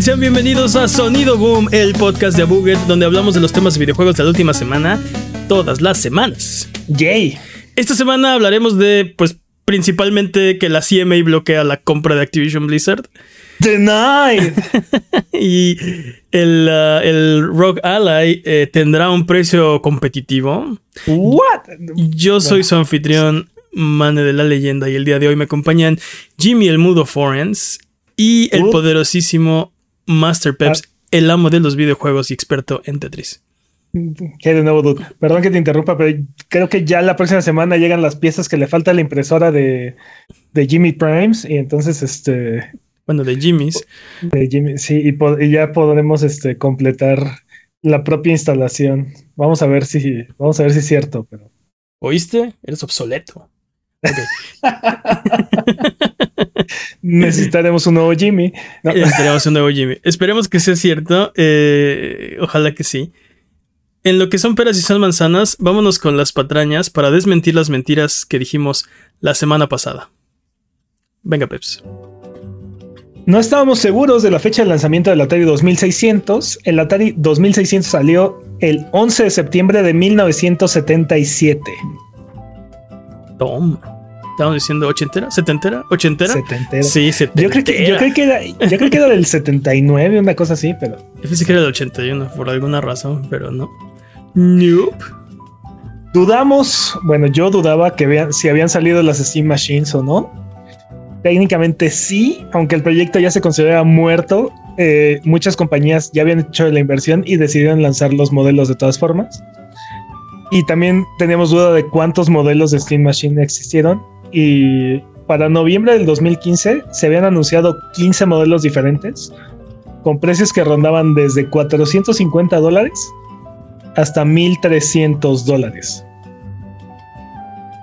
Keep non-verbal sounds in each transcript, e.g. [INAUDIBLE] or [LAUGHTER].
Sean bienvenidos a Sonido Boom, el podcast de Abuget, donde hablamos de los temas de videojuegos de la última semana, todas las semanas. Yay. Esta semana hablaremos de, pues, principalmente que la CMA bloquea la compra de Activision Blizzard. Denied. [LAUGHS] y el, uh, el Rogue Ally eh, tendrá un precio competitivo. What? Yo soy su anfitrión, Mane de la Leyenda, y el día de hoy me acompañan Jimmy el Mudo Forens y el Uh. poderosísimo Master Peps, el amo de los videojuegos y experto en Tetris. ¿Qué de nuevo, dude? Perdón que te interrumpa, pero creo que ya la próxima semana llegan las piezas que le falta a la impresora de, de Jimmy Primes. Y entonces, este. Bueno, de Jimmy's. De Jimmy, sí, y, po- y ya podremos este, completar la propia instalación. Vamos a ver si. Vamos a ver si es cierto, pero. ¿Oíste? Eres obsoleto. [LAUGHS] Necesitaremos un nuevo Jimmy. No, Esperemos un nuevo Jimmy. Esperemos que sea cierto. eh, ojalá que sí. En lo que son peras y son manzanas, vámonos con las patrañas para desmentir las mentiras que dijimos la semana pasada. Venga, Peps. No estábamos seguros de la fecha de lanzamiento del Atari 2600. El Atari 2600 salió el 11 de septiembre de 1977. Toma. Estamos diciendo ochentera, setentera, ochentera. Setentero. Sí, setentera. Yo creo, que, yo, creo que era, yo creo que era del 79, una cosa así, pero Yo pensé que era del 81 por alguna razón, pero no. Nope. dudamos. Bueno, yo dudaba que vean, si habían salido las Steam Machines o no. Técnicamente sí, aunque el proyecto ya se considera muerto. eh, muchas compañías ya habían hecho la inversión y decidieron lanzar los modelos de todas formas. Y también teníamos duda de cuántos modelos de Steam Machine existieron. Y para noviembre del 2015 se habían anunciado 15 modelos diferentes con precios que rondaban desde 450 dólares hasta 1300 dólares.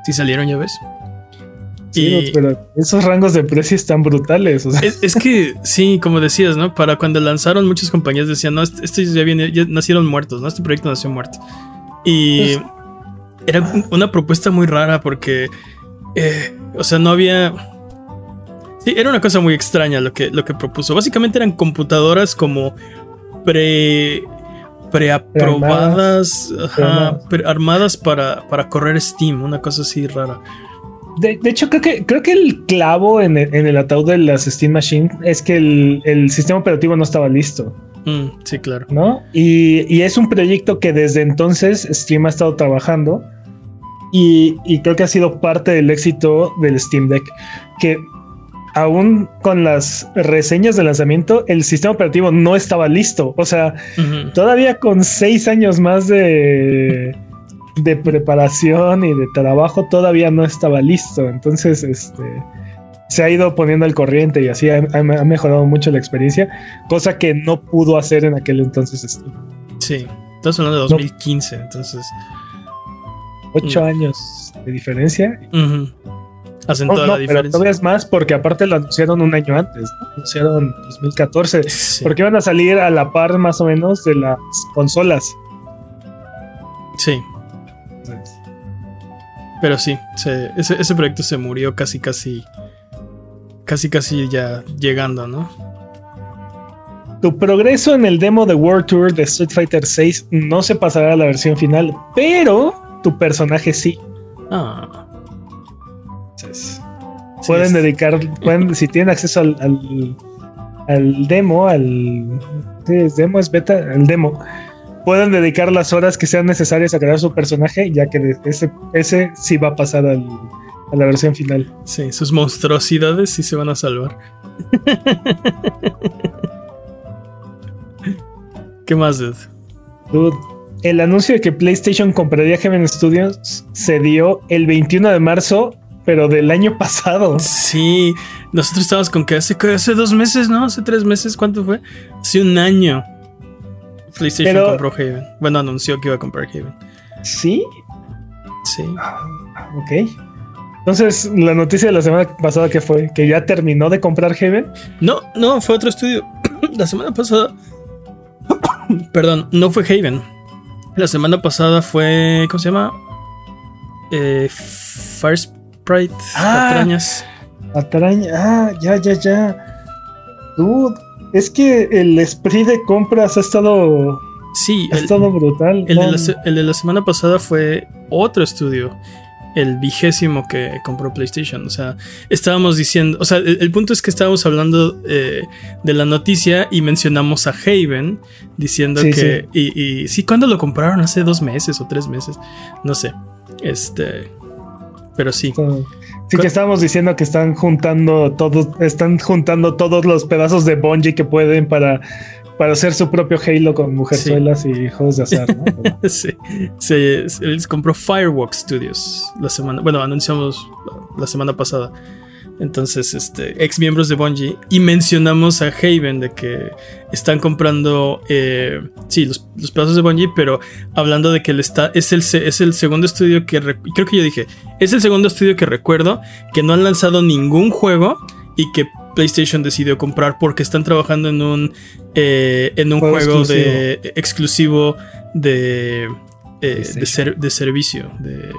Sí salieron, ya ves. Sí, pero esos rangos de precio están brutales. o sea, Es, es que sí, como decías, ¿no? Para cuando lanzaron, muchas compañías decían, no, este- estos ya viene, ya nacieron muertos, ¿no? Este proyecto nació muerto. Y Pues- era un- una propuesta muy rara porque, eh, o sea, no había. Sí, era una cosa muy extraña lo que, lo que propuso. Básicamente eran computadoras como pre. preaprobadas, pre- armadas para, para correr Steam, una cosa así rara. de, de hecho, creo que, creo que el clavo en el, en el ataúd de las Steam Machine es que el, el sistema operativo no estaba listo, Mm, sí, claro. ¿no? Y, y es un proyecto que desde entonces Steam ha estado trabajando y, y creo que ha sido parte del éxito del Steam Deck, que aún con las reseñas de lanzamiento, el sistema operativo no estaba listo. O sea, todavía con seis años más de, de preparación y de trabajo, todavía no estaba listo. Entonces, este se ha ido poniendo al corriente y así ha, mejorado mucho la experiencia, cosa que no pudo hacer en aquel entonces. Steam. Sí, estamos hablando de 2015, entonces. Ocho Mm. años de diferencia. Hacen No, toda la pero diferencia. todavía es más porque aparte lo anunciaron un año antes, ¿no? anunciaron 2014, Sí, porque iban a salir a la par más o menos de las consolas. sí, pero sí, se- ese, ese proyecto se murió casi, casi. Casi, casi ya llegando, ¿no? Tu progreso en el demo de World Tour de Street Fighter VI no se pasará a la versión final, pero tu personaje sí. Ah, Entonces, sí, pueden es- dedicar, pueden, [LAUGHS] si tienen acceso al, al, al demo, al es demo, es beta, al demo, pueden dedicar las horas que sean necesarias a crear su personaje, ya que ese, ese sí va a pasar al- a la versión final. Sí, sus monstruosidades sí se van a salvar. [LAUGHS] ¿Qué más, dude? Dude, el anuncio de que PlayStation compraría Heaven Studios se dio el 21 de marzo, pero del año pasado. Sí, nosotros estábamos con que hace, hace dos meses, ¿no? Hace tres meses, ¿cuánto fue? Hace un año. PlayStation Pero- compró Haven. Bueno, anunció que iba a comprar Haven. ¿Sí? Sí. Ok. Entonces, la noticia de la semana pasada que fue que ya terminó de comprar Heaven. No, no, fue otro estudio. [CLEARS THROAT] La semana pasada. [CLEARS THROAT] Perdón, no fue Haven. La semana pasada fue. ¿Cómo se llama? Eh, Fire Sprite. Ah. Patrañas. Atraña. Ah, ya, ya, ya. Dude, es que el spree de compras ha estado. Sí, ha estado brutal. El, de la, semana pasada fue otro estudio. El vigésimo que compró PlayStation. O sea, estábamos diciendo. O sea, el, punto es que estábamos hablando eh, de la noticia y mencionamos a Haven diciendo que. Y, y sí, ¿cuándo lo compraron? Hace dos meses o tres meses. No sé. Este. Pero sí. Sí, que estábamos diciendo que están juntando todos, están juntando todos los pedazos de Bungie que pueden para, para hacer su propio Halo con mujerzuelas y juegos de azar, ¿no? [LAUGHS] sí. Se, les compró Firewalk Studios la semana. Bueno, anunciamos la semana pasada. Entonces, este, ex miembros de Bungie. Y mencionamos a Haven de que están comprando, eh, sí, los, los, pedazos de Bungie, pero hablando de que él está, es, el, es el segundo estudio que, creo que yo dije, es el segundo estudio que recuerdo que no han lanzado ningún juego y que PlayStation decidió comprar porque están trabajando en un, eh, en un juego, de exclusivo de, eh, de, de, servicio. De,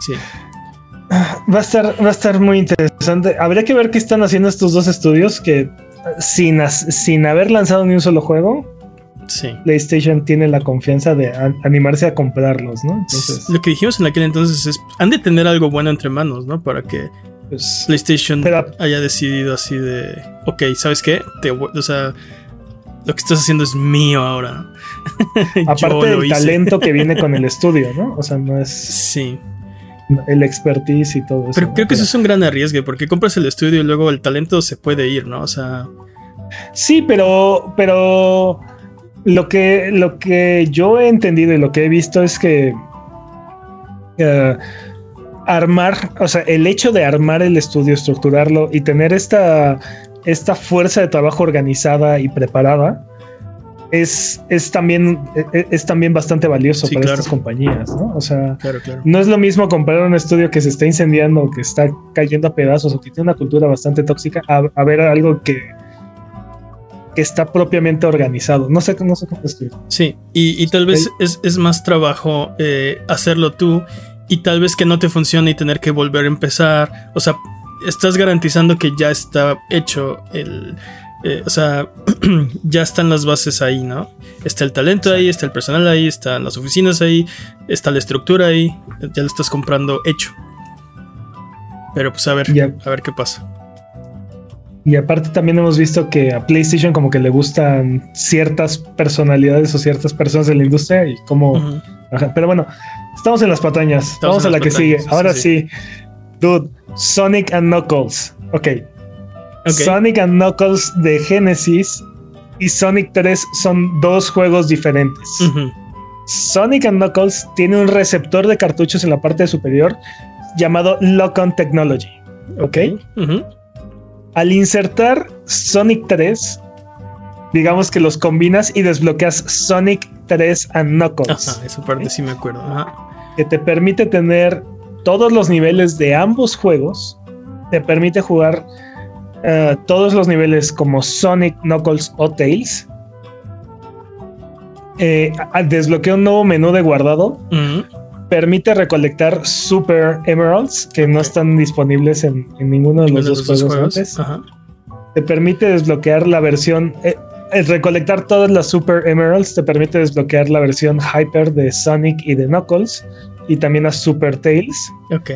sí. Va a estar, va a estar muy interesante. Habría que ver qué están haciendo estos dos estudios que sin, sin haber lanzado ni un solo juego, PlayStation tiene la confianza de animarse a comprarlos, ¿no? Lo que dijimos en aquel entonces es, han de tener algo bueno entre manos, ¿no? Para que pues, PlayStation haya decidido así de, ok, ¿sabes qué? Te, o sea, lo que estás haciendo es mío ahora. [LAUGHS] Aparte del talento que viene con el [LAUGHS] estudio, ¿no? O sea, no es... Sí el expertise y todo eso. Pero creo que eso es un gran arriesgue, porque compras el estudio y luego el talento se puede ir, ¿no? O sea. Sí, pero. Pero. Lo que, lo que yo he entendido y lo que he visto es que. Eh, armar, o sea, el hecho de armar el estudio, estructurarlo y tener esta, esta fuerza de trabajo organizada y preparada, es, es, también, e, e, es, también bastante valioso para estas compañías, ¿no? O sea, no es lo mismo comprar un estudio que se está incendiando, que está cayendo a pedazos o que tiene una cultura bastante tóxica, a, ver algo que, que está propiamente organizado. No sé, no sé cómo estoy. Sí, y, tal vez es, más trabajo eh, hacerlo tú y tal vez que no te funcione y tener que volver a empezar. O sea, estás garantizando que ya está hecho el eh, o sea, [CLEARS THROAT] ya están las bases ahí, ¿no? Está el talento ahí, está el personal ahí, están las oficinas ahí, está la estructura ahí, ya lo estás comprando hecho. Pero pues a ver, a ver qué pasa. Y aparte también hemos visto que a PlayStation como que le gustan ciertas personalidades o ciertas personas de la industria y Pero bueno, estamos en las patañas. Vamos a la que sigue. Ahora sí. Dude, Sonic and Knuckles. Ok, Sonic and Knuckles de Genesis y Sonic 3 son dos juegos diferentes. Sonic and Knuckles tiene un receptor de cartuchos en la parte superior llamado Lock-on Technology. ¿Ok? Al insertar Sonic 3, digamos que los combinas y desbloqueas Sonic 3 and Knuckles. Ajá, esa parte sí me acuerdo. Que te permite tener todos los niveles de ambos juegos. Te permite jugar eh, todos los niveles como Sonic, Knuckles o Tails. Eh, desbloquea un nuevo menú de guardado. Permite recolectar Super Emeralds que no están disponibles en, ninguno de los dos, juegos, antes. Te permite desbloquear la versión. Eh, recolectar todas las Super Emeralds te permite desbloquear la versión Hyper de Sonic y de Knuckles. Y también a Super Tails. Ok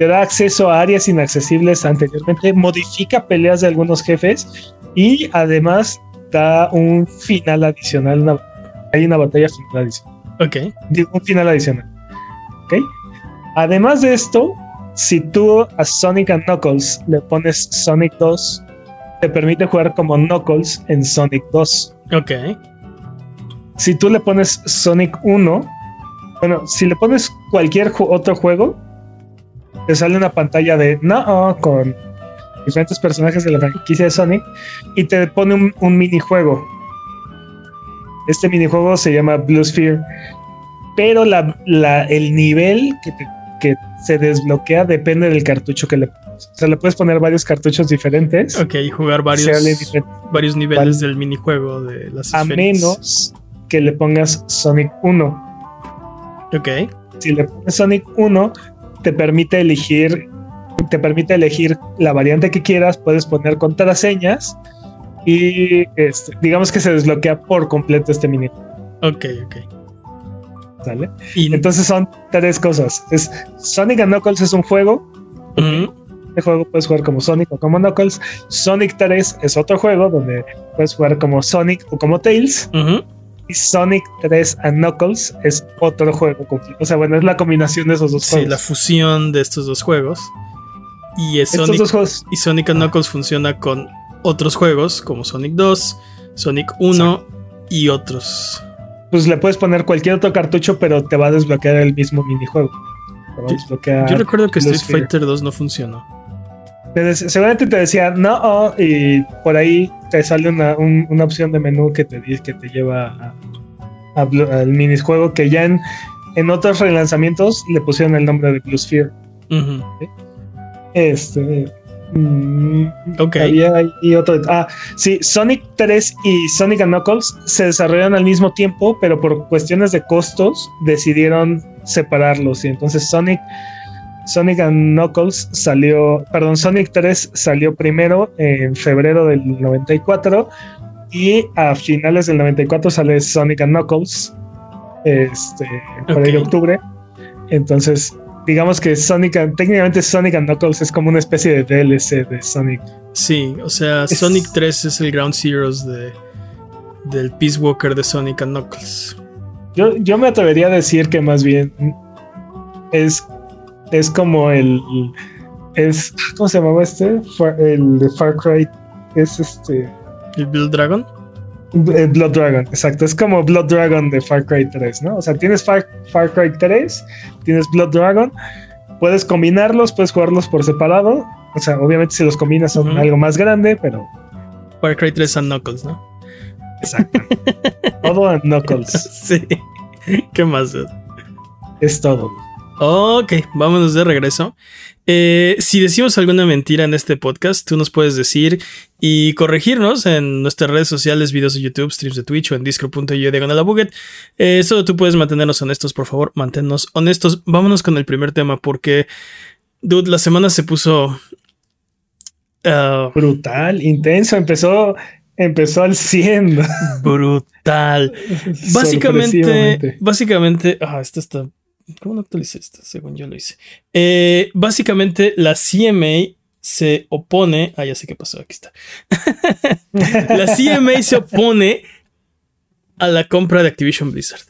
te da acceso a áreas inaccesibles anteriormente, modifica peleas de algunos jefes y además da un final adicional. hay una batalla final adicional. Ok. un final adicional. Ok. Además de esto, si tú a Sonic and Knuckles le pones Sonic 2, te permite jugar como Knuckles en Sonic 2. Ok. Si tú le pones Sonic 1, bueno, si le pones cualquier otro juego, te sale una pantalla de no con diferentes personajes de la franquicia de Sonic y te pone un, minijuego. Este minijuego se llama Blue Sphere, pero la, el nivel que, se desbloquea depende del cartucho que le pones. O sea, le puedes poner varios cartuchos diferentes. Ok, y jugar varios, varios niveles del minijuego de las A menos que le pongas Sonic 1. Ok. Si le pones Sonic 1, te permite elegir te permite elegir la variante que quieras, puedes poner contraseñas y este, digamos que se desbloquea por completo este mini. Ok, ok. ¿Sale? Y... Entonces son tres cosas. Es Sonic and Knuckles es un juego. Este juego puedes jugar como Sonic o como Knuckles. Sonic 3 es otro juego donde puedes jugar como Sonic o como Tails. Y Sonic 3 and Knuckles es otro juego. O sea, bueno, es la combinación de esos dos juegos. Sí, la fusión de estos dos juegos. Y, Sonic, y Sonic and Knuckles funciona con otros juegos como Sonic 2, Sonic 1 y otros. Pues le puedes poner cualquier otro cartucho, pero te va a desbloquear el mismo minijuego. Yo, recuerdo que Street Fighter 2 no funcionó. Seguramente te decía no, y por ahí te sale una, opción de menú que te dice que te lleva al minijuego que ya en, en otros relanzamientos le pusieron el nombre de Blue Sphere. Este, Mm, ok. y otro. Ah, sí, Sonic 3 y Sonic Knuckles se desarrollaron al mismo tiempo, pero por cuestiones de costos decidieron separarlos. Y entonces Sonic, Sonic Knuckles salió, perdón, Sonic 3 salió primero en febrero del 94 y a finales del 94 sale Sonic Knuckles, este, por ahí de octubre. Entonces digamos que Sonic, técnicamente Sonic and Knuckles es como una especie de DLC de Sonic. Sí, o sea, Sonic 3 es el Ground Zeroes de, del Peace Walker de Sonic and Knuckles. Yo, yo me atrevería a decir que más bien es, es como el, es ¿cómo se llamaba este? el de Far Cry es este el Build Dragon Blood Dragon, exacto. Es como Blood Dragon de Far Cry 3, ¿no? O sea, tienes Far, Cry 3, tienes Blood Dragon, puedes combinarlos, puedes jugarlos por separado. O sea, obviamente si los combinas son algo más grande, pero. Far Cry 3 and Knuckles, ¿no? Exacto. [LAUGHS] todo and Knuckles. sí. ¿Qué más? Es todo. Ok, vámonos de regreso. Eh, si decimos alguna mentira en este podcast, tú nos puedes decir y corregirnos en nuestras redes sociales, videos de YouTube, streams de Twitch o en disco.io diagonal buget. Eh, solo tú puedes mantenernos honestos, por favor, manténnos honestos. Vámonos con el primer tema porque, dude, la semana se puso... Ah, Brutal, intenso, empezó empezó al 100. Brutal. [LAUGHS] básicamente, básicamente, ah, esto está ¿Cómo no actualicé esto? Según yo lo hice. Eh, básicamente, la CMA se opone. Ah, ya sé qué pasó. Aquí está. [LAUGHS] la CMA se opone a la compra de Activision Blizzard.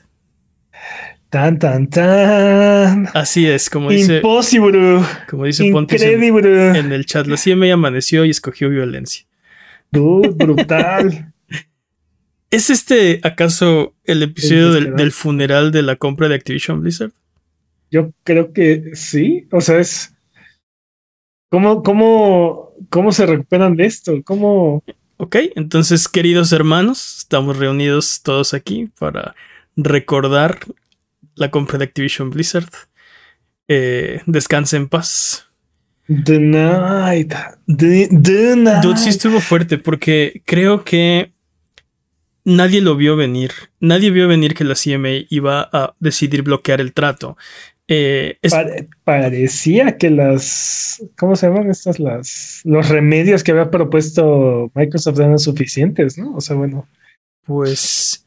Tan, tan, tan. Así es, como dice. Imposible. Como dice Pontes en, el chat. La CMA amaneció y escogió violencia. brutal. [LAUGHS] ¿Es este acaso el episodio del, funeral de la compra de Activision Blizzard? Yo creo que sí. O sea, es. ¿Cómo, cómo, cómo se recuperan de esto? ¿Cómo.? Ok, entonces, queridos hermanos, estamos reunidos todos aquí para recordar la compra de Activision Blizzard. Eh, descanse en paz. The night. The, night. Dude, sí estuvo fuerte porque creo que nadie lo vio venir. Nadie vio venir que la CMA iba a decidir bloquear el trato. Eh, parecía que las. ¿Cómo se llaman estas? Las, los remedios que había propuesto Microsoft eran suficientes, ¿no? O sea, bueno. Pues.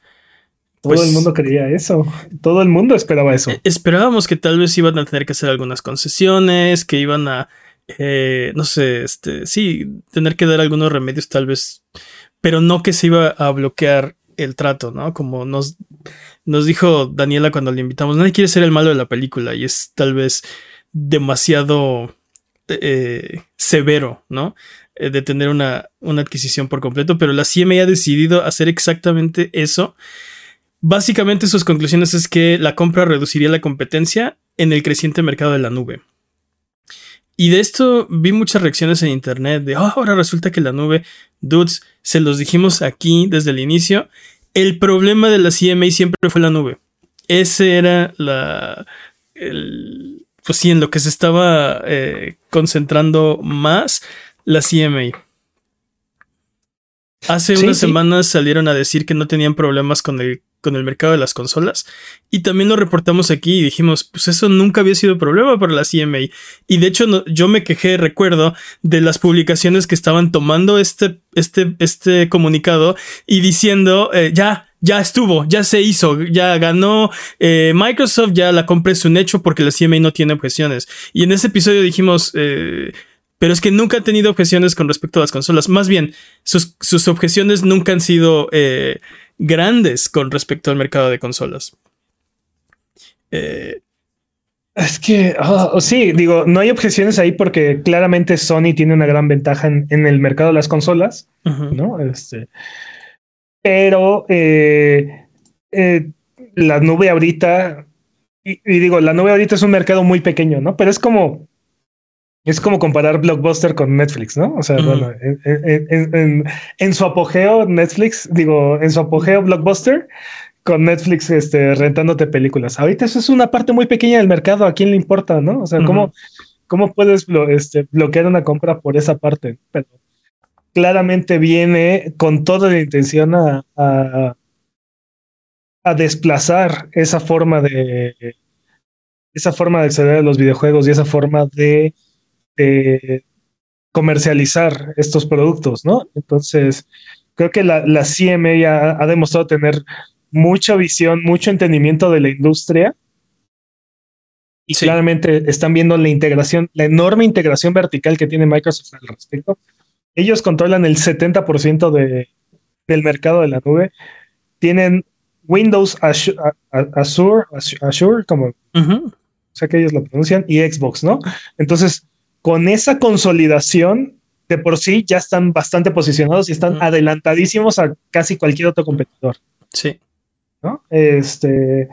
Todo el pues mundo quería eso. Todo el mundo esperaba eso. E-, esperábamos que tal vez iban a tener que hacer algunas concesiones, que iban a. Eh, no sé, este. Sí, tener que dar algunos remedios, tal vez. Pero no que se iba a bloquear el trato, ¿no? Como nos, nos dijo Daniela cuando le invitamos, nadie quiere ser el malo de la película y es tal vez demasiado eh, severo, ¿no? Eh, de tener una, una, adquisición por completo, pero la CMA ha decidido hacer exactamente eso. Básicamente sus conclusiones es que la compra reduciría la competencia en el creciente mercado de la nube. Y de esto vi muchas reacciones en internet de, oh, ahora resulta que la nube, dudes, se los dijimos aquí desde el inicio, el problema de la CMA siempre fue la nube. Ese era la... pues sí, en lo que se estaba eh, concentrando más la CMA. Hace unas semanas salieron a decir que no tenían problemas con el con el mercado de las consolas. Y también lo reportamos aquí y dijimos, pues eso nunca había sido problema para la CMA. Y de hecho yo me quejé, recuerdo, de las publicaciones que estaban tomando este, este, este comunicado y diciendo, eh, ya, ya estuvo, ya se hizo, ya ganó eh, Microsoft, ya la compra es un hecho porque la CMA no tiene objeciones. Y en ese episodio dijimos, eh, pero es que nunca ha tenido objeciones con respecto a las consolas. Más bien, sus, objeciones nunca han sido eh, grandes con respecto al mercado de consolas. Es que, oh, sí, digo, no hay objeciones ahí porque claramente Sony tiene una gran ventaja en, el mercado de las consolas, ¿no? Este, pero eh, eh, la nube ahorita, y, digo, la nube ahorita es un mercado muy pequeño, ¿no? Pero es como, es como comparar Blockbuster con Netflix, ¿no? O sea, bueno, en, su apogeo Netflix, digo, en su apogeo Blockbuster con Netflix este, rentándote películas. Ahorita eso es una parte muy pequeña del mercado, ¿a quién le importa, no? O sea, ¿cómo, ¿cómo puedes este, bloquear una compra por esa parte? Pero claramente viene con toda la intención a, a, desplazar esa forma de esa forma de acceder a los videojuegos y esa forma de, comercializar estos productos, ¿no? Entonces, creo que la, la CMA ha, ha, demostrado tener mucha visión, mucho entendimiento de la industria. Y claramente están viendo la integración, la enorme integración vertical que tiene Microsoft al respecto ellos controlan el 70% de, del mercado de la nube. Tienen Windows Azure, Azure, como o sea que ellos lo pronuncian, y Xbox, ¿no? Entonces, con esa consolidación, de por sí ya están bastante posicionados y están adelantadísimos a casi cualquier otro competidor. Sí. ¿No? Este.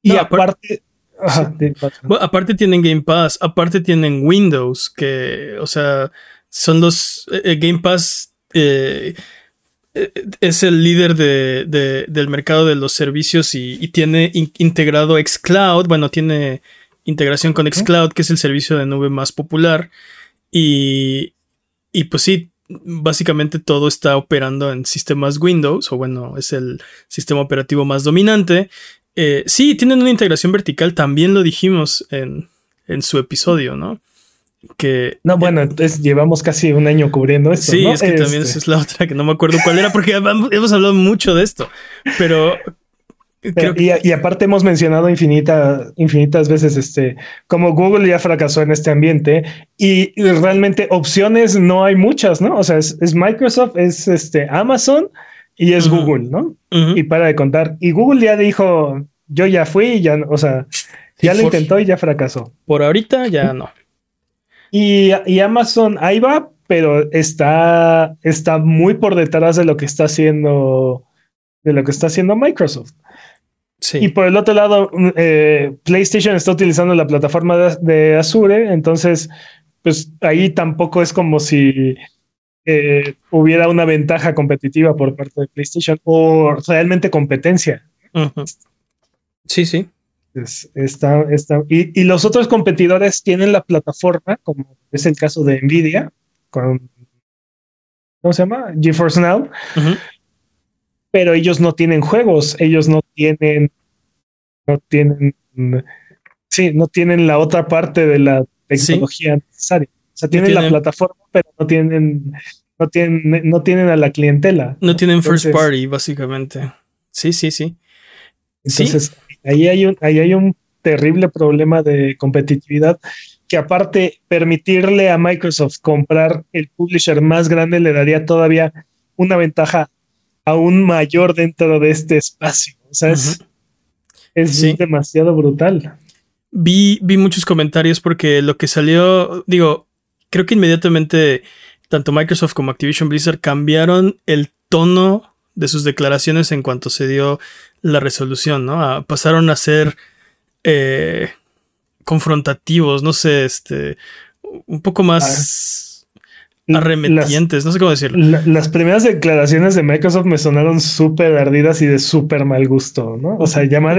Y aparte. aparte tienen Game Pass, aparte tienen Windows, que, o sea, son los eh, eh, Game Pass eh, es el líder de, del mercado de los servicios y, tiene integrado xCloud, bueno, tiene integración con xCloud, que es el servicio de nube más popular. Y, y pues sí, básicamente todo está operando en sistemas Windows, o bueno, es el sistema operativo más dominante. sí, tienen una integración vertical, también lo dijimos en, en su episodio, ¿no? que... No, bueno, entonces llevamos casi un año cubriendo esto. Sí, es que también esa este. es la otra que no me acuerdo cuál era porque hemos hablado mucho de esto, pero... y, aparte hemos mencionado infinita, infinitas veces este, como Google ya fracasó en este ambiente y, realmente opciones no hay muchas, ¿no? O sea, es, Microsoft, es este Amazon y es Google, ¿no? Y para de contar. Y Google ya dijo, yo ya fui y ya, o sea, ya lo intentó y ya fracasó. Por ahorita ya no. Y, Amazon ahí va, pero está, está muy por detrás de lo que está haciendo, de lo que está haciendo Microsoft. Sí. Y por el otro lado, eh, PlayStation está utilizando la plataforma de, Azure, entonces, pues ahí tampoco es como si eh, hubiera una ventaja competitiva por parte de PlayStation o realmente competencia. Sí, sí está, está, y, los otros competidores tienen la plataforma, como es el caso de Nvidia, con, ¿cómo se llama? GeForce Now. Pero ellos no tienen juegos, ellos no tienen, no tienen, sí, no tienen la otra parte de la tecnología necesaria. O sea, tienen, la plataforma, pero no tienen, no tienen, no tienen a la clientela. No tienen first party, básicamente. Sí, sí, sí. Entonces, ahí, hay un, ahí hay un terrible problema de competitividad que aparte permitirle a Microsoft comprar el publisher más grande le daría todavía una ventaja aún mayor dentro de este espacio. O sea, es, demasiado brutal. Vi, vi muchos comentarios porque lo que salió, digo, creo que inmediatamente tanto Microsoft como Activision Blizzard cambiaron el tono de sus declaraciones en cuanto se dio la resolución, ¿no? pasaron a ser eh, confrontativos, no sé, este, un poco más arremetientes, no sé cómo decirlo. las primeras declaraciones de Microsoft me sonaron súper ardidas y de súper mal gusto, ¿no? O sea, llamar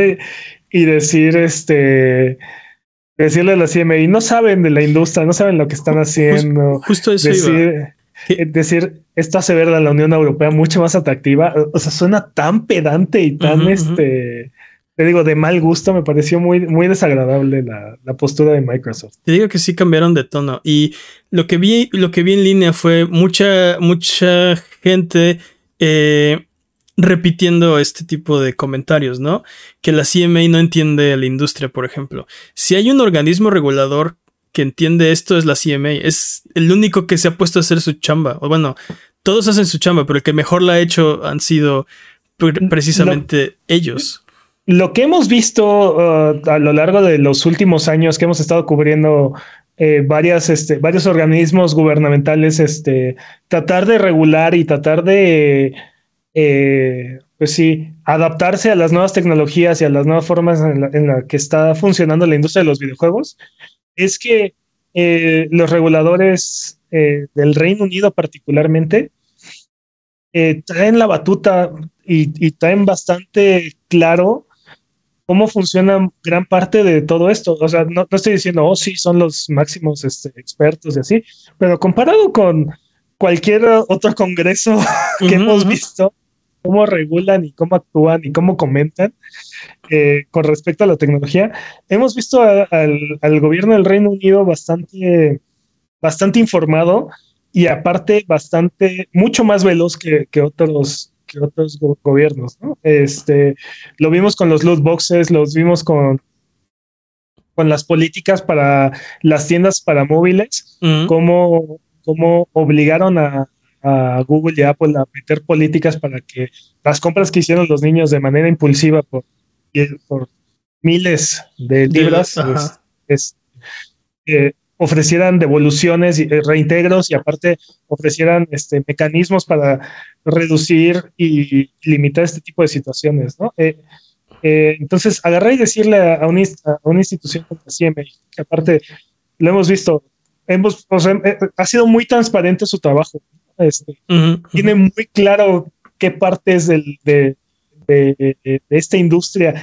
y decir, este, decirle a la CMI, no saben de la industria, no saben lo que están haciendo. Justo, eso decir, Es decir, esto hace ver a la Unión Europea mucho más atractiva. O sea, suena tan pedante y tan este. Te digo, de mal gusto, me pareció muy, muy desagradable la, la, postura de Microsoft. Te digo que sí cambiaron de tono. Y lo que vi, lo que vi en línea fue mucha, mucha gente eh, repitiendo este tipo de comentarios, ¿no? Que la CMA no entiende la industria, por ejemplo. Si hay un organismo regulador que entiende esto es la CMA. Es el único que se ha puesto a hacer su chamba. O bueno, todos hacen su chamba, pero el que mejor la ha hecho han sido precisamente ellos. Lo que hemos visto uh, a lo largo de los últimos años que hemos estado cubriendo eh, varias, este, varios organismos gubernamentales, este, tratar de regular y tratar de eh, pues sí, adaptarse a las nuevas tecnologías y a las nuevas formas en la, que está funcionando la industria de los videojuegos, es que eh, los reguladores del Reino Unido particularmente traen la batuta y, traen bastante claro cómo funciona gran parte de todo esto. O sea, no, estoy diciendo, oh, sí, son los máximos este, expertos y así, pero comparado con cualquier otro congreso [LAUGHS] que hemos visto, cómo regulan y cómo actúan y cómo comentan eh, con respecto a la tecnología. Hemos visto al, gobierno del Reino Unido bastante, bastante informado y aparte bastante, mucho más veloz que, otros, que otros gobiernos. Este, lo vimos con los loot boxes, los vimos con, con las políticas para las tiendas para móviles, cómo, cómo obligaron a, a Google y Apple a meter políticas para que las compras que hicieron los niños de manera impulsiva por, por miles de libras pues, eh, ofrecieran devoluciones y eh, reintegros y aparte ofrecieran este, mecanismos para reducir y limitar este tipo de situaciones, ¿no? Eh, entonces, agarrar y decirle a, una, institución como CMA, que aparte lo hemos visto, hemos, ha sido muy transparente su trabajo. Este, tiene muy claro qué partes del, de, esta industria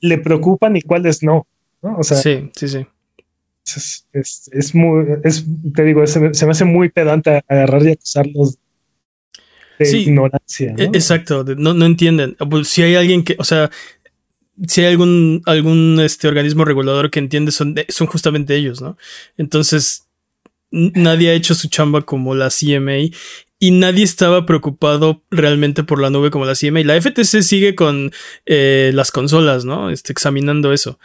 le preocupan y cuáles no. O sea, sí, sí, sí. Es, muy, te digo, se me, hace muy pedante agarrar y acusarlos de ignorancia. E, exacto, no, no entienden. Pues, si hay alguien que, o sea, si hay algún, algún este, organismo regulador que entiende, son, son justamente ellos, ¿no? Entonces, nadie ha hecho su chamba como la CMA y nadie estaba preocupado realmente por la nube como la CMA. La FTC sigue con eh, las consolas, ¿no? Este, examinando eso.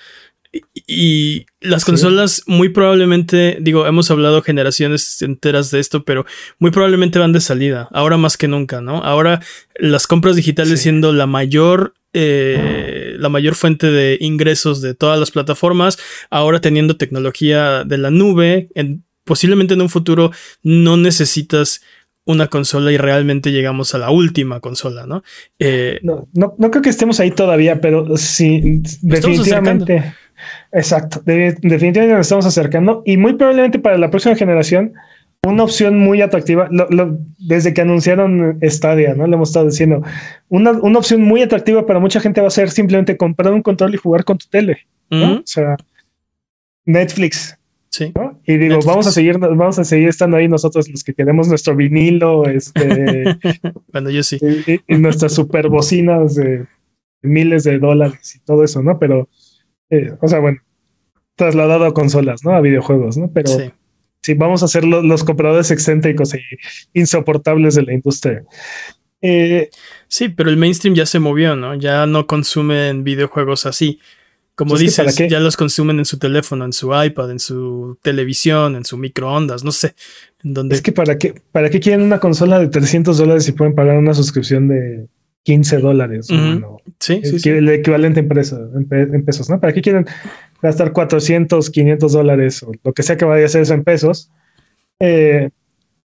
Y, las consolas muy probablemente, digo, hemos hablado generaciones enteras de esto, pero muy probablemente van de salida, ahora más que nunca, ¿no? Ahora las compras digitales siendo la mayor eh, la mayor fuente de ingresos de todas las plataformas, ahora teniendo tecnología de la nube, en, posiblemente en un futuro no necesitas una consola y realmente llegamos a la última consola, ¿no? Eh, no, no, creo que estemos ahí todavía, pero sí, definitivamente. Exacto, definitivamente nos estamos acercando y muy probablemente para la próxima generación una opción muy atractiva, desde que anunciaron Stadia, ¿no? Le hemos estado diciendo, una, una, opción muy atractiva para mucha gente va a ser simplemente comprar un control y jugar con tu tele, ¿no? O sea, Netflix, Sí. Y digo, vamos a seguir, vamos a seguir estando ahí nosotros los que queremos nuestro vinilo, este. [LAUGHS] bueno, yo sí. Y, nuestras super bocinas de miles de dólares y todo eso, ¿no? Pero, eh, o sea, bueno, trasladado a consolas, ¿no? A videojuegos, ¿no? Pero sí, vamos a ser los, compradores excéntricos e insoportables de la industria. Eh, sí, pero el mainstream ya se movió, ¿no? Ya no consumen videojuegos así. Como dices, ya los consumen en su teléfono, en su iPad, en su televisión, en su microondas, no sé. En donde... Es que para qué, para qué quieren una consola de 300 dólares si pueden pagar una suscripción de 15 dólares. sí, sí, El equivalente en, en, pesos, ¿no? ¿Para qué quieren gastar 400, 500 dólares o lo que sea que vaya a hacer eso en pesos? Eh,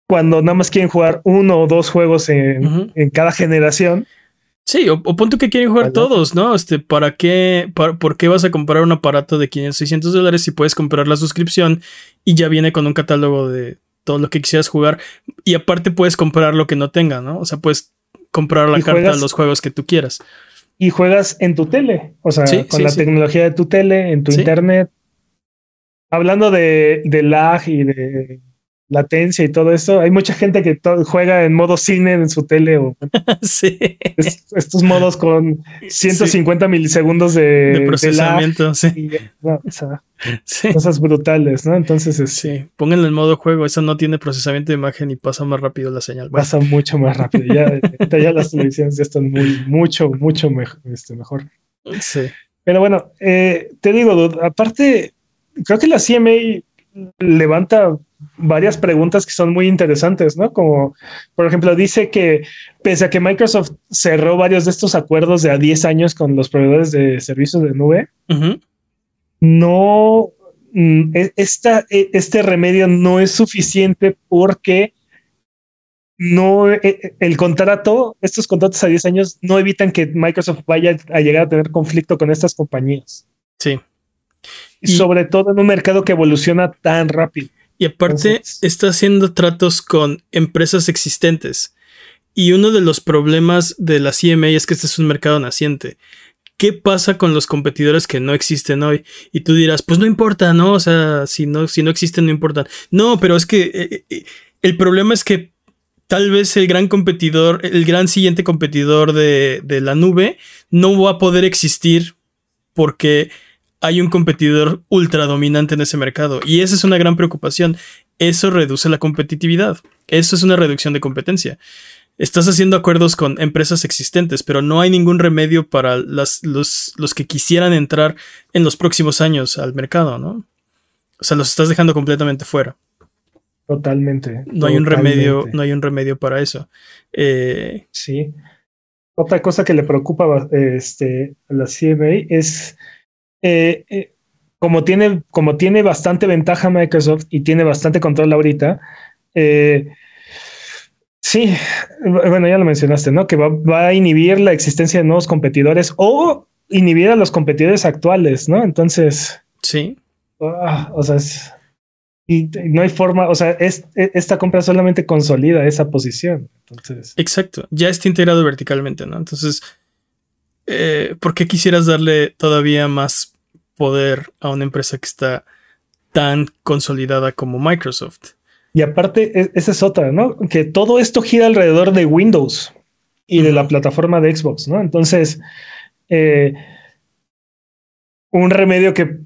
cuando nada más quieren jugar uno o dos juegos en, en cada generación Sí, o, punto que quieren jugar todos, ¿no? Este, ¿para qué, por qué vas a comprar un aparato de 500, 600 dólares si puedes comprar la suscripción y ya viene con un catálogo de todo lo que quisieras jugar y aparte puedes comprar lo que no tenga, ¿no? O sea, puedes comprar la carta de los juegos que tú quieras. Y juegas en tu tele, o sea, con la tecnología de tu tele, en tu internet. Hablando de, de lag y de latencia y todo esto. Hay mucha gente que juega en modo cine en su tele o [LAUGHS] sí. estos modos con 150 milisegundos de, procesamiento. sí. Cosas brutales, ¿no? Entonces, es, sí, pónganlo en modo juego. Eso no tiene procesamiento de imagen y pasa más rápido la señal. Pasa mucho más rápido. Ya, ya las televisiones ya están muy, mucho, mucho mejor. Este, mejor. Sí. Pero bueno, eh, te digo, aparte, creo que la CMA levanta varias preguntas que son muy interesantes, ¿no? Como, por ejemplo, dice que pese a que Microsoft cerró varios de estos acuerdos de a 10 años con los proveedores de servicios de nube, no, mm, e, esta, e, este remedio no es suficiente porque no, e, el contrato, estos contratos a 10 años no evitan que Microsoft vaya a llegar a tener conflicto con estas compañías. Sí. Y sobre todo en un mercado que evoluciona tan rápido. Y aparte está haciendo tratos con empresas existentes. Y uno de los problemas de la CMA es que este es un mercado naciente. ¿Qué pasa con los competidores que no existen hoy? Y tú dirás, pues no importa, ¿no? O sea, si no, si no existen, no importan. No, pero es que eh, eh, el problema es que tal vez el gran competidor, el gran siguiente competidor de, de la nube no va a poder existir porque hay un competidor ultra dominante en ese mercado. Y esa es una gran preocupación. Eso reduce la competitividad. Eso es una reducción de competencia. Estás haciendo acuerdos con empresas existentes, pero no hay ningún remedio para los, los que quisieran entrar en los próximos años al mercado, ¿no? O sea, los estás dejando completamente fuera. Totalmente. No hay un remedio, no hay un remedio para eso. Eh, sí. Otra cosa que le preocupa este, a la CMA es eh, eh, como, tiene, como tiene bastante ventaja Microsoft y tiene bastante control ahorita, eh, sí, bueno, ya lo mencionaste, ¿no? Que va, a inhibir la existencia de nuevos competidores o inhibir a los competidores actuales, ¿no? Entonces. Sí. Ah, o sea, y no hay forma, o sea, es, e, esta compra solamente consolida esa posición. Entonces. Exacto, ya está integrado verticalmente, ¿no? Entonces, ¿por qué quisieras darle todavía más poder a una empresa que está tan consolidada como Microsoft. Y aparte, e, esa es otra, ¿no? Que todo esto gira alrededor de Windows y de la plataforma de Xbox, ¿no? Entonces, eh, un remedio que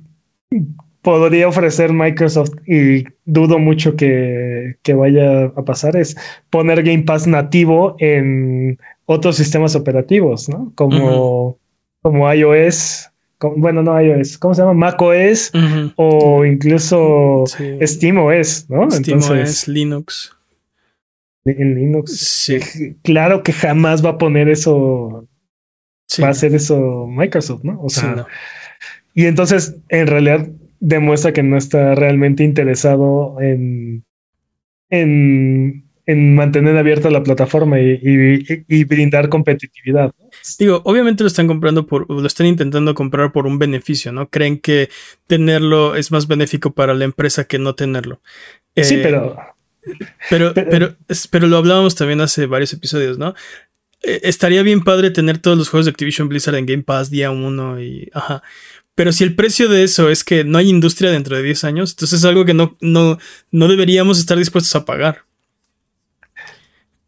podría ofrecer Microsoft y dudo mucho que, vaya a pasar es poner Game Pass nativo en otros sistemas operativos, ¿no? Como, como iOS bueno, no iOS, ¿cómo se llama? macOS o incluso SteamOS, ¿no? SteamOS, Linux. En Linux. Sí. Claro que jamás va a poner eso. Va a hacer eso Microsoft, ¿no? O sea. Y entonces, en realidad, demuestra que no está realmente interesado en. en en mantener abierta la plataforma y, brindar competitividad. Digo, obviamente lo están comprando por, lo están intentando comprar por un beneficio, ¿no? Creen que tenerlo es más benéfico para la empresa que no tenerlo. sí, eh, pero, pero, pero, pero, lo hablábamos también hace varios episodios, ¿no? Eh, estaría bien padre tener todos los juegos de Activision Blizzard en Game Pass día uno y, ajá. Pero si el precio de eso es que no hay industria dentro de 10 años, entonces es algo que no, no, no deberíamos estar dispuestos a pagar.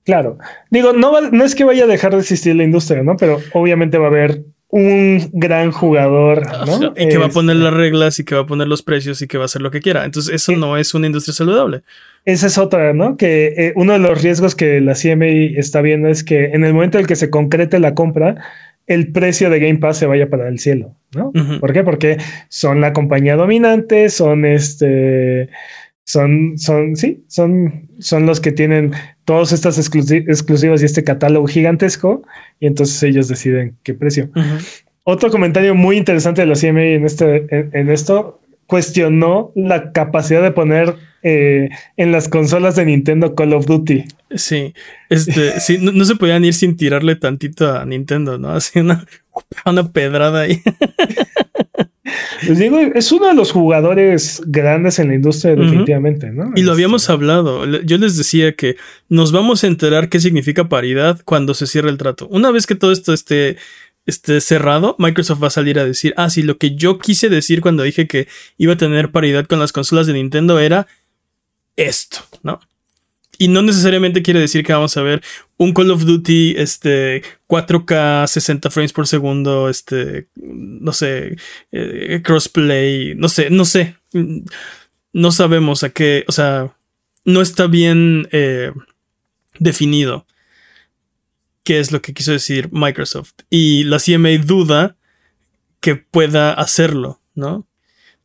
Claro. Digo, no, no es que vaya a dejar de existir la industria, ¿no? Pero obviamente va a haber un gran jugador, ¿no? [LAUGHS] Y que va a poner las reglas y que va a poner los precios y que va a hacer lo que quiera. Entonces, eso no es una industria saludable. Esa es otra, ¿no? Que eh, uno de los riesgos que la CMA está viendo es que en el momento en el que se concrete la compra, el precio de Game Pass se vaya para el cielo, ¿no? ¿Por qué? Porque son la compañía dominante, son este son, son, sí, son, son los que tienen todas estas exclusivas y este catálogo gigantesco, y entonces ellos deciden qué precio. Otro comentario muy interesante de la CMA en, este, en, esto cuestionó la capacidad de poner eh, en las consolas de Nintendo Call of Duty. Sí, este, [LAUGHS] sí, no, se podían ir sin tirarle tantito a Nintendo, ¿no? Así una, una pedrada ahí. [LAUGHS] Les digo, es uno de los jugadores grandes en la industria, definitivamente, ¿no? Y lo habíamos este, hablado. Yo les decía que nos vamos a enterar qué significa paridad cuando se cierre el trato. Una vez que todo esto esté, esté cerrado, Microsoft va a salir a decir: Ah, sí, lo que yo quise decir cuando dije que iba a tener paridad con las consolas de Nintendo era esto, ¿no? Y no necesariamente quiere decir que vamos a ver un Call of Duty este 4K 60 frames por segundo, este no sé, eh, crossplay, no sé, no sé. No sabemos a qué, o sea, no está bien eh, definido qué es lo que quiso decir Microsoft. Y la CMA duda que pueda hacerlo, ¿no?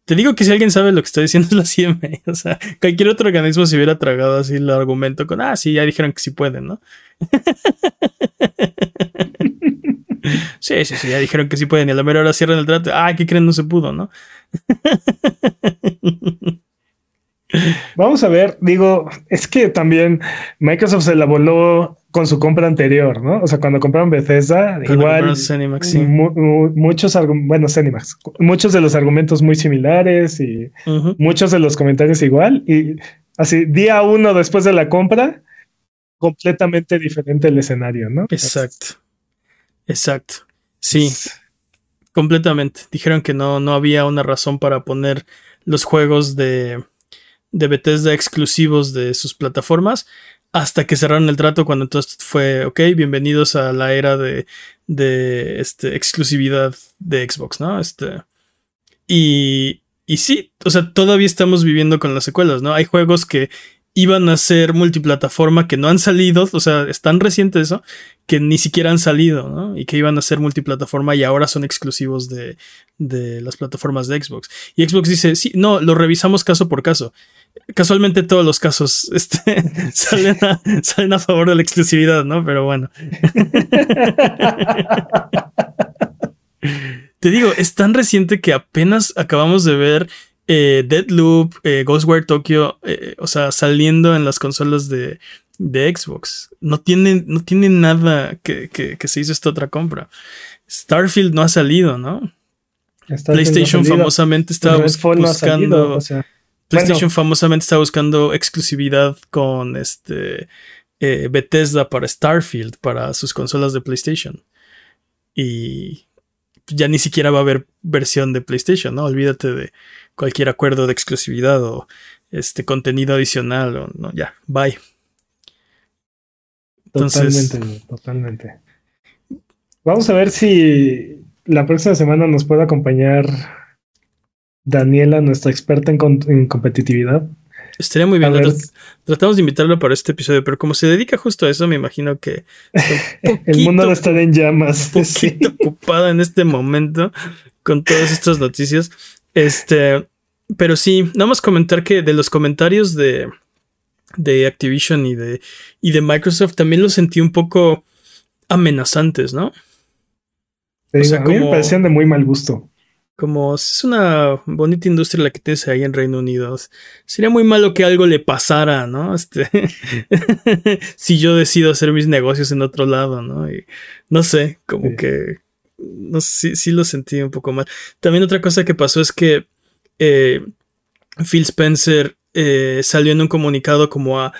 Te digo que si alguien sabe lo que está diciendo [LAUGHS] es la CMA. O sea, cualquier otro organismo se hubiera tragado así el argumento con, ah, sí, ya dijeron que sí pueden, ¿no? [LAUGHS] sí, sí, sí, ya dijeron que sí pueden. Y a la mera hora cierran el trato. Ah, ¿qué creen? No se pudo, ¿no? [LAUGHS] Vamos a ver, digo, es que también Microsoft se la voló con su compra anterior, ¿no? O sea, cuando compraron Bethesda, igual muchos bueno, muchos de los argumentos muy similares y muchos de los comentarios igual y así día uno después de la compra completamente diferente el escenario, ¿no? Exacto. Exacto. Sí. Completamente. Dijeron que no no había una razón para poner los juegos de de Bethesda exclusivos de sus plataformas hasta que cerraron el trato cuando entonces fue, ok, bienvenidos a la era de, de este, exclusividad de Xbox, ¿no? Este, y, y sí, o sea, todavía estamos viviendo con las secuelas, ¿no? Hay juegos que iban a ser multiplataforma que no han salido, o sea, es tan reciente eso, que ni siquiera han salido, ¿no? Y que iban a ser multiplataforma y ahora son exclusivos de, de las plataformas de Xbox. Y Xbox dice, sí, no, lo revisamos caso por caso. Casualmente todos los casos [LAUGHS] este, salen, a, salen a favor de la exclusividad, ¿no? Pero bueno. [LAUGHS] Te digo, es tan reciente que apenas acabamos de ver eh, Deadloop, eh, Ghostwire Tokyo, eh, o sea, saliendo en las consolas de, Xbox. No tiene, no tiene nada que, se hizo esta otra compra. Starfield no ha salido, ¿no? PlayStation famosamente estaba buscando. PlayStation famosamente está buscando exclusividad con este Bethesda para Starfield, para sus consolas de PlayStation. Y ya ni siquiera va a haber versión de PlayStation, ¿no? Olvídate de cualquier acuerdo de exclusividad o este contenido adicional o no, ya, bye. totalmente, totalmente. Vamos a ver si la próxima semana nos puede acompañar Daniela, nuestra experta en, competitividad. Estaría muy bien. Tratamos de invitarlo para este episodio, pero como se dedica justo a eso, me imagino que [LAUGHS] el mundo no está en llamas. Un poquito [LAUGHS] ocupado en este momento con todas estas noticias. Este, pero sí, nada más comentar que de los comentarios de, de Activision y de, y de Microsoft también los sentí un poco amenazantes, ¿no? a mí me parecían de muy mal gusto. Como es una bonita industria la que tienes ahí en Reino Unido. Sería muy malo que algo le pasara, ¿no? [LAUGHS] Este, si yo decido hacer mis negocios en otro lado, ¿no? Y no sé, como que no sé, sí, lo sentí un poco mal. También otra cosa que pasó es que eh, Phil Spencer eh, salió en un comunicado como a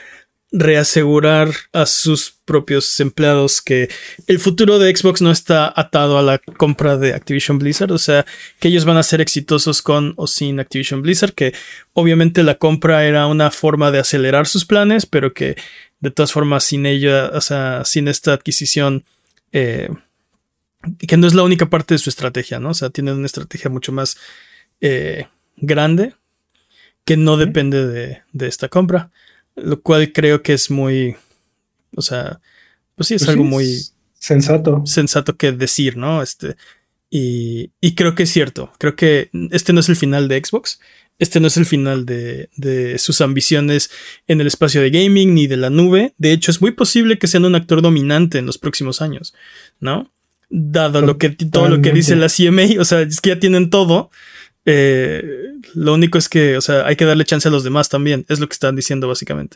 reasegurar a sus propios empleados que el futuro de Xbox no está atado a la compra de Activision Blizzard, o sea, que ellos van a ser exitosos con o sin Activision Blizzard, que obviamente la compra era una forma de acelerar sus planes, pero que de todas formas sin ella, o sea, sin esta adquisición, eh, que no es la única parte de su estrategia, ¿no? O sea, tienen una estrategia mucho más eh, grande que no depende de, esta compra, lo cual creo que es muy, o sea, pues sí, es pues algo muy sensato. Sensato que decir, ¿no? Este, y, y, creo que es cierto, creo que este no es el final de Xbox, este no es el final de, de, sus ambiciones en el espacio de gaming ni de la nube, de hecho es muy posible que sean un actor dominante en los próximos años, ¿no? dado lo que todo lo que dice la CMA, o sea, es que ya tienen todo. Eh, lo único es que, o sea, hay que darle chance a los demás también, es lo que están diciendo básicamente.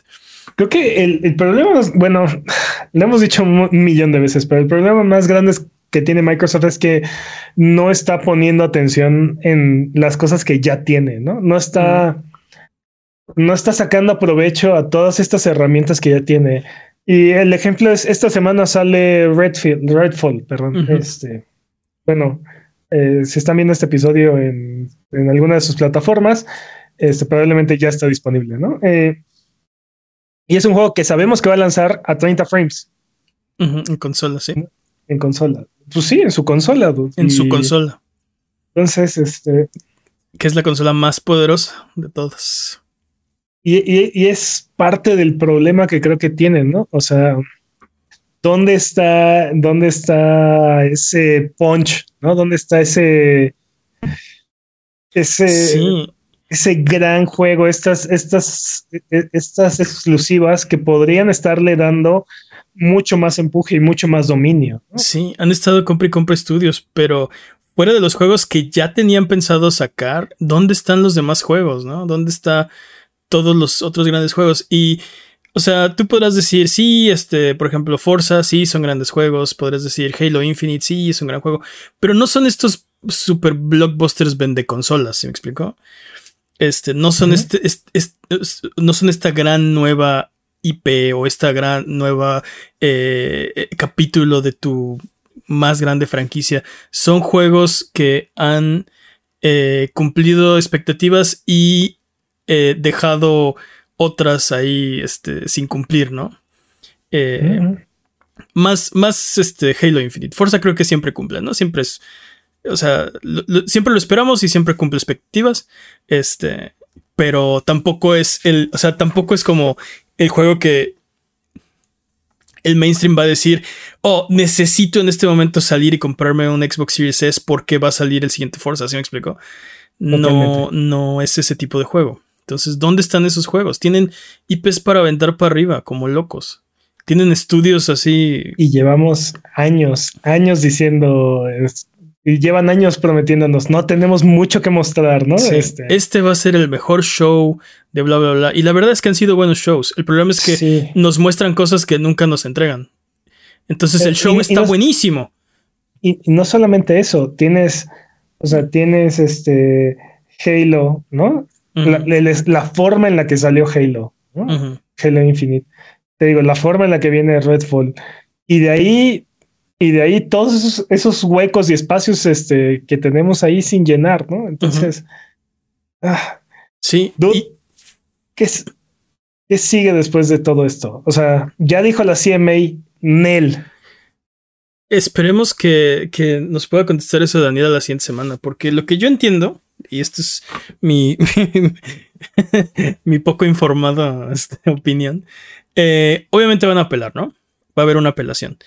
Creo que el, problema, es, bueno, [LAUGHS] lo hemos dicho un millón de veces, pero el problema más grande que tiene Microsoft es que no está poniendo atención en las cosas que ya tiene, ¿no? No está, no está sacando provecho a todas estas herramientas que ya tiene. Y el ejemplo es, esta semana sale Redfield, Redfall, perdón. Este, bueno, eh, si están viendo este episodio en, en, alguna de sus plataformas, este, probablemente ya está disponible, ¿no? Eh, Y es un juego que sabemos que va a lanzar a 30 frames. en consola, sí. En consola. Pues sí, en su consola. En su consola. Entonces, este. Que es la consola más poderosa de todas. Y, es parte del problema que creo que tienen, ¿no? O sea, ¿dónde está, dónde está ese punch, ¿no? ¿Dónde está ese, ese, ese gran juego, estas, estas, e, estas exclusivas que podrían estarle dando mucho más empuje y mucho más dominio? Sí, han estado compra y compra estudios, pero fuera de los juegos que ya tenían pensado sacar, ¿dónde están los demás juegos, no? ¿Dónde está todos los otros grandes juegos. Y, o sea, tú podrás decir, sí, este, por ejemplo, Forza, sí, son grandes juegos. Podrás decir Halo Infinite, sí, es un gran juego. Pero no son estos super blockbusters vende consolas, ¿sí me explico? Este, no son este, no son esta gran nueva IP o esta gran nueva eh, eh, capítulo de tu más grande franquicia. Son juegos que han eh, cumplido expectativas y eh, dejado otras ahí este, sin cumplir, ¿no? Eh, más, más este, Halo Infinite. Forza creo que siempre cumple, ¿no? Siempre es. O sea, siempre lo esperamos y siempre cumple expectativas. Este. Pero tampoco es el. O sea, tampoco es como el juego que el mainstream va a decir, oh, necesito en este momento salir y comprarme un Xbox Series S porque va a salir el siguiente Forza, ¿sí me explico? No, no es ese tipo de juego. Entonces, ¿dónde están esos juegos? Tienen IPs para aventar para arriba, como locos. Tienen estudios así. Y llevamos años, años diciendo. Y llevan años prometiéndonos, no tenemos mucho que mostrar, ¿no? Este. este. va a ser el mejor show de bla, bla, bla. Y la verdad es que han sido buenos shows. El problema es que nos muestran cosas que nunca nos entregan. Entonces el show está buenísimo. Y, y, no solamente eso, tienes, o sea, tienes este Halo, ¿no? la, forma en la que salió Halo, Halo Infinite. Te digo, la forma en la que viene Redfall. Y de ahí, y de ahí todos esos, huecos y espacios este, que tenemos ahí sin llenar, ¿no? Entonces, ah, sí. ¿qué, ¿qué, sigue después de todo esto? O sea, ya dijo la CMA, Nel. Esperemos que, que nos pueda contestar eso Daniel la siguiente semana, porque lo que yo entiendo y esto es mi, [LAUGHS] mi poco informada este, opinión, eh, obviamente van a apelar, ¿no? Va a haber una apelación.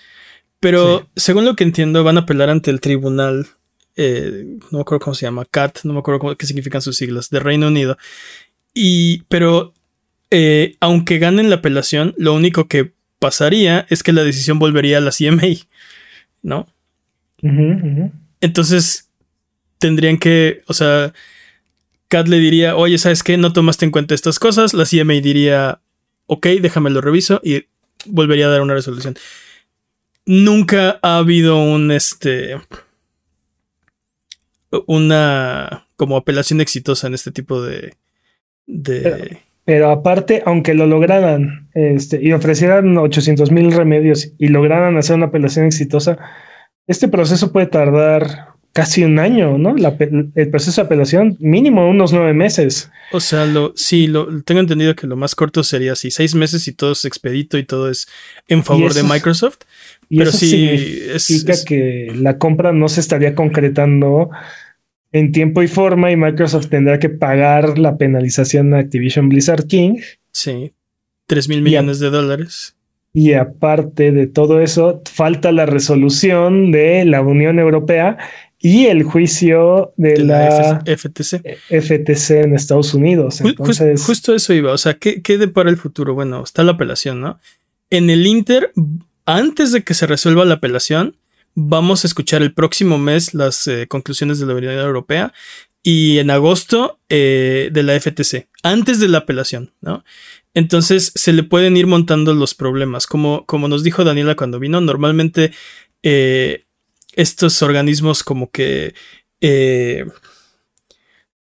Pero según lo que entiendo, van a apelar ante el tribunal, eh, no me acuerdo cómo se llama, CAT, no me acuerdo qué significan sus siglas, de Reino Unido. Y, pero, eh, aunque ganen la apelación, lo único que pasaría es que la decisión volvería a la CMA, ¿no? Entonces, tendrían que, o sea, Kat le diría, oye, ¿sabes qué? No tomaste en cuenta estas cosas. La CMA diría, ok, déjame lo reviso y volvería a dar una resolución. Nunca ha habido un, este, una, como apelación exitosa en este tipo de... de... Pero, aparte, aunque lo lograran este, y ofrecieran 800 mil remedios y lograran hacer una apelación exitosa, este proceso puede tardar casi un año, ¿no? el proceso de apelación, mínimo unos nueve meses. O sea, lo, sí, lo, tengo entendido que lo más corto sería así, seis meses y todo es expedito y todo es en favor de Microsoft. Y pero sí significa que la compra no se estaría concretando en tiempo y forma y Microsoft tendrá que pagar la penalización a Activision Blizzard King. Sí, tres mil millones de dólares. Y aparte de todo eso, falta la resolución de la Unión Europea y el juicio de, la, FTC. FTC en Estados Unidos. justo eso iba. O sea, ¿qué, ¿qué depara el futuro? Bueno, está la apelación, ¿no? En el Inter, antes de que se resuelva la apelación, vamos a escuchar el próximo mes las eh, conclusiones de la Unión Europea y en agosto eh, de la FTC, antes de la apelación, ¿no? Entonces se le pueden ir montando los problemas. Como, como nos dijo Daniela cuando vino, normalmente eh, estos organismos como que eh,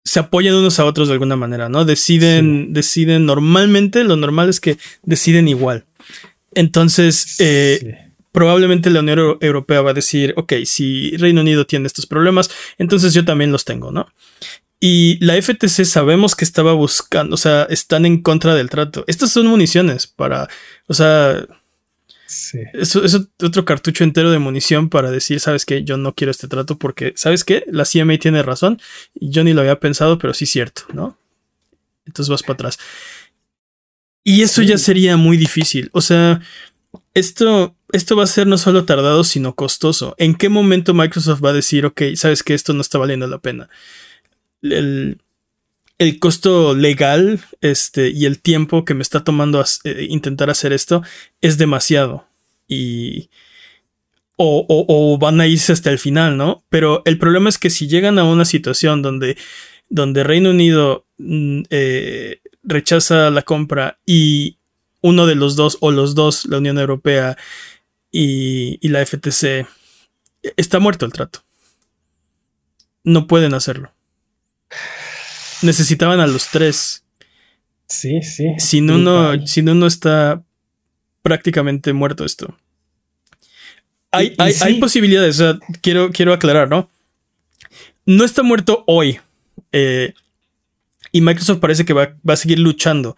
se apoyan unos a otros de alguna manera, ¿no? Deciden, deciden normalmente, lo normal es que deciden igual. Entonces, eh, probablemente la Unión Europea va a decir, ok, si Reino Unido tiene estos problemas, entonces yo también los tengo, ¿no? Y la FTC sabemos que estaba buscando, o sea, están en contra del trato. Estas son municiones para, o sea, eso es otro cartucho entero de munición para decir, sabes que yo no quiero este trato porque, ¿sabes qué? La CMA tiene razón. Y yo ni lo había pensado, pero sí es cierto, ¿no? Entonces vas para atrás. Y eso ya sería muy difícil. O sea, esto, esto va a ser no solo tardado, sino costoso. ¿En qué momento Microsoft va a decir, ok, sabes que esto no está valiendo la pena? El, costo legal este, y el tiempo que me está tomando eh, intentar hacer esto es demasiado. Y. O, o, van a irse hasta el final, ¿no? Pero el problema es que si llegan a una situación donde, donde Reino Unido mm, eh, rechaza la compra y uno de los dos, o los dos, la Unión Europea y, y la FTC, está muerto el trato. No pueden hacerlo. Necesitaban a los tres. Sí, sí. Sin uno, sin uno está prácticamente muerto esto. Hay, hay, hay posibilidades, o sea, quiero, quiero aclarar, ¿no? No está muerto hoy. Eh, y Microsoft parece que va, va a seguir luchando.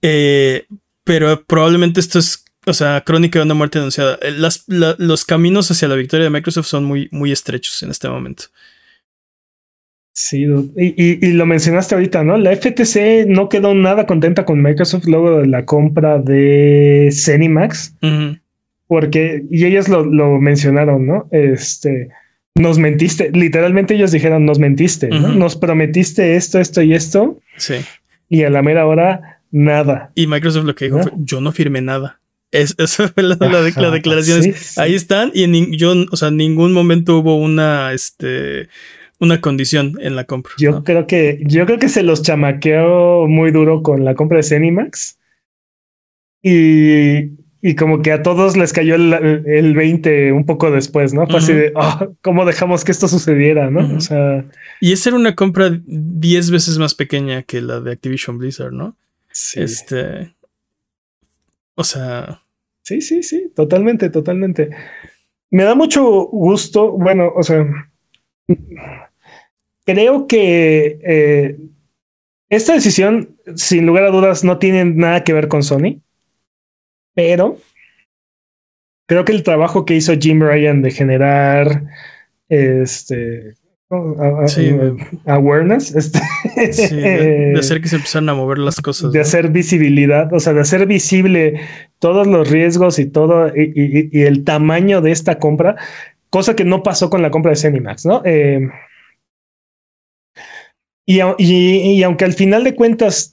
Eh, pero probablemente esto es, o sea, crónica de una muerte anunciada. Eh, los caminos hacia la victoria de Microsoft son muy, muy estrechos en este momento. Sí, y, y, lo mencionaste ahorita, ¿no? La FTC no quedó nada contenta con Microsoft luego de la compra de Cenimax, porque, y ellas lo, lo, mencionaron, ¿no? Este, nos mentiste, literalmente ellos dijeron, nos mentiste, ¿no? Nos prometiste esto, esto y esto. Sí. Y a la mera hora nada. Y Microsoft lo que dijo fue, yo no firmé nada. Es, [LAUGHS] eso fue la, declaración. Ahí están y en yo, o sea, en ningún momento hubo una, este, una condición en la compra. Yo creo que, yo creo que se los chamaqueó muy duro con la compra de Cenimax. Y, y como que a todos les cayó el, el 20 un poco después, ¿no? Fue así de, oh, ¿cómo dejamos que esto sucediera, no? O sea. Y esa era una compra 10 veces más pequeña que la de Activision Blizzard, ¿no? Este. O sea. Sí, sí, sí, totalmente, totalmente. Me da mucho gusto. Bueno, o sea. Creo que eh, esta decisión, sin lugar a dudas, no tiene nada que ver con Sony. Pero creo que el trabajo que hizo Jim Ryan de generar este awareness, este, de, [LAUGHS] hacer que se empezaran a mover las cosas. De hacer visibilidad, o sea, de hacer visible todos los riesgos y todo, y, el tamaño de esta compra, cosa que no pasó con la compra de Semimax, ¿no? Eh, y, y, aunque al final de cuentas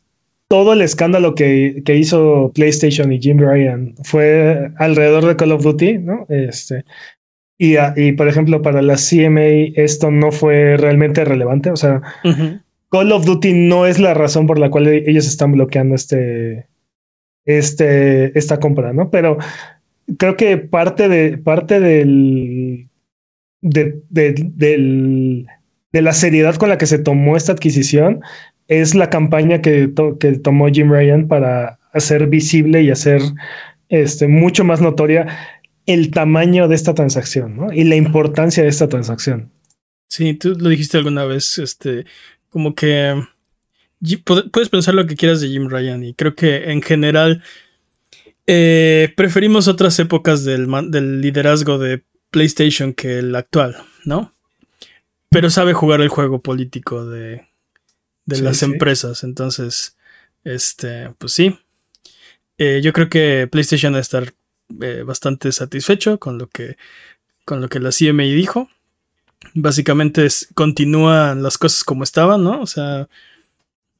todo el escándalo que, que, hizo PlayStation y Jim Ryan fue alrededor de Call of Duty, ¿no? Este, y, y, por ejemplo, para la CMA esto no fue realmente relevante. O sea, Call of Duty no es la razón por la cual ellos están bloqueando este, este, esta compra, ¿no? Pero creo que parte de, parte del, de, del, de la seriedad con la que se tomó esta adquisición es la campaña que, que tomó Jim Ryan para hacer visible y hacer este, mucho más notoria el tamaño de esta transacción ¿no? y la importancia de esta transacción. Sí, tú lo dijiste alguna vez, este, como que puedes pensar lo que quieras de Jim Ryan y creo que en general eh, preferimos otras épocas del, del liderazgo de PlayStation que el actual, ¿no? Pero sabe jugar el juego político de, de las empresas, entonces, este, pues sí. Eh, yo creo que PlayStation va a estar eh, bastante satisfecho con lo que con lo que la CMI dijo. Básicamente continúan las cosas como estaban, ¿no? O sea,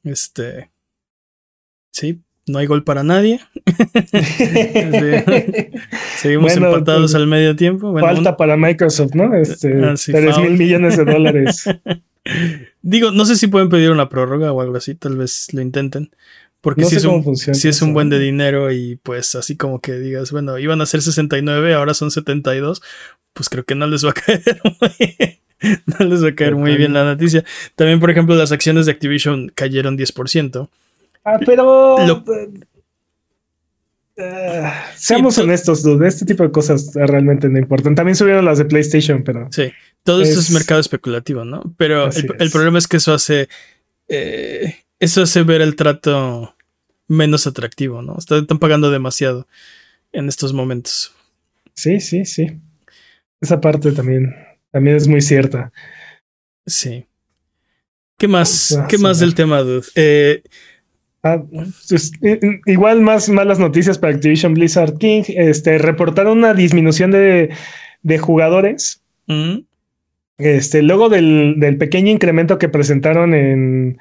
este, sí, no hay gol para nadie. [LAUGHS] [LAUGHS] Seguimos empatados pues, al medio tiempo. falta para Microsoft, ¿no? Este, ah, mil millones de dólares. [LAUGHS] Digo, no sé si pueden pedir una prórroga o algo así, tal vez lo intenten. Porque si, es un, si es un buen de dinero y pues así como que digas, bueno, iban a ser 69, ahora son 72, pues creo que no les va a [LAUGHS] caer muy, no les va a caer muy bien la noticia. También, por ejemplo, las acciones de Activision cayeron 10%. Ah, pero... seamos honestos, dude. Este tipo de cosas realmente no importan. También subieron las de PlayStation, pero. Sí. Todo esto es mercado especulativo, ¿no? Pero el, problema es que eso hace. Eh, eso hace ver el trato menos atractivo, ¿no? Están pagando demasiado en estos momentos. Sí, sí, sí. Esa parte también, también es muy cierta. Sí. ¿Qué más? ¿Qué más del tema, dude? Eh, ah, pues, igual más malas noticias para Activision Blizzard King. Este reportaron una disminución de, de jugadores. Mm. Este, luego del, del, pequeño incremento que presentaron en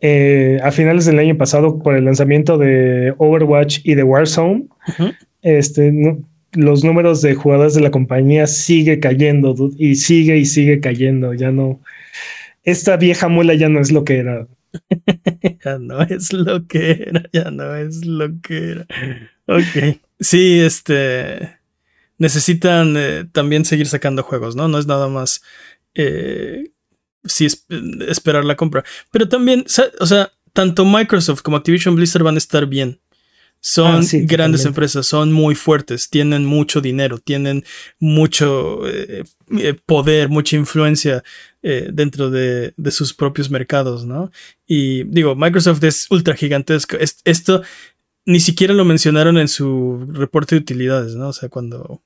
eh, a finales del año pasado por el lanzamiento de Overwatch y de Warzone, este, los números de jugadores de la compañía sigue cayendo y sigue y sigue cayendo. Ya no, esta vieja mula ya no es lo que era. [LAUGHS] ya no es lo que era, ya no es lo que era. Ok. Sí, este. Necesitan eh, también seguir sacando juegos, ¿no? No es nada más. Eh, sí, esperar la compra. Pero también, o sea, tanto Microsoft como Activision Blizzard van a estar bien. Son ah, grandes empresas, son muy fuertes, tienen mucho dinero, tienen mucho eh, poder, mucha influencia eh, dentro de, sus propios mercados, ¿no? Y digo, Microsoft es ultra gigantesco. esto ni siquiera lo mencionaron en su reporte de utilidades, ¿no? O sea, cuando...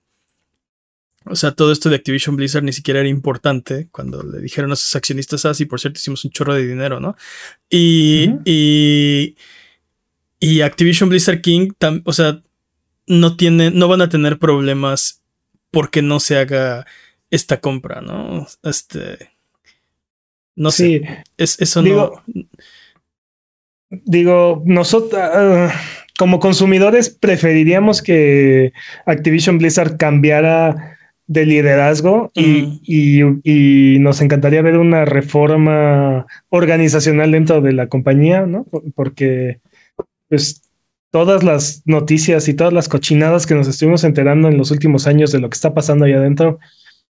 O sea, todo esto de Activision Blizzard ni siquiera era importante cuando le dijeron a sus accionistas, así, ah, por cierto, hicimos un chorro de dinero, ¿no? Y, y y Activision Blizzard King, o sea, no tiene, no van a tener problemas porque no se haga esta compra, ¿no? Este. No sé. Es, eso digo, no. Digo, nosotros ah, como consumidores preferiríamos que Activision Blizzard cambiara de liderazgo y, y, nos encantaría ver una reforma organizacional dentro de la compañía, ¿no? Porque pues todas las noticias y todas las cochinadas que nos estuvimos enterando en los últimos años de lo que está pasando ahí adentro,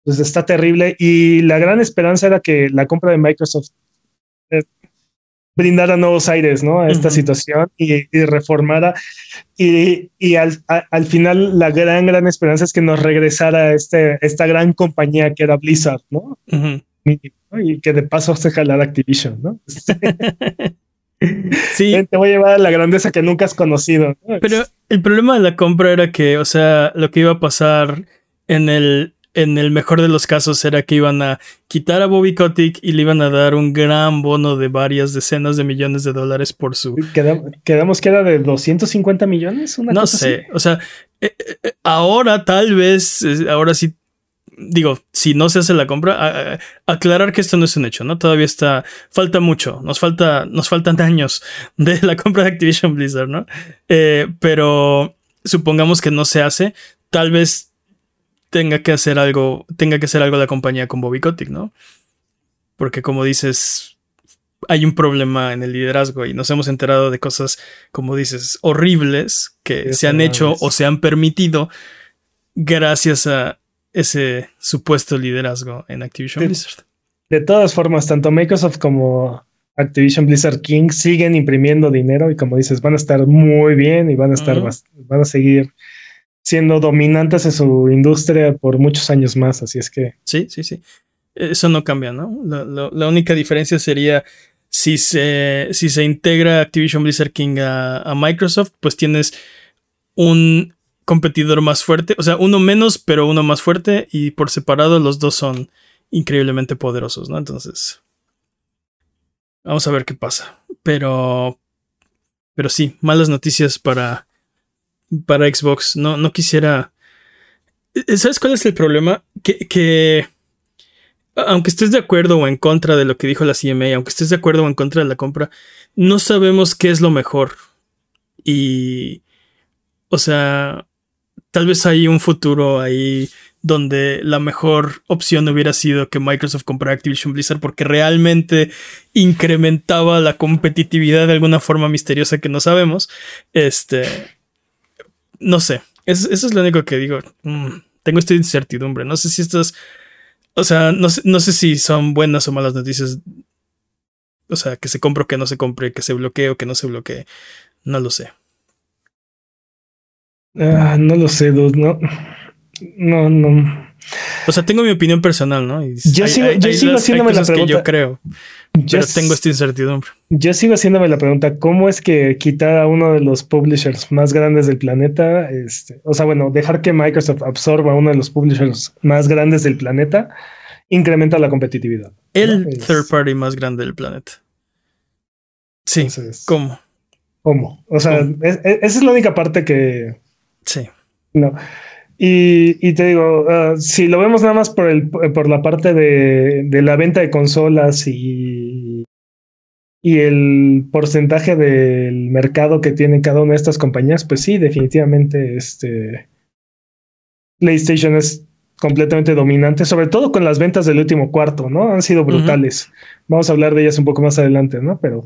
pues está terrible. Y la gran esperanza era que la compra de Microsoft eh, brindara nuevos aires, ¿no? A esta situación y, reformara. Y, y al, al, final la gran, gran esperanza es que nos regresara este, esta gran compañía que era Blizzard, ¿no? y, que de paso se jalara Activision, ¿no? [LAUGHS] Sí. Te voy a llevar a la grandeza que nunca has conocido. Pero el problema de la compra era que, o sea, lo que iba a pasar en el, en el mejor de los casos era que iban a quitar a Bobby Kotick y le iban a dar un gran bono de varias decenas de millones de dólares por su. Quedamos, que era de 250 millones. no sé, o sea, eh, eh, ahora tal vez, ahora sí digo, si no se hace la compra, aclarar que esto no es un hecho, ¿no? Todavía está, falta mucho, nos falta, nos faltan años de la compra de Activision Blizzard, ¿no? Eh, pero supongamos que no se hace, tal vez tenga que hacer algo, tenga que hacer algo la compañía con Bobby Kotick, ¿no? Porque como dices, hay un problema en el liderazgo y nos hemos enterado de cosas, como dices, horribles que se han hecho o se han permitido gracias a ese supuesto liderazgo en Activision Blizzard. De todas formas, tanto Microsoft como Activision Blizzard King siguen imprimiendo dinero y como dices, van a estar muy bien y van a estar, van a seguir siendo dominantes en su industria por muchos años más, así es que... Sí, sí, sí. Eso no cambia, ¿no? La, única diferencia sería si se, si se integra Activision Blizzard King a Microsoft, pues tienes un competidor más fuerte, o sea, uno menos, pero uno más fuerte, y por separado los dos son increíblemente poderosos, ¿no? Entonces, vamos a ver qué pasa. Pero, pero sí, malas noticias para, para Xbox. No, no quisiera. Eh, ¿Sabes cuál es el problema? Que, que, aunque estés de acuerdo o en contra de lo que dijo la CMA, aunque estés de acuerdo o en contra de la compra, no sabemos qué es lo mejor. Y, o sea, tal vez hay un futuro ahí donde la mejor opción hubiera sido que Microsoft comprara Activision Blizzard porque realmente incrementaba la competitividad de alguna forma misteriosa que no sabemos. Este, no sé, eso, es lo único que digo. Mm, tengo esta incertidumbre. No sé si estas, o sea, no sé, no sé si son buenas o malas noticias. O sea, que se compre o que no se compre, que se bloquee o que no se bloquee. No lo sé. Ah, no lo sé, dude, no. No, no. O sea, tengo mi opinión personal, ¿no? Y yo sigo, yo sigo haciéndome la pregunta. Que yo creo, pero tengo esta incertidumbre. Yo sigo haciéndome la pregunta, ¿cómo es que quitar a uno de los publishers más grandes del planeta, este, o sea, bueno, dejar que Microsoft absorba a uno de los publishers más grandes del planeta, incrementa la competitividad? El third party más grande del planeta. Sí, ¿cómo? ¿Cómo? O sea, esa es la única parte que... Sí. No. Y, te digo, ah, si lo vemos nada más por, el, por la parte de, de la venta de consolas y, y el porcentaje del mercado que tiene cada una de estas compañías, pues sí, definitivamente este PlayStation es completamente dominante, sobre todo con las ventas del último cuarto, ¿no? Han sido brutales. Vamos a hablar de ellas un poco más adelante, ¿no? Pero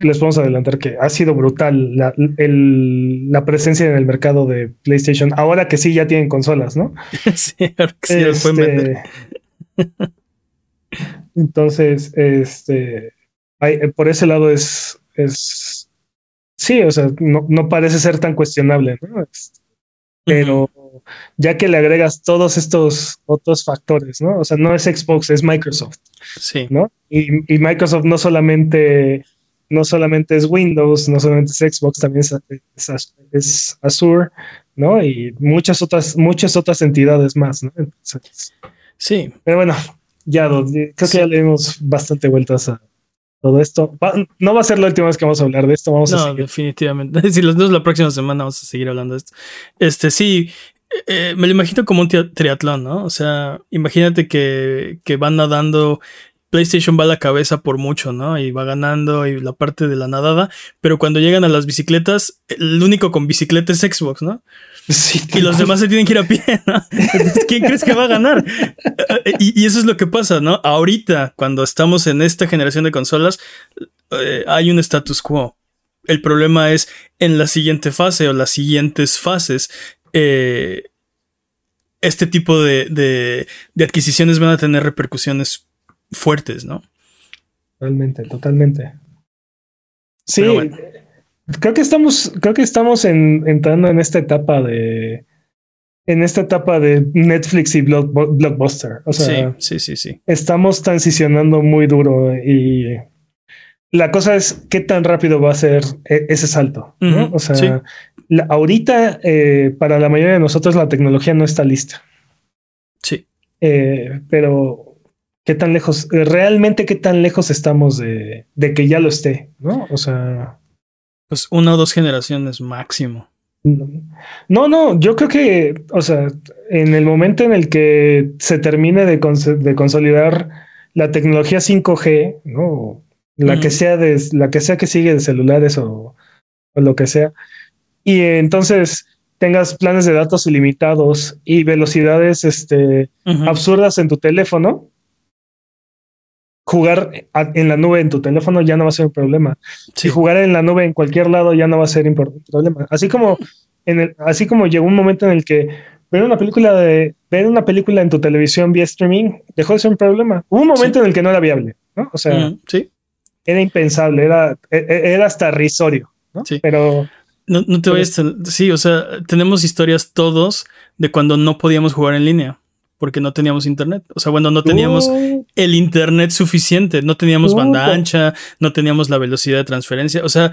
les podemos adelantar que ha sido brutal la, la, presencia en el mercado de PlayStation. Ahora que sí ya tienen consolas, ¿no? [LAUGHS] sí, ahora que sí este, Entonces, este, por ese lado es, es, sí, o sea, no, no parece ser tan cuestionable, ¿no? Pero ya que le agregas todos estos otros factores, ¿no? O sea, no es Xbox, es Microsoft. Sí. ¿No? Y, y Microsoft no solamente no solamente es Windows, no solamente es Xbox, también es, Azure, ¿no? Y muchas otras, muchas otras entidades más, ¿no? sí. Pero bueno, ya creo que ya le dimos bastante vueltas a todo esto. no va a ser la última vez que vamos a hablar de esto, vamos no, a seguir. definitivamente. [LAUGHS] Si los dos la próxima semana vamos a seguir hablando de esto. Este, sí, eh, me lo imagino como un triatlón, ¿no? O sea, imagínate que, que van nadando PlayStation va a la cabeza por mucho, ¿no? Y va ganando y la parte de la nadada, pero cuando llegan a las bicicletas, el único con bicicleta es Xbox, ¿no? Sí, y los demás se tienen que ir a pie, ¿no? ¿quién crees que va a ganar? Y, eso es lo que pasa, ¿no? Ahorita, cuando estamos en esta generación de consolas, eh, hay un status quo. El problema es en la siguiente fase o las siguientes fases. Eh, este tipo de, de adquisiciones van a tener repercusiones fuertes, ¿no? Totalmente, totalmente. Sí, creo que estamos, creo que estamos entrando en esta etapa de, en esta etapa de Netflix y Blockbuster. O sea, sí, sí, sí, sí. Estamos transicionando muy duro y la cosa es qué tan rápido va a ser e, ese salto. ¿no? O sea, ahorita eh, para la mayoría de nosotros la tecnología no está lista. Sí. Eh, pero qué tan lejos, eh, realmente qué tan lejos estamos de, de que ya lo esté, ¿no? O sea. Pues una o dos generaciones máximo. No, no, yo creo que, o sea, en el momento en el que se termine de, de consolidar la tecnología 5G, ¿no? La que sea de, la que sea que sigue de celulares o, o lo que sea. Y entonces tengas planes de datos ilimitados y velocidades este, absurdas en tu teléfono, jugar en la nube en tu teléfono ya no va a ser un problema. Si jugar en la nube en cualquier lado ya no va a ser un problema. Así como en el, así como llegó un momento en el que ver una película de ver una película en tu televisión vía streaming dejó de ser un problema. Hubo un momento en el que no era viable, ¿no? O sea, sí. era impensable, era, e, e, era hasta risorio, ¿no? Sí. Pero no, no te vayas. Sí, o sea, tenemos historias todos de cuando no podíamos jugar en línea porque no teníamos internet. O sea, bueno, no teníamos el internet suficiente, no teníamos banda ancha, no teníamos la velocidad de transferencia. O sea,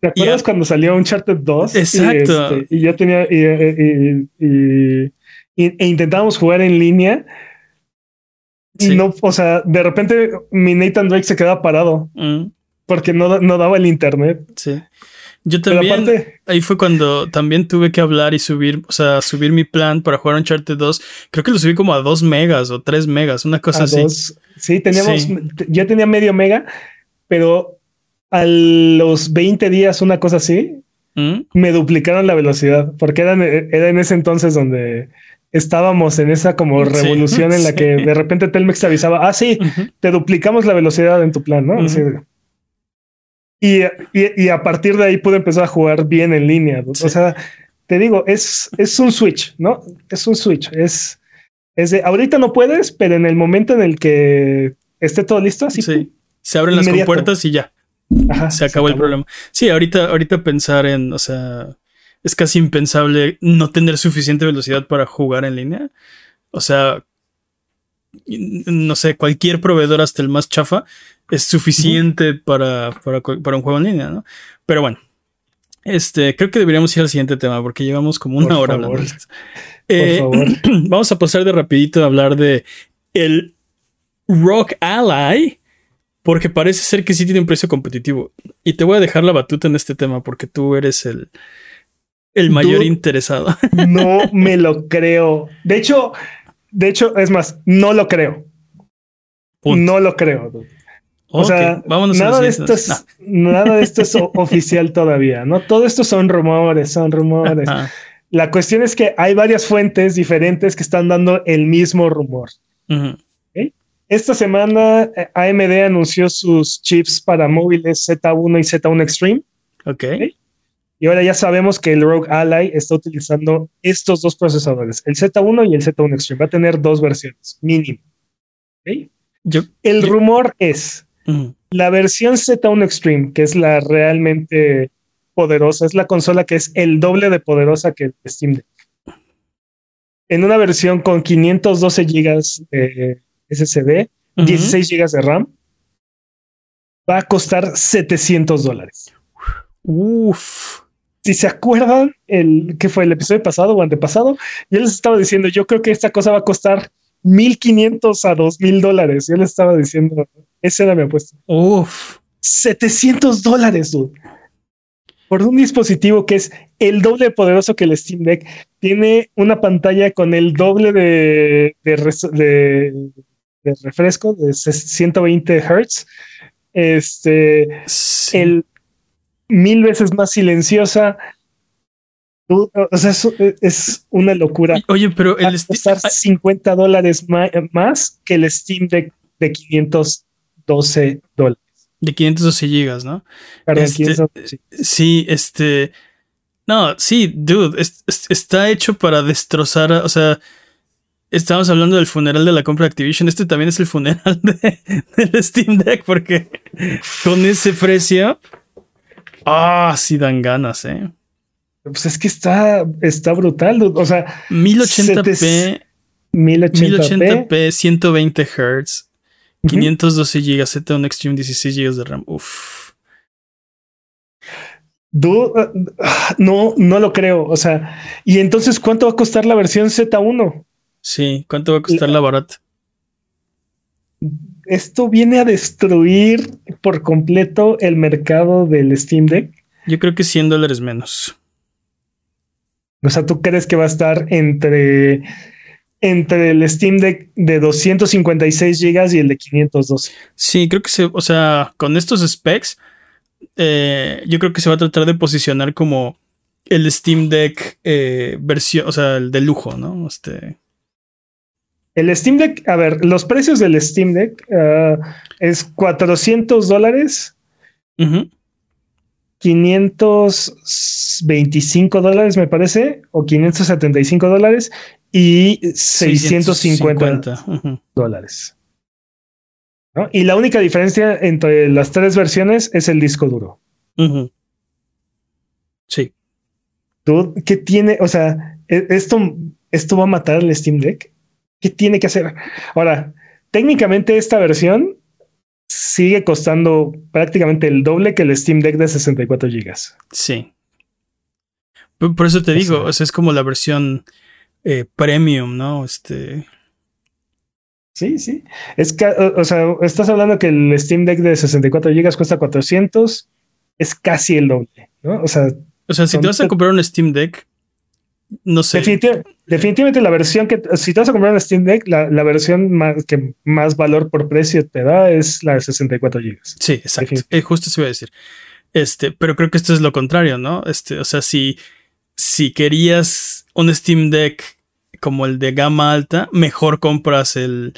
¿te acuerdas cuando salió Uncharted 2? Exacto. Y, este, yo tenía y, e intentábamos jugar en línea. Y no, o sea, de repente mi Nathan Drake se quedaba parado mm. porque no, no daba el internet. Sí. Yo también. ahí fue cuando también tuve que hablar y subir, o sea, subir mi plan para jugar Uncharted 2. Creo que lo subí como a 2 megas o 3 megas, una cosa así. Sí, teníamos, ya tenía medio mega, pero a los 20 días, una cosa así, ¿Mm? me duplicaron la velocidad, porque era, era en ese entonces donde estábamos en esa como revolución en la [LAUGHS] que de repente Telmex te avisaba, ah, sí, te duplicamos la velocidad en tu plan, ¿no? Y, y, a partir de ahí pude empezar a jugar bien en línea. O sea, te digo, es, es un switch, ¿no? Es un switch. Es, es de ahorita no puedes, pero en el momento en el que esté todo listo, así. Sí. Se abren las compuertas y ya. se acabó el problema. Sí, ahorita, ahorita pensar en, o sea, es casi impensable no tener suficiente velocidad para jugar en línea. O sea, no sé, cualquier proveedor, hasta el más chafa, es suficiente para, para, para, un juego en línea, ¿no? Pero bueno, este, creo que deberíamos ir al siguiente tema porque llevamos como una hora hablando de esto. Eh, [CLEARS THROAT] vamos a pasar de rapidito a hablar de el Rock Ally, porque parece ser que sí tiene un precio competitivo. Y te voy a dejar la batuta en este tema porque tú eres el, el mayor interesado. [LAUGHS] No me lo creo. De hecho, de hecho, es más, no lo creo. No lo creo. O sea, [LAUGHS] nada, de esto es, nada de esto es oficial todavía, ¿no? Todo esto son rumores, son rumores. La cuestión es que hay varias fuentes diferentes que están dando el mismo rumor. Esta semana eh, AMD anunció sus chips para móviles Z1 y Z1 Extreme. Ok. Y ahora ya sabemos que el Rogue Ally está utilizando estos dos procesadores, el Z1 y el Z1 Extreme. Va a tener dos versiones, mínimo. el rumor es la versión Z1 Extreme, que es la realmente poderosa, es la consola que es el doble de poderosa que el Steam Deck. En una versión con 512 GB de SSD, 16 GB de RAM, va a costar 700 dólares. Uf si se acuerdan, el que fue el episodio pasado o antepasado, yo les estaba diciendo, yo creo que esta cosa va a costar 1500 a 2000 dólares. Yo les estaba diciendo, esa era mi apuesta. Uf, 700 dólares, dude. Por un dispositivo que es el doble poderoso que el Steam Deck, tiene una pantalla con el doble de, de, refresco de 120 Hz. Este, el, mil veces más silenciosa. O sea, es, una locura. Oye, pero el costar 50 dólares más que el Steam Deck de 512 dólares. De 512 gigas, ¿no? Este, sí. este. No, sí, dude, está hecho para destrozar, o sea, estamos hablando del funeral de la compra de Activision, este también es el funeral [LAUGHS] de, del Steam Deck, porque con ese precio, Ah, sí dan ganas, ¿eh? Pues es que está, está brutal. O sea, 1080p, 1080p, 120 Hz, 512 GB, Z1 Extreme 16 GB de RAM. Uf. Uh, no, no lo creo. O sea, y entonces, ¿cuánto va a costar la versión Z1? Sí, ¿cuánto va a costar la barata? esto viene a destruir por completo el mercado del Steam Deck. Yo creo que 100 dólares menos. O sea, ¿tú crees que va a estar entre, entre el Steam Deck de 256 gigas y el de 512? Sí, creo que se, o sea, con estos specs, eh, yo creo que se va a tratar de posicionar como el Steam Deck eh, versión, o sea, el de lujo, ¿no? Este. El Steam Deck, a ver, los precios del Steam Deck uh, es 400 dólares, 525 dólares, me parece, o 575 dólares y 650 dólares. Y la única diferencia entre las tres versiones es el disco duro. Sí. ¿Tú qué tiene? O sea, e-, esto, esto va a matar el Steam Deck. ¿Qué tiene que hacer? Ahora, técnicamente esta versión sigue costando prácticamente el doble que el Steam Deck de 64 GB. Sí. Por, eso te digo, o sea, es como la versión eh, premium, ¿no? Este. Sí, sí. Es que, o, sea, estás hablando que el Steam Deck de 64 GB cuesta 400, es casi el doble, ¿no? O sea, o sea, si te vas a comprar un Steam Deck, no sé. definitivamente la versión que, si te vas a comprar un Steam Deck, la, versión más, que más valor por precio te da es la de 64 GB. Sí, exacto. Eh, justo se iba a decir. Este, pero creo que esto es lo contrario, ¿no? Este, o sea, si, si querías un Steam Deck como el de gama alta, mejor compras el,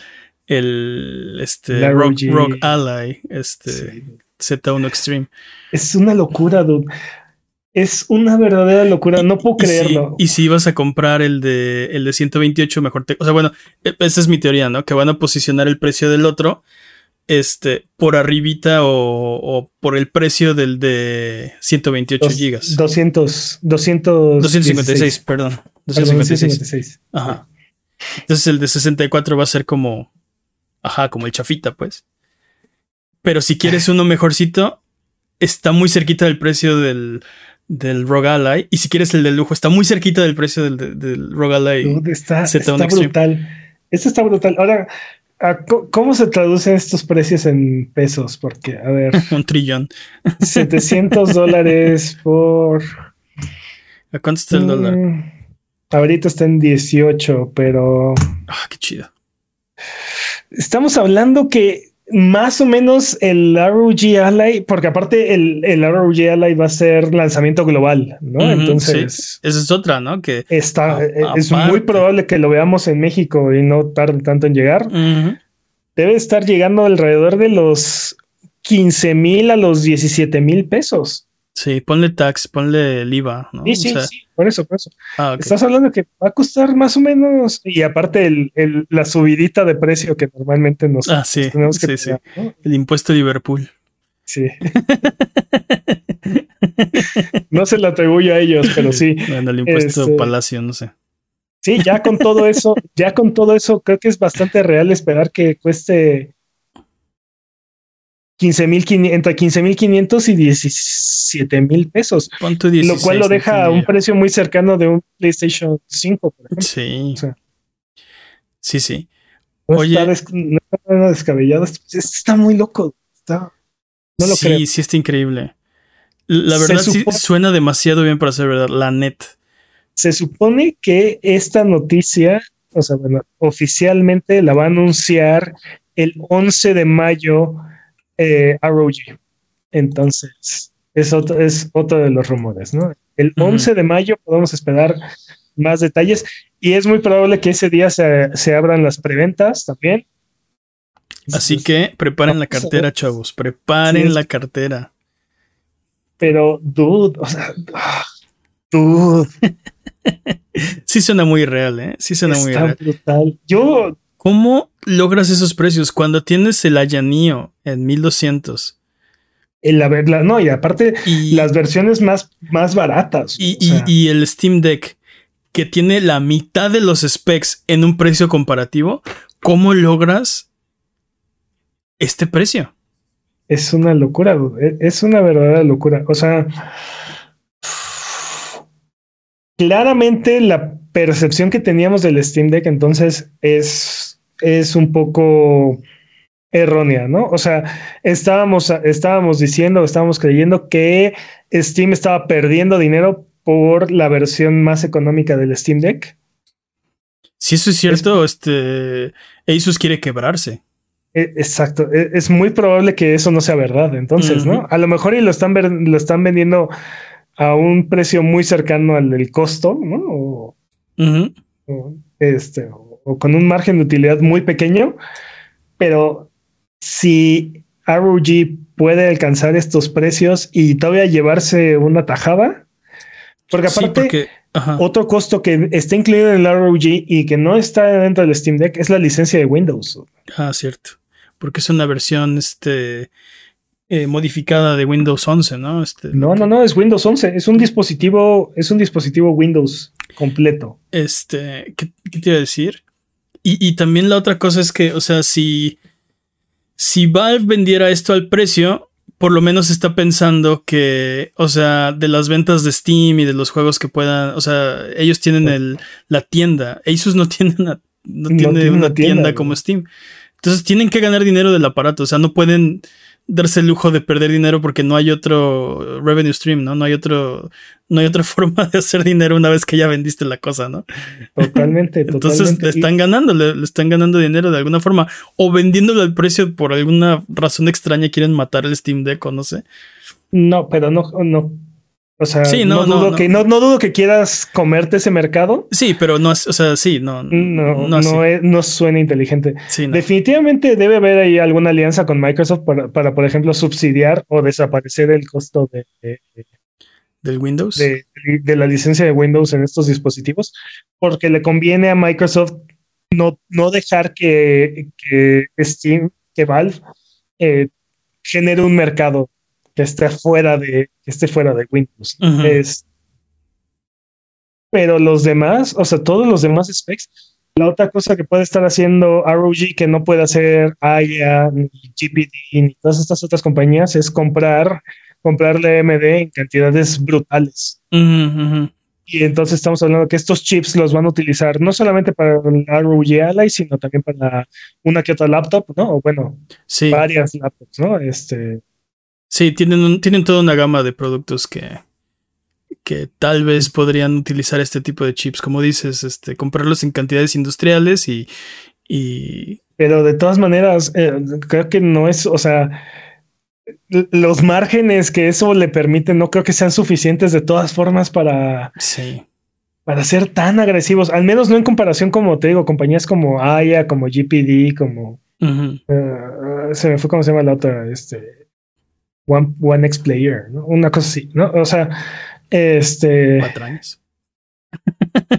el este, Rock, Ally, este, Z1 Extreme. Es una locura, dude. Es una verdadera locura, no puedo creerlo. y si ibas a comprar el de, el de 128, mejor te. O sea, bueno, e, esa es mi teoría, ¿no? Que van a posicionar el precio del otro este, por arribita o, por el precio del de 128 gigas. 200, 200 256, perdón. 256. Ajá. Entonces el de 64 va a ser como, ajá, como el chafita, pues. Pero si quieres uno mejorcito, está muy cerquita del precio del, del Rogue Ally. Y si quieres el de lujo, está muy cerquita del precio del, del Rogue Ally. está, está brutal. Esto está brutal. Ahora, ¿cómo se traducen estos precios en pesos? Porque, a ver. [LAUGHS] Un trillón. 700 dólares por. ¿A cuánto está el dólar? Mm, ahorita está en 18, pero. Ah, qué chido. Estamos hablando que más o menos el ROG Ally, porque aparte el, el ROG Ally va a ser lanzamiento global, ¿no? Entonces. Esa es otra, ¿no? Que está, eh, es muy probable que lo veamos en México y no tarde tanto en llegar. Debe estar llegando alrededor de los 15 mil a los 17 mil pesos. Sí, ponle tax, ponle el IVA, ¿no? Sí, sí, sí, por eso, por eso. Ah, Estás hablando que va a costar más o menos, y aparte el, el, la subidita de precio que normalmente nos ah, sí, tenemos que sí, El impuesto de Liverpool. Sí. [LAUGHS] no se lo atribuyo a ellos, pero sí. Bueno, el impuesto este, Palacio, no sé. Sí, ya con todo eso, ya con todo eso, creo que es bastante real esperar que cueste 15 entre 15.500 y 17 mil pesos. lo cual lo deja a un precio muy cercano de un PlayStation 5, por ejemplo. Sí. sí, sí. Oye, está descabellado. Está muy loco. Está, no lo sí, sí, está increíble. La verdad sí suena demasiado bien para ser verdad, la net. Se supone que esta noticia, o sea, bueno, oficialmente la va a anunciar el 11 de mayo eh, ROG. Entonces, es otro, es otro de los rumores, ¿no? El 11 de mayo podemos esperar más detalles y es muy probable que ese día se, abran las preventas también. Así que preparen la cartera, chavos, preparen la cartera. Pero, dude, o sea, dude. [LAUGHS] sí suena muy real, ¿eh? Sí suena muy real. Brutal. Yo ¿Cómo logras esos precios cuando tienes el Ayanio en 1200? la, verdad, no, y aparte las versiones más, más baratas. Y, el Steam Deck que tiene la mitad de los specs en un precio comparativo, ¿cómo logras este precio? Es una locura, e, es una verdadera locura. O sea, claramente la percepción que teníamos del Steam Deck entonces es es un poco errónea, ¿no? O sea, estábamos, estábamos diciendo, estábamos creyendo que Steam estaba perdiendo dinero por la versión más económica del Steam Deck. Si eso es cierto, este Asus quiere quebrarse. E, exacto, e, es muy probable que eso no sea verdad, entonces, ¿no? A lo mejor y lo están, lo están vendiendo a un precio muy cercano al del costo, ¿no? O, este, o con un margen de utilidad muy pequeño, pero si ROG puede alcanzar estos precios y todavía llevarse una tajada, porque aparte otro costo que está incluido en el ROG y que no está dentro del Steam Deck es la licencia de Windows. Ah, cierto, porque es una versión este eh, modificada de Windows 11, ¿no? Este, no, no, no, es Windows 11, es un dispositivo, es un dispositivo Windows completo. Este, ¿qué, qué te iba a decir? Y, también la otra cosa es que, o sea, si, si Valve vendiera esto al precio, por lo menos está pensando que, o sea, de las ventas de Steam y de los juegos que puedan, o sea, ellos tienen el, la tienda. Asus no tiene una, no, tiene, una tienda como Steam. Entonces tienen que ganar dinero del aparato, o sea, no pueden darse el lujo de perder dinero porque no hay otro revenue stream, ¿no? No hay otro, no hay otra [LAUGHS] forma de hacer dinero una vez que ya vendiste la cosa, ¿no? Totalmente. [LAUGHS] Entonces le están ganando, le, están ganando dinero de alguna forma o vendiéndolo al precio por alguna razón extraña quieren matar el Steam Deck o no sé. No, pero no, no, o sea, no, dudo que no, dudo que quieras comerte ese mercado. Sí, pero no es, o sea, sí, no, no, no, suena inteligente. Definitivamente debe haber ahí alguna alianza con Microsoft para, por ejemplo, subsidiar o desaparecer el costo de, del Windows, de, la licencia de Windows en estos dispositivos, porque le conviene a Microsoft no, no dejar que, que Steam, que Valve eh, genere un mercado que esté fuera de, que esté fuera de Windows. es, pero los demás, o sea, todos los demás specs La otra cosa que puede estar haciendo ROG que no puede hacer AIA, ni GPD, ni todas estas otras compañías es comprar, comprarle AMD en cantidades brutales. Y entonces estamos hablando que estos chips los van a utilizar no solamente para ROG Ally, sino también para una que otra laptop, ¿no? O bueno, varias laptops, ¿no? Este. Sí, tienen, tienen toda una gama de productos que, que tal vez podrían utilizar este tipo de chips, como dices, este, comprarlos en cantidades industriales y... y... Pero de todas maneras, eh, creo que no es, o sea, los márgenes que eso le permite no creo que sean suficientes de todas formas para, sí. para ser tan agresivos, al menos no en comparación como te digo, compañías como Aya, como GPD, como... Eh, se me fue cómo se llama la otra, este... One, One X Player, ¿no? Una cosa así, ¿no? O sea, este.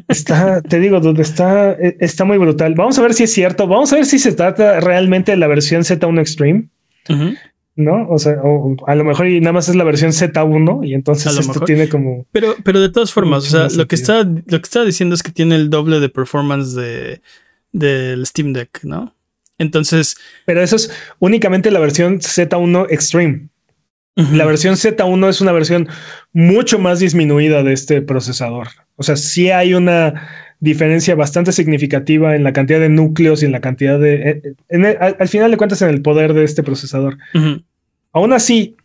Está, te digo, donde está, e, está muy brutal. Vamos a ver si es cierto. Vamos a ver si se trata realmente de la versión Z1 Extreme. ¿No? O sea, a lo mejor y nada más es la versión Z1 y entonces esto tiene como. Pero, pero de todas formas, o sea, lo que está, lo que está diciendo es que tiene el doble de performance de del Steam Deck, ¿no? Entonces. Pero eso es únicamente la versión Z1 Extreme. La versión Z1 es una versión mucho más disminuida de este procesador. O sea, sí hay una diferencia bastante significativa en la cantidad de núcleos y en la cantidad de... Eh, al, final de cuentas en el poder de este procesador. Aún así,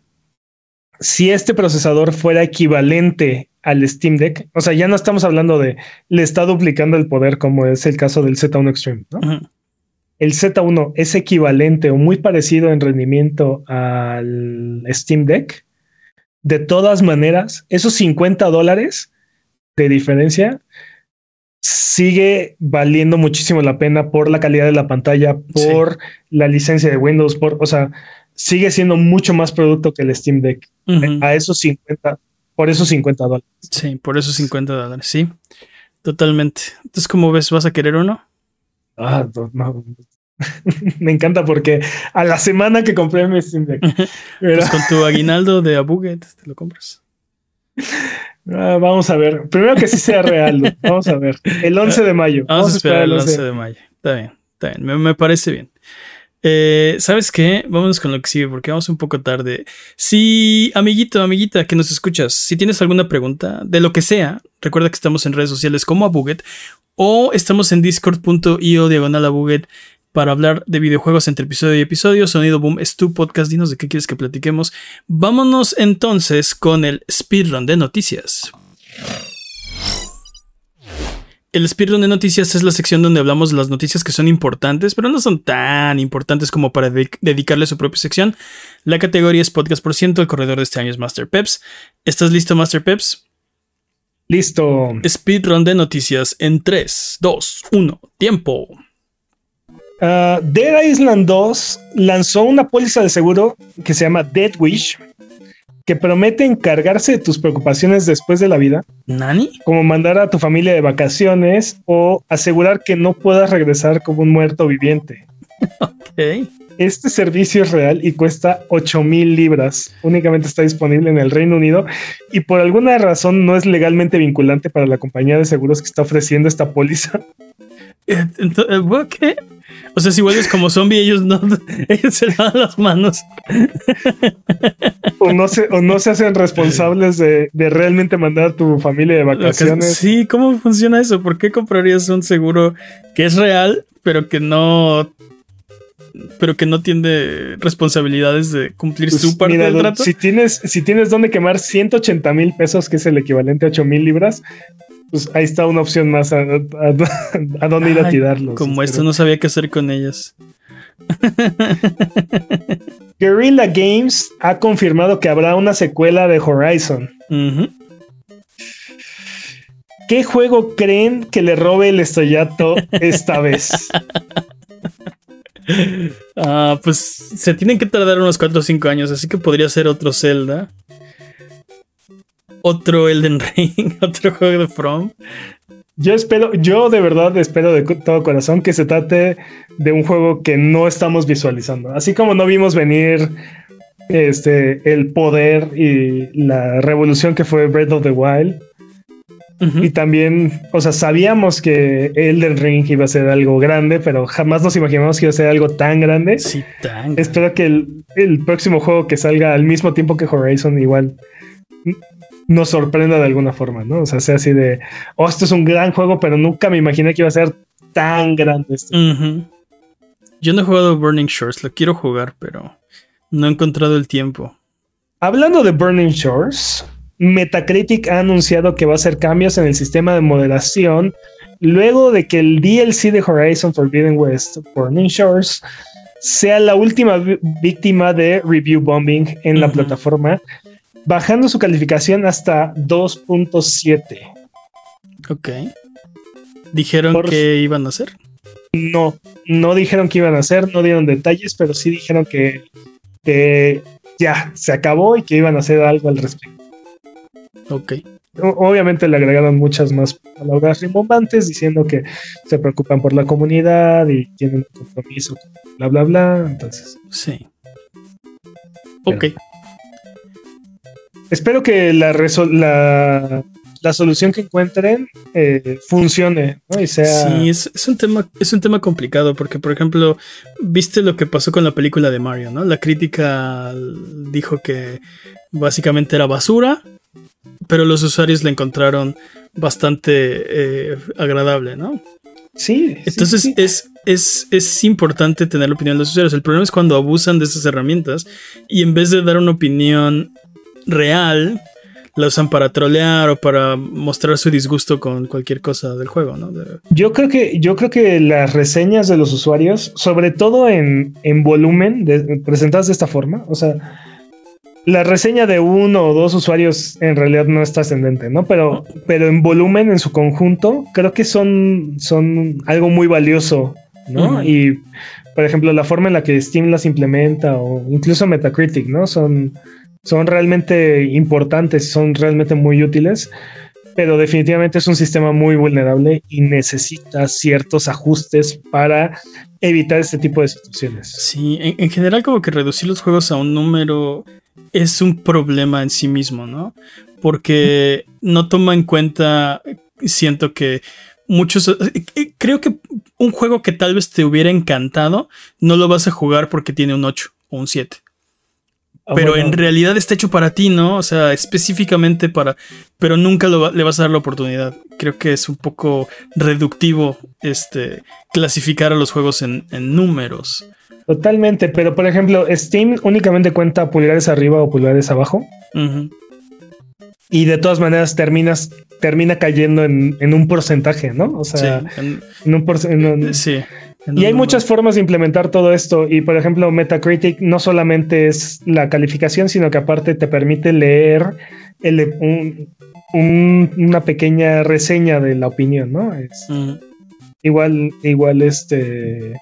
si este procesador fuera equivalente al Steam Deck, o sea, ya no estamos hablando de le está duplicando el poder como es el caso del Z1 Extreme, ¿no? El Z1 es equivalente o muy parecido en rendimiento al Steam Deck, de todas maneras, esos 50 dólares de diferencia sigue valiendo muchísimo la pena por la calidad de la pantalla, por la licencia de Windows, por, o sea, sigue siendo mucho más producto que el Steam Deck. A esos 50, por esos 50 dólares. Sí, por esos 50 dólares, sí, totalmente. Entonces, ¿cómo ves? ¿Vas a querer uno? Ah, no, [LAUGHS] me encanta porque a la semana que compré mi Steam Deck. pues con tu aguinaldo de Abuget te lo compras. Ah, vamos a ver. Primero que sí sea real. Vamos a ver. El 11 de mayo. Vamos, a esperar el 11 de mayo. Está bien, está bien. Me, parece bien. Eh, ¿Sabes qué? Vámonos con lo que sigue porque vamos un poco tarde. Si, amiguito, amiguita, que nos escuchas, si tienes alguna pregunta de lo que sea, recuerda que estamos en redes sociales como Abuget o estamos en discord.io diagonal para hablar de videojuegos entre episodio y episodio. Sonido Boom es tu podcast, dinos de qué quieres que platiquemos. Vámonos entonces con el speedrun de noticias. El speedrun de noticias es la sección donde hablamos de las noticias que son importantes, pero no son tan importantes como para dedicarle su propia sección. La categoría es podcast por ciento, el corredor de este año es Master Peps. ¿Estás listo, Master Peps? Listo. Speedrun de noticias en 3, 2, 1, tiempo. Uh, Dead Island 2 lanzó una póliza de seguro que se llama Dead Wish, que promete encargarse de tus preocupaciones después de la vida. ¿Nani? Como mandar a tu familia de vacaciones o asegurar que no puedas regresar como un muerto viviente. [LAUGHS] ok. Este servicio es real y cuesta 8 mil libras. Únicamente está disponible en el Reino Unido y por alguna razón no es legalmente vinculante para la compañía de seguros que está ofreciendo esta póliza. [LAUGHS] Eh, eh, ¿Qué? O sea, si vuelves como zombie, ellos no, [LAUGHS] ellos se dan las manos. O no se, o no se hacen responsables de, realmente mandar a tu familia de vacaciones. Sí, ¿cómo funciona eso? ¿Por qué comprarías un seguro que es real, pero que no pero que no tiene responsabilidades de cumplir pues su parte del trato. Si tienes, si tienes donde quemar 180 mil pesos, que es el equivalente a 8 mil libras, pues ahí está una opción más a, [LAUGHS] dónde ir a tirarlos. Como esto no sabía qué hacer con ellas. [LAUGHS] Guerrilla Games ha confirmado que habrá una secuela de Horizon. ¿Qué juego creen que le robe el estrellato esta vez? [LAUGHS] Ah, pues se tienen que tardar unos 4 o 5 años, así que podría ser otro Zelda otro Elden Ring, [LAUGHS] otro juego de From. Yo espero, yo de verdad espero de todo corazón que se trate de un juego que no estamos visualizando. Así como no vimos venir este el poder y la revolución que fue Breath of the Wild. Y también, o sea, sabíamos que Elden Ring iba a ser algo grande, pero jamás nos imaginamos que iba a ser algo tan grande. Sí, tan. Espero que el, el próximo juego que salga al mismo tiempo que Horizon igual nos sorprenda de alguna forma, ¿no? O sea, sea así de, oh, esto es un gran juego, pero nunca me imaginé que iba a ser tan grande esto. Yo no he jugado Burning Shores, lo quiero jugar, pero no he encontrado el tiempo. Hablando de Burning Shores, Metacritic ha anunciado que va a hacer cambios en el sistema de moderación luego de que el DLC de Horizon Forbidden West, Burning Shores, sea la última víctima de review bombing en la plataforma, bajando su calificación hasta 2.7. Ok. ¿Dijeron que iban a hacer? No, no dijeron que iban a hacer, no dieron detalles, pero sí dijeron que, que ya se acabó y que iban a hacer algo al respecto. Ok. Obviamente le agregaron muchas más palabras rimbombantes diciendo que se preocupan por la comunidad y tienen un compromiso, bla, bla, bla. Entonces. Sí. Ok. espero que la, la, la, solución que encuentren eh, funcione y sea. Sí, es, es, un tema, es un tema complicado porque, por ejemplo, viste lo que pasó con la película de Mario, ¿no? La crítica dijo que básicamente era basura pero los usuarios la encontraron bastante eh, agradable, ¿no? Sí. Entonces Es, es, es, importante tener la opinión de los usuarios. El problema es cuando abusan de esas herramientas y en vez de dar una opinión real, la usan para trolear o para mostrar su disgusto con cualquier cosa del juego, ¿no? Yo creo que, yo creo que las reseñas de los usuarios, sobre todo en, en volumen, presentadas de esta forma, o sea, la reseña de uno o dos usuarios en realidad no es trascendente, ¿no? Pero, pero en volumen, en su conjunto, creo que son, son algo muy valioso, ¿no? Y, por ejemplo, la forma en la que Steam las implementa o incluso Metacritic, ¿no? Son, son realmente importantes, son realmente muy útiles, pero definitivamente es un sistema muy vulnerable y necesita ciertos ajustes para evitar este tipo de situaciones. Sí, en general como que reducir los juegos a un número es un problema en sí mismo, ¿no? Porque no toma en cuenta, siento que muchos, eh, creo que un juego que tal vez te hubiera encantado, no lo vas a jugar porque tiene un 8 o un 7. Ah, pero en realidad está hecho para ti, ¿no? O sea, específicamente para... Pero nunca le vas a dar la oportunidad. Creo que es un poco reductivo este, clasificar a los juegos en, en números. Totalmente, pero por ejemplo, Steam únicamente cuenta pulgares arriba o pulgares abajo. Y de todas maneras terminas, termina cayendo en, un porcentaje, ¿no? O sea, en, un porcentaje. Sí. Y hay muchas formas de implementar todo esto. Y por ejemplo, Metacritic no solamente es la calificación, sino que aparte te permite leer una pequeña reseña de la opinión, ¿no? Es, Igual, igual este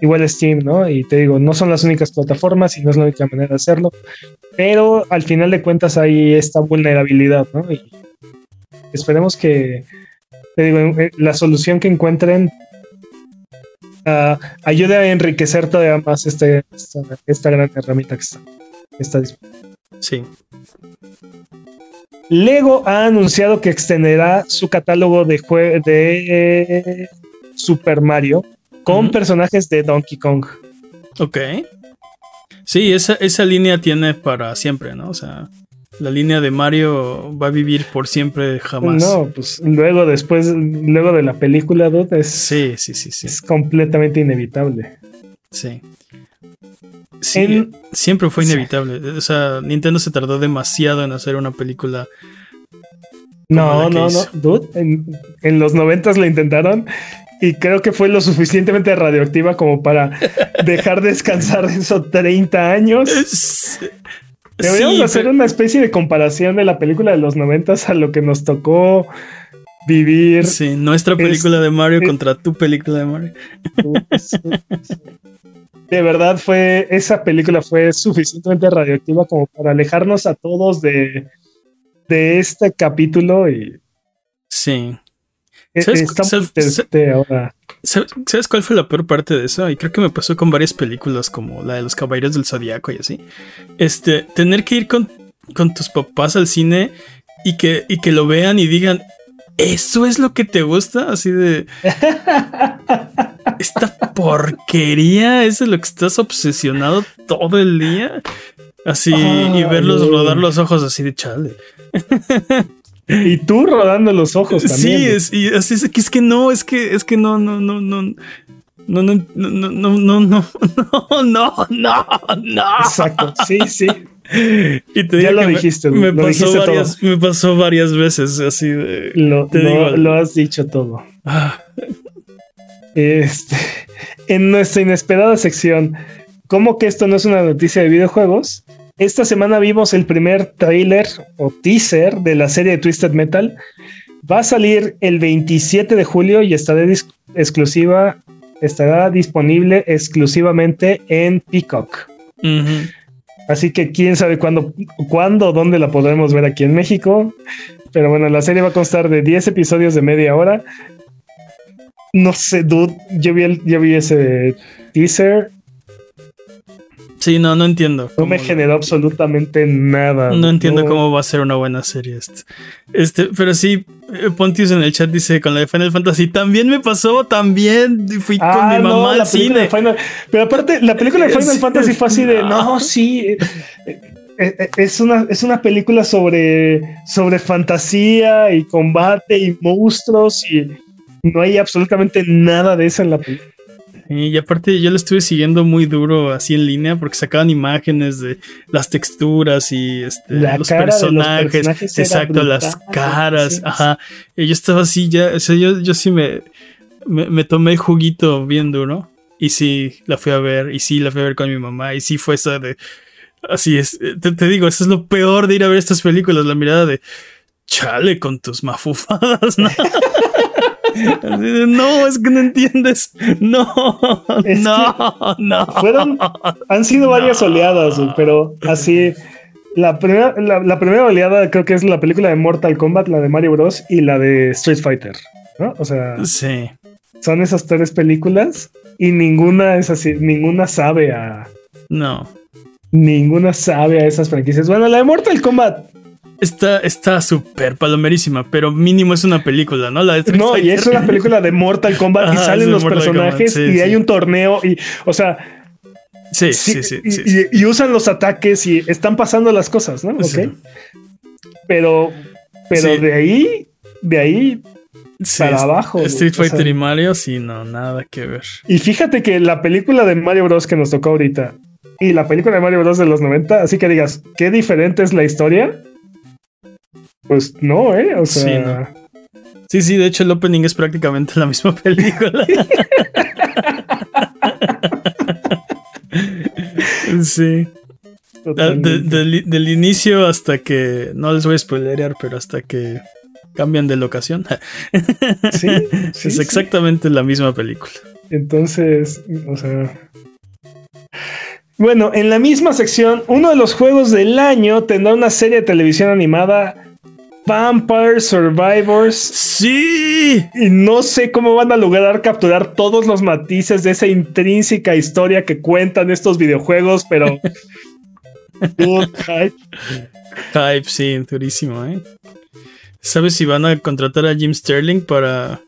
igual Steam, ¿no? Y te digo, no son las únicas plataformas y no es la única manera de hacerlo, pero al final de cuentas hay esta vulnerabilidad, ¿no? Y esperemos que, te digo, eh, la solución que encuentren uh, ayude a enriquecer todavía más este, esta, gran herramienta que está, está disponible. Sí. Lego ha anunciado que extenderá su catálogo de, de Super Mario con personajes de Donkey Kong. Ok. Sí, esa, esa línea tiene para siempre, ¿no? O sea, la línea de Mario va a vivir por siempre jamás. No, pues luego después, luego de la película, dude, es, sí, sí, sí, sí. es completamente inevitable. Sí. Sí, siempre fue inevitable. O sea, Nintendo se tardó demasiado en hacer una película. No, no, no, dude. En, en los noventas lo intentaron y creo que fue lo suficientemente radioactiva como para [LAUGHS] dejar descansar eso 30 años. Deberíamos hacer una especie de comparación de la película de los 90 a lo que nos tocó vivir. Sí, nuestra película de Mario contra tu película de Mario. de verdad fue, esa película fue suficientemente radioactiva como para alejarnos a todos de, de este capítulo y... Sí. Eh, ¿Sabes, cuál fue la peor parte de eso? Y creo que me pasó con varias películas como la de los Caballeros del Zodiaco y así. Este, tener que ir con, tus papás al cine y que, y que lo vean y digan, ¿Eso es lo que te gusta? Así de. [LAUGHS] Esta porquería, ¿eso es lo que estás obsesionado todo el día? Así, y verlos rodar los ojos así de chale. [LAUGHS] Y tú rodando los ojos también. Sí, es, y así es que es que no, es que, es que no, no, no, no. No, no, no, no, no, no, no, no, no. Exacto, sí, sí. Y te ya lo dijiste, me, lo pasó dijiste varias, todo. me pasó varias veces así de. Lo, te lo- digo. lo has dicho todo. Ah, Este, en nuestra inesperada sección, ¿cómo que esto no es una noticia de videojuegos? Esta semana vimos el primer tráiler o teaser de la serie de Twisted Metal. Va a salir el 27 de julio y estará dis- exclusiva, estará disponible exclusivamente en Peacock. Así que quién sabe cuándo, cuándo, o dónde la podremos ver aquí en México. Pero bueno, la serie va a constar de 10 episodios de media hora. No sé, dude, yo vi, el- yo vi ese teaser, Sí, no, no entiendo. no me generó absolutamente nada. No entiendo No- cómo va a ser una buena serie este. Este, pero sí, eh, Pontius en el chat dice con la de Final Fantasy, también me pasó, también fui con Ah, mi no, mamá la al cine. de Final. Pero aparte, la película de [LAUGHS] Final Sí. Fantasy fue así de no, sí. eh, eh, eh, Es una, es una película sobre, sobre fantasía y combate y monstruos y no hay absolutamente nada de eso en la película. Sí, y aparte yo lo estuve siguiendo muy duro así en línea porque sacaban imágenes de las texturas y este, los, de los personajes, personajes exacto, las brutal, caras, sí, ajá. Y yo estaba así ya, o sea, yo, yo sí me, me, me tomé el juguito bien duro y sí la fui a ver y sí la fui a ver con mi mamá y sí fue esa de, así es, eh, te, te digo, eso es lo peor de ir a ver estas películas, la mirada de, chale con tus mafufadas, ¿no? [LAUGHS] No, es que no entiendes. No, Es no, no. Fueron, han sido varias oleadas, pero así. La primera, la, la primera oleada creo que es la película de Mortal Kombat, la de Mario Bros. y la de Street Fighter. ¿no? O sea, Sí. son esas tres películas y ninguna es así, ninguna sabe a. No. Ninguna sabe a esas franquicias. Bueno, la de Mortal Kombat. Está está súper palomerísima, pero mínimo es una película, ¿no? La de Street No, y es una película de Mortal Kombat y Ajá, salen los Mortal personajes Kombat, sí, y sí. hay un torneo y, o sea, Sí, sí, sí, y, sí, sí. y- y usan los ataques y están pasando las cosas, ¿no? Ok. Sí. Pero, pero de ahí, de ahí, Sí, para abajo, Street o sea. Fighter y Mario, sí, no, nada que ver. y fíjate que la película de Mario Bros que nos tocó ahorita y la película de Mario Bros de los 90, así que digas, ¿qué diferente es la historia? Pues no, ¿eh? O sea, Sí, no. Sí, sí, de hecho el opening es prácticamente la misma [LAUGHS] película. sí. Ah, de- del, inicio hasta que. No les voy a spoilerear, pero hasta que cambian de locación. [LAUGHS] Sí, sí, es sí. exactamente la misma película. Entonces, o sea. Bueno, en la misma sección, uno de los juegos del año tendrá una serie de televisión animada, Vampire Survivors. ¡Sí! Y no sé cómo van a lograr capturar todos los matices de esa intrínseca historia que cuentan estos videojuegos, pero. [LAUGHS] Hype. Hype, sí, durísimo, ¿eh? ¿Sabes si van a contratar a Jim Sterling para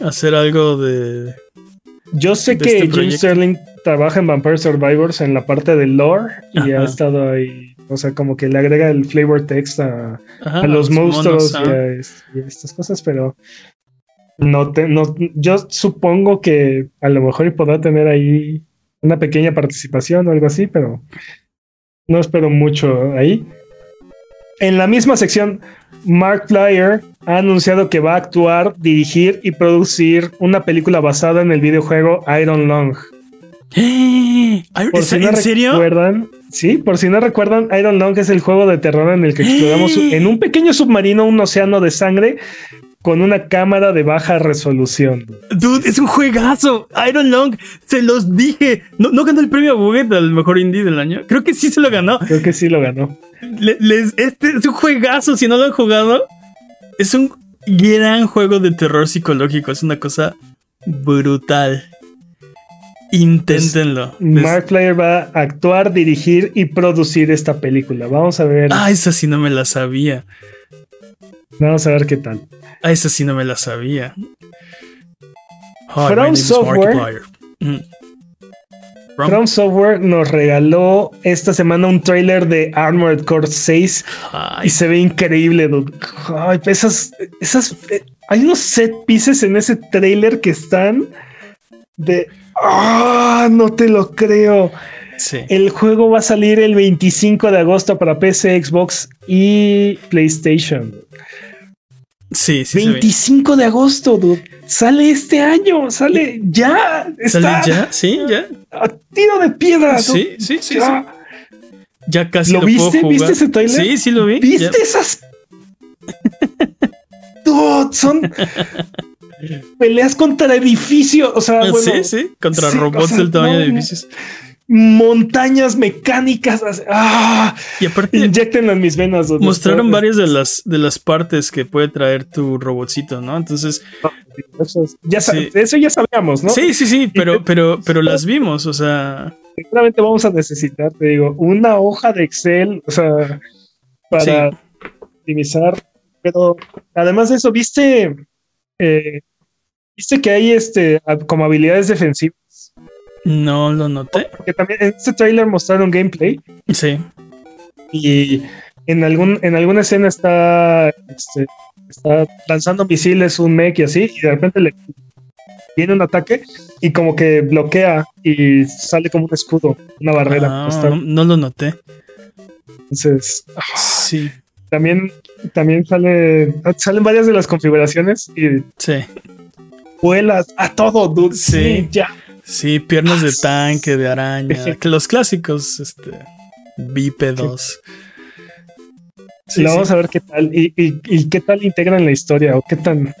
hacer algo de. Yo sé De que este Jim. Sterling trabaja en Vampire Survivors en la parte del lore y Ajá. ha estado ahí. O sea, como que le agrega el flavor text a, Ajá, a los monstruos monos, y, a, es- y a estas cosas, pero no te, no, yo supongo que a lo mejor y podrá tener ahí una pequeña participación o algo así, pero no espero mucho ahí. En la misma sección, Mark Flyer ha anunciado que va a actuar, dirigir y producir una película basada en el videojuego Iron Long. [GASPS] Por ¿Es- si no ¿En serio? recuerdan, sí, por si no recuerdan, Iron Long es el juego de terror en el que exploramos [GASPS] en un pequeño submarino un océano de sangre con una cámara de baja resolución. Dude, es un juegazo. Iron Long, se los dije. No, no ganó el premio Buget al mejor indie del año. Creo que sí se lo ganó. Creo que sí lo ganó. Le- les- este es un juegazo. Si no lo han jugado, es un gran juego de terror psicológico. Es una cosa brutal. Inténtenlo. Les- Mark Flyer va a actuar, dirigir y producir esta película. Vamos a ver. Ah, esa sí no me la sabía. Vamos a ver qué tal. Ah, esa sí no me la sabía. Hi, From Software. Mm. From- From Software nos regaló esta semana un trailer de Armored Core 6 Ay, y se ve increíble, dude. Ay, esas, esas, eh, hay unos set pieces en ese trailer que están de. ¡Ah! no te lo creo. sí. El juego va a salir el 25 de agosto para PC, Xbox y PlayStation. Sí, sí. se ve. 25 de agosto, dude. Sale este año, sale ya. ¿Sale ya? Sí, ya. a tiro de piedra. Sí, sí, sí. sí. Ya. Ya casi ¿Lo lo, viste? puedo jugar. ¿Viste ese trailer? Sí, sí lo vi. ¿Viste Ya. esas? [LAUGHS] Dude, son peleas contra edificios. O sea, Ah, bueno, sí, sí. Contra sí, robots o sea, del tamaño no, de edificios. montañas mecánicas. ¡Ah! Y aparte, Inyecten en mis venas. mostraron varias de las, de las partes que puede traer tu robotcito, ¿no? Entonces, Eso, es- ya Sí. eso ya sabíamos, ¿no? sí, sí, sí, pero, pero, pero las [LAUGHS] vimos, o sea, Seguramente vamos a necesitar, te digo, una hoja de Excel, o sea, para Sí. optimizar. Pero además de eso, viste, eh, viste que hay este como habilidades defensivas. no lo noté. Porque también en este trailer mostraron gameplay Sí. y en algún en alguna escena está este, está lanzando misiles un mech y así y de repente le viene un ataque y como que bloquea y sale como un escudo, una barrera. Ah, no, no lo noté. Entonces, Sí, también también sale salen varias de las configuraciones y sí. Vuelas a todo, dude. Sí. Sí, ya. Sí, piernas de tanque, de araña, los clásicos, este, bípedos. Sí, sí. vamos a ver qué tal y, y- y qué tal integran la historia o qué tan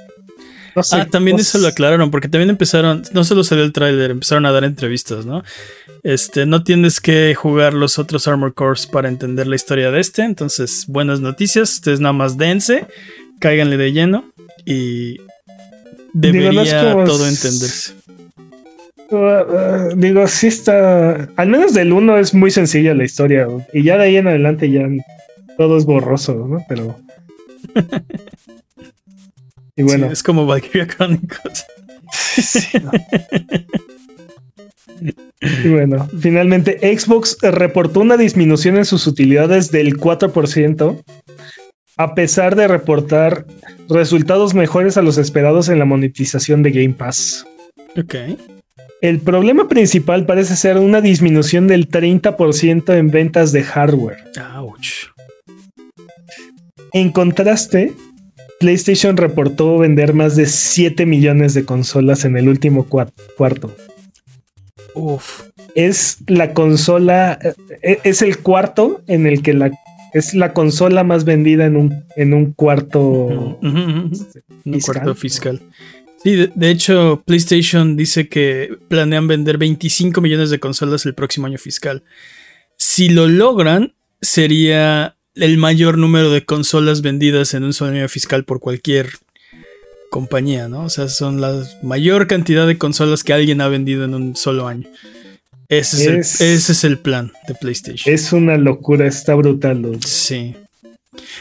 no sé. Ah, también no eso lo aclararon, porque también empezaron, no solo salió el tráiler, empezaron a dar entrevistas, ¿no? Este, no tienes que jugar los otros Armor Cores para entender la historia de este, entonces, buenas noticias, ustedes nada más dense, cáiganle de lleno y debería Digo, no todo entenderse. Uh, uh, digo, sí está. Al menos del 1 es muy sencilla la historia. güey. Y ya de ahí en adelante ya todo es borroso, ¿no? Pero. [LAUGHS] y bueno, Sí, es como Valkyria Chronicles. sí, no. [LAUGHS] y bueno, finalmente Xbox reportó una disminución en sus utilidades del 4%, a pesar de reportar resultados mejores a los esperados en la monetización de Game Pass. Ok. El problema principal parece ser una disminución del 30% en ventas de hardware. Ouch. En contraste, PlayStation reportó vender más de 7 millones de consolas en el último cua- cuarto. Uf. Es la consola, eh, es el cuarto en el que la es la consola más vendida en un, en un cuarto. Este, Un fiscal. cuarto fiscal. Sí, de, de hecho, PlayStation dice que planean vender 25 millones de consolas el próximo año fiscal. Si lo logran, sería el mayor número de consolas vendidas en un solo año fiscal por cualquier compañía, ¿no? O sea, son la mayor cantidad de consolas que alguien ha vendido en un solo año. Ese es, Es- el, ese es el plan de PlayStation. Es una locura, está brutal. dude. Sí.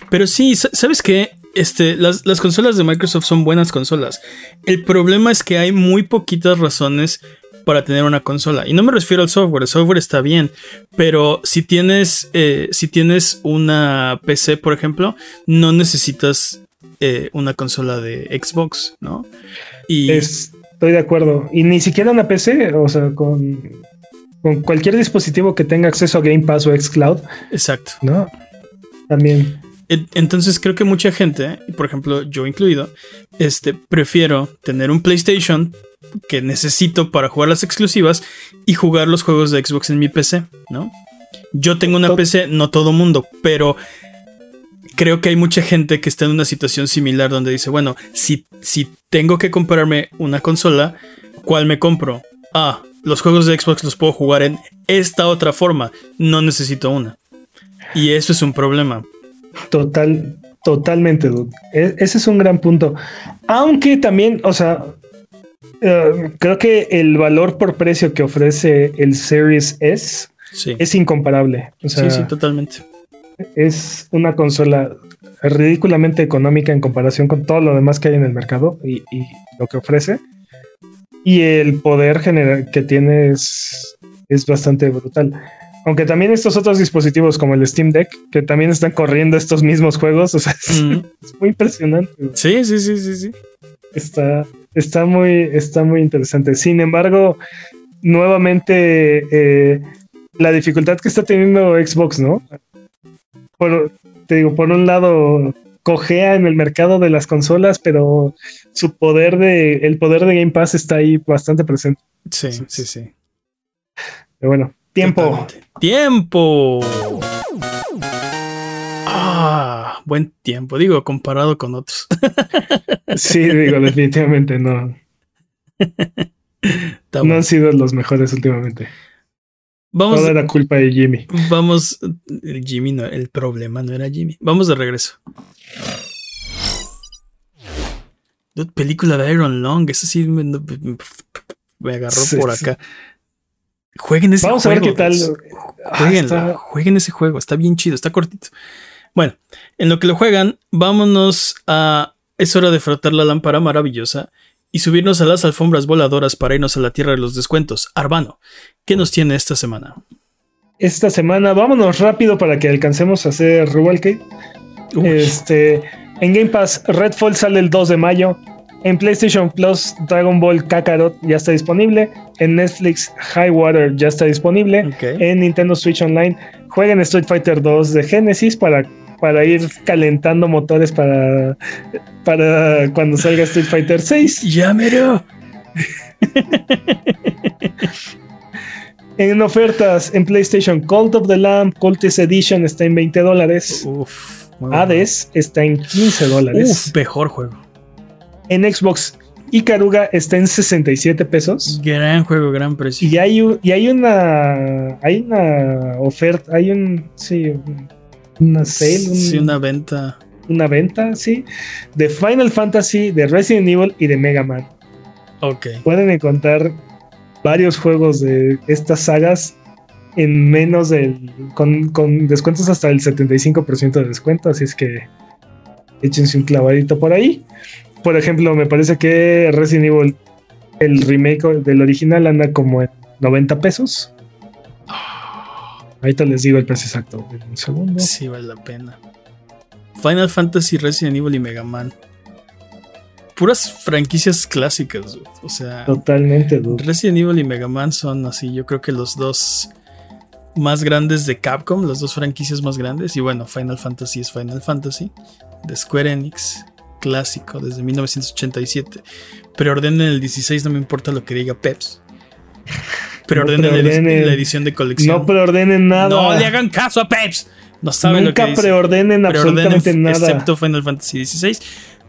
Pero sí, sa- ¿sabes qué? Este, las, las consolas de Microsoft son buenas consolas. El problema es que hay muy poquitas razones para tener una consola. Y no me refiero al software, el software está bien. Pero si tienes, eh, si tienes una PC, por ejemplo, no necesitas eh, una consola de Xbox, ¿no? Y Estoy de acuerdo. Y ni siquiera una PC, o sea, con, con cualquier dispositivo que tenga acceso a Game Pass o Xcloud, exacto. ¿no? También. En- Entonces creo que mucha gente, por ejemplo yo incluido, este, prefiero tener un PlayStation que necesito para jugar las exclusivas y jugar los juegos de Xbox en mi PC, ¿no? Yo tengo una PC, no todo mundo, pero creo que hay mucha gente que está en una situación similar donde dice, bueno, si, si tengo que comprarme una consola, ¿cuál me compro? Ah, los juegos de Xbox los puedo jugar en esta otra forma, no necesito una. Y eso es un problema. Total, totalmente, dude. E- ese es un gran punto. Aunque también, o sea, eh, creo que el valor por precio que ofrece el Series S Sí. es incomparable. O sea, sí, sí, totalmente. es una consola ridículamente económica en comparación con todo lo demás que hay en el mercado y, y lo que ofrece. Y el poder general que tiene es, es bastante brutal. Aunque también estos otros dispositivos como el Steam Deck, que también están corriendo estos mismos juegos, [LAUGHS] o sea, es, Mm. es muy impresionante. Sí, sí, sí, sí, sí. Está, está muy, está muy interesante. Sin embargo, nuevamente eh, la dificultad que está teniendo Xbox, ¿no? Por, te digo, por un lado cojea en el mercado de las consolas, pero su poder de, el poder de Game Pass está ahí bastante presente. Sí, sí, sí. Pero bueno, tiempo. Totalmente. Tiempo. Ah, buen tiempo. Digo, comparado con otros. [LAUGHS] Sí, digo, definitivamente no, [LAUGHS] no han sido los mejores últimamente. Vamos, Toda era culpa de Jimmy. vamos. El Jimmy no, el problema no era Jimmy. Vamos de regreso. Dude, película de Iron Long. Esa sí me, me agarró Sí, por acá. Jueguen ese Vamos a ver juego. qué tal. Ah, está- jueguen ese juego, está bien chido, está cortito. Bueno, en lo que lo juegan, vámonos a. Es hora de frotar la lámpara maravillosa y subirnos a las alfombras voladoras para irnos a la tierra de los descuentos. Arbano, ¿qué nos tiene esta semana? esta semana. Vámonos rápido para que alcancemos a hacer Rubalcade. Este, en Game Pass, Redfall sale el 2 de mayo. En PlayStation Plus, Dragon Ball Kakarot ya está disponible. En Netflix, High Water ya está disponible. En Nintendo Switch Online, jueguen Street Fighter 2 de Genesis para, para ir calentando motores para, para cuando salga Street Fighter 6. [LAUGHS] Ya mero. En ofertas, en PlayStation, Cult of the Lamb, Cultist Edition está en 20 dólares. Bueno. Hades está en 15 dólares. Mejor juego. En Xbox, Ikaruga está en 67 pesos. Gran juego, gran precio. Y hay, y hay una. Hay una oferta. Hay un. Sí. un- Una sale. un- Sí, una venta. una venta, sí. De Final Fantasy, de Resident Evil y de Mega Man. Ok. Pueden encontrar varios juegos de estas sagas en menos del. con, con descuentos hasta el 75% de descuento. Así es que échense un clavadito por ahí. Por ejemplo, me parece que Resident Evil, el remake del original, anda como en 90 pesos. Ahorita les digo el precio exacto. Un segundo. Sí, vale la pena. Final Fantasy, Resident Evil y Mega Man. Puras franquicias clásicas. dude. O sea, Totalmente, dude. Resident Evil y Mega Man son así, yo creo que los dos más grandes de Capcom, las dos franquicias más grandes. Y bueno, Final Fantasy es Final Fantasy, de Square Enix, clásico desde 1987. Preordenen el 16, no me importa lo que diga Peps. Preordenen la edi- preordenen. la edición de colección. No preordenen nada. No le hagan caso a Peps. No saben lo que Nunca dice. preordenen Preordenen, absolutamente nada. excepto Final Fantasy XVI.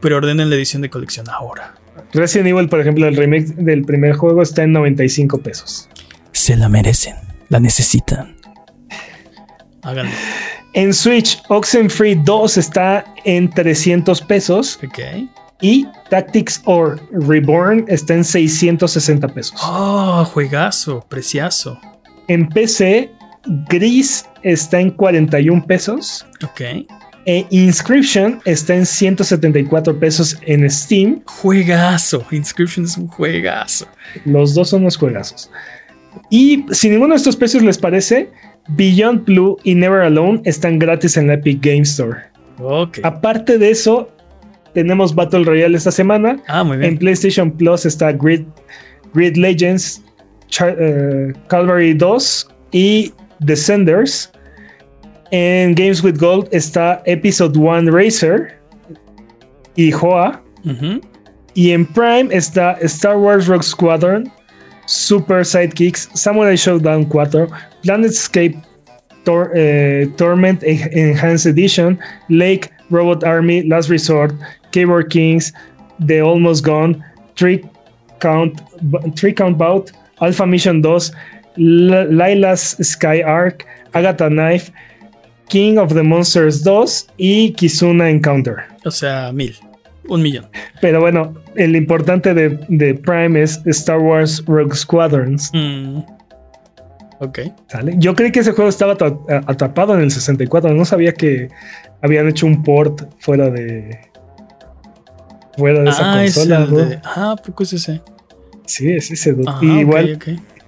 Preordenen la edición de colección ahora. Resident Evil, por ejemplo, el remake del primer juego está en 95 pesos. Se la merecen, la necesitan. Háganlo. En Switch, Oxenfree 2 está en 300 pesos Ok. Y Tactics or Reborn está en 660 pesos. Oh, juegazo, preciazo. En PC, Gris está en 41 pesos Ok. e Inscription está en 174 pesos en Steam. Juegazo. Inscription es un juegazo. Los dos son unos juegazos. Y si ninguno de estos precios les parece, Beyond Blue y Never Alone están gratis en la Epic Game Store. Ok. Aparte de eso, tenemos Battle Royale esta semana. Ah, muy En bien. PlayStation Plus está Grid, Grid Legends, Char- eh, Calvary 2 y Descenders. En Games with Gold está Episode 1 Racer y Hoa. Ujú. Y en Prime está Star Wars Rogue Squadron, Super Sidekicks, Samurai Showdown 4, Planetscape Tor- eh, Torment En- Enhanced Edition, Lake Robot Army Last Resort, Keyboard Kings, The Almost Gone, Three Count, Three Count Bout, Alpha Mission 2, L- Lila's Sky Arc, Agatha Knife, King of the Monsters 2 y Kizuna Encounter. O sea, mil. Un millón. Pero bueno, el importante de, de Prime es Star Wars Rogue Squadrons. Mm. Ok. ¿sale? Yo creí que ese juego estaba atra- atrapado en el 64. No sabía que habían hecho un port fuera de fuera de esa Ah, es consola. el ¿no? de. Ah, ¿poco es ese? Sí, es ese. Ah, y igual.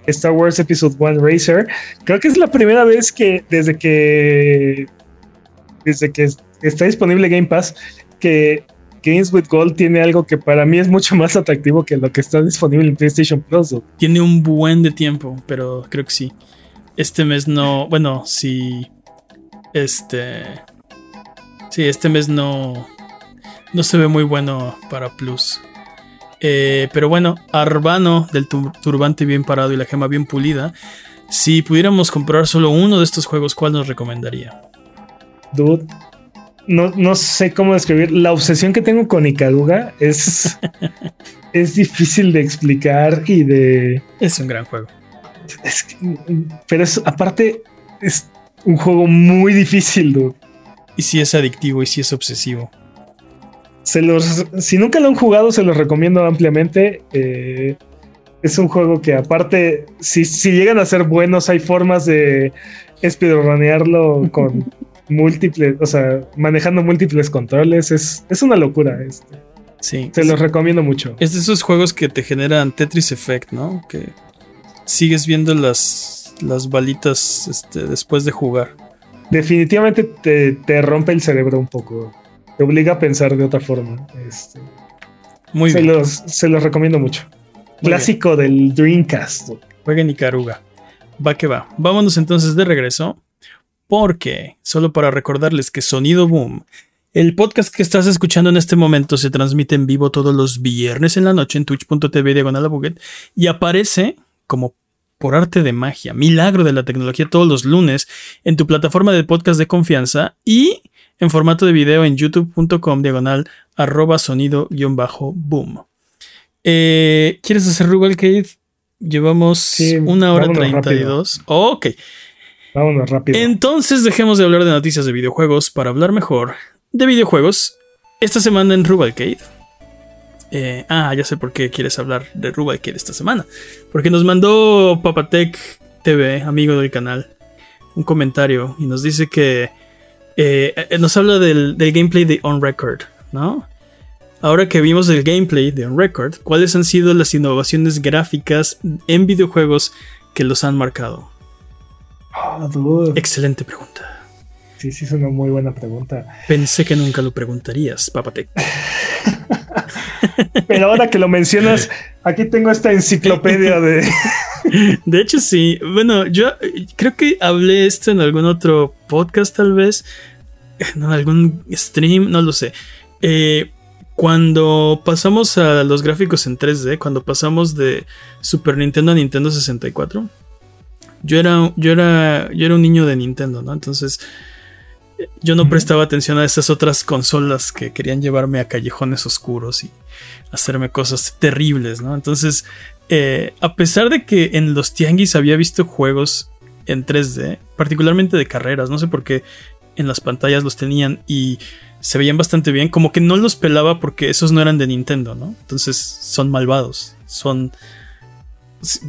Star Wars Episode 1 Racer. Creo que es la primera vez que desde que desde que está disponible Game Pass que Games with Gold tiene algo que para mí es mucho más atractivo que lo que está disponible en PlayStation Plus. Tiene un buen de tiempo, pero creo que sí. Este mes no. Bueno, sí. Este. Sí, este mes no. No se ve muy bueno para Plus. Eh, pero bueno, Arbano del tur- turbante bien parado y la gema bien pulida. Si pudiéramos comprar solo uno de estos juegos, ¿cuál nos recomendaría? Dude, no, no sé cómo describir. La obsesión que tengo con Ikaruga es, [LAUGHS] es difícil de explicar y de. Es un gran juego. es que- pero es aparte es un juego muy difícil, dude. Y si es adictivo y si es obsesivo. Se los, si nunca lo han jugado, se los recomiendo ampliamente. Eh, es un juego que aparte, si, si llegan a ser buenos, hay formas de speedrunearlo con [LAUGHS] múltiples, o sea, manejando múltiples controles. Es, es una locura. Este. Sí. Se los recomiendo mucho. Es de esos juegos que te generan Tetris Effect, ¿no? Que sigues viendo las, las balitas este, después de jugar. Definitivamente te, te rompe el cerebro un poco. Te obliga a pensar de otra forma. Este, Muy se, bien. los, se los recomiendo mucho. Muy Clásico del Dreamcast. Jueguen Icaruga. Va que va. Vámonos entonces de regreso. Porque, solo para recordarles que Sonido Boom, el podcast que estás escuchando en este momento, se transmite en vivo todos los viernes en la noche en twitch.tv diagonal y aparece como por arte de magia, milagro de la tecnología todos los lunes en tu plataforma de podcast de confianza y en formato de video en youtube.com diagonal arroba sonido guion bajo boom. Eh, ¿Quieres hacer Rubalcade? Llevamos Sí, una hora vámonos 32. ok. Vámonos rápido. Entonces dejemos de hablar de noticias de videojuegos para hablar mejor de videojuegos. Esta semana en Rubalcade. Eh, ah, ya sé por qué quieres hablar de Rubalcade esta semana. Porque nos mandó Papatec TV, amigo del canal, un comentario y nos dice que eh, eh, nos habla del, del gameplay de On Record, ¿no? Ahora que vimos el gameplay de On Record, ¿cuáles han sido las innovaciones gráficas en videojuegos que los han marcado? Ah, dude. Excelente pregunta. Sí, sí, es una muy buena pregunta. Pensé que nunca lo preguntarías, Papatec. [LAUGHS] Pero ahora que lo mencionas, [LAUGHS] aquí tengo esta enciclopedia de. [LAUGHS] De hecho, sí. Bueno, yo eh, creo que hablé esto en algún otro podcast, tal vez. En algún stream, no lo sé. Eh, cuando pasamos a los gráficos en 3D, cuando pasamos de Super Nintendo a Nintendo 64, yo era, yo era, yo era un niño de Nintendo, ¿no? Entonces, eh, yo no prestaba atención a esas otras consolas que querían llevarme a callejones oscuros y hacerme cosas terribles, ¿no? Entonces, eh, a pesar de que en los tianguis había visto juegos en 3D, particularmente de carreras, no sé por qué en las pantallas los tenían y se veían bastante bien, como que no los pelaba porque esos no eran de Nintendo, ¿no? Entonces son malvados, son...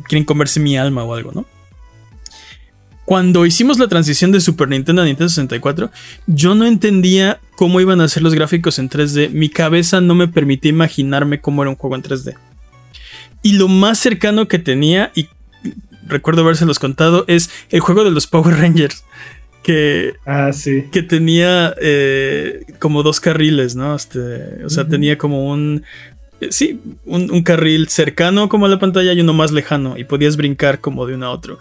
quieren comerse mi alma o algo, ¿no? Cuando hicimos la transición de Super Nintendo a Nintendo 64, yo no entendía cómo iban a ser los gráficos en 3D. Mi cabeza no me permitía imaginarme cómo era un juego en 3D. Y lo más cercano que tenía, y recuerdo habérselos contado, es el juego de los Power Rangers. Que, Ah, sí. que tenía eh, como dos carriles, ¿no? Este, o sea, tenía como un. eh, Sí, un, un carril cercano como a la pantalla y uno más lejano. Y podías brincar como de uno a otro.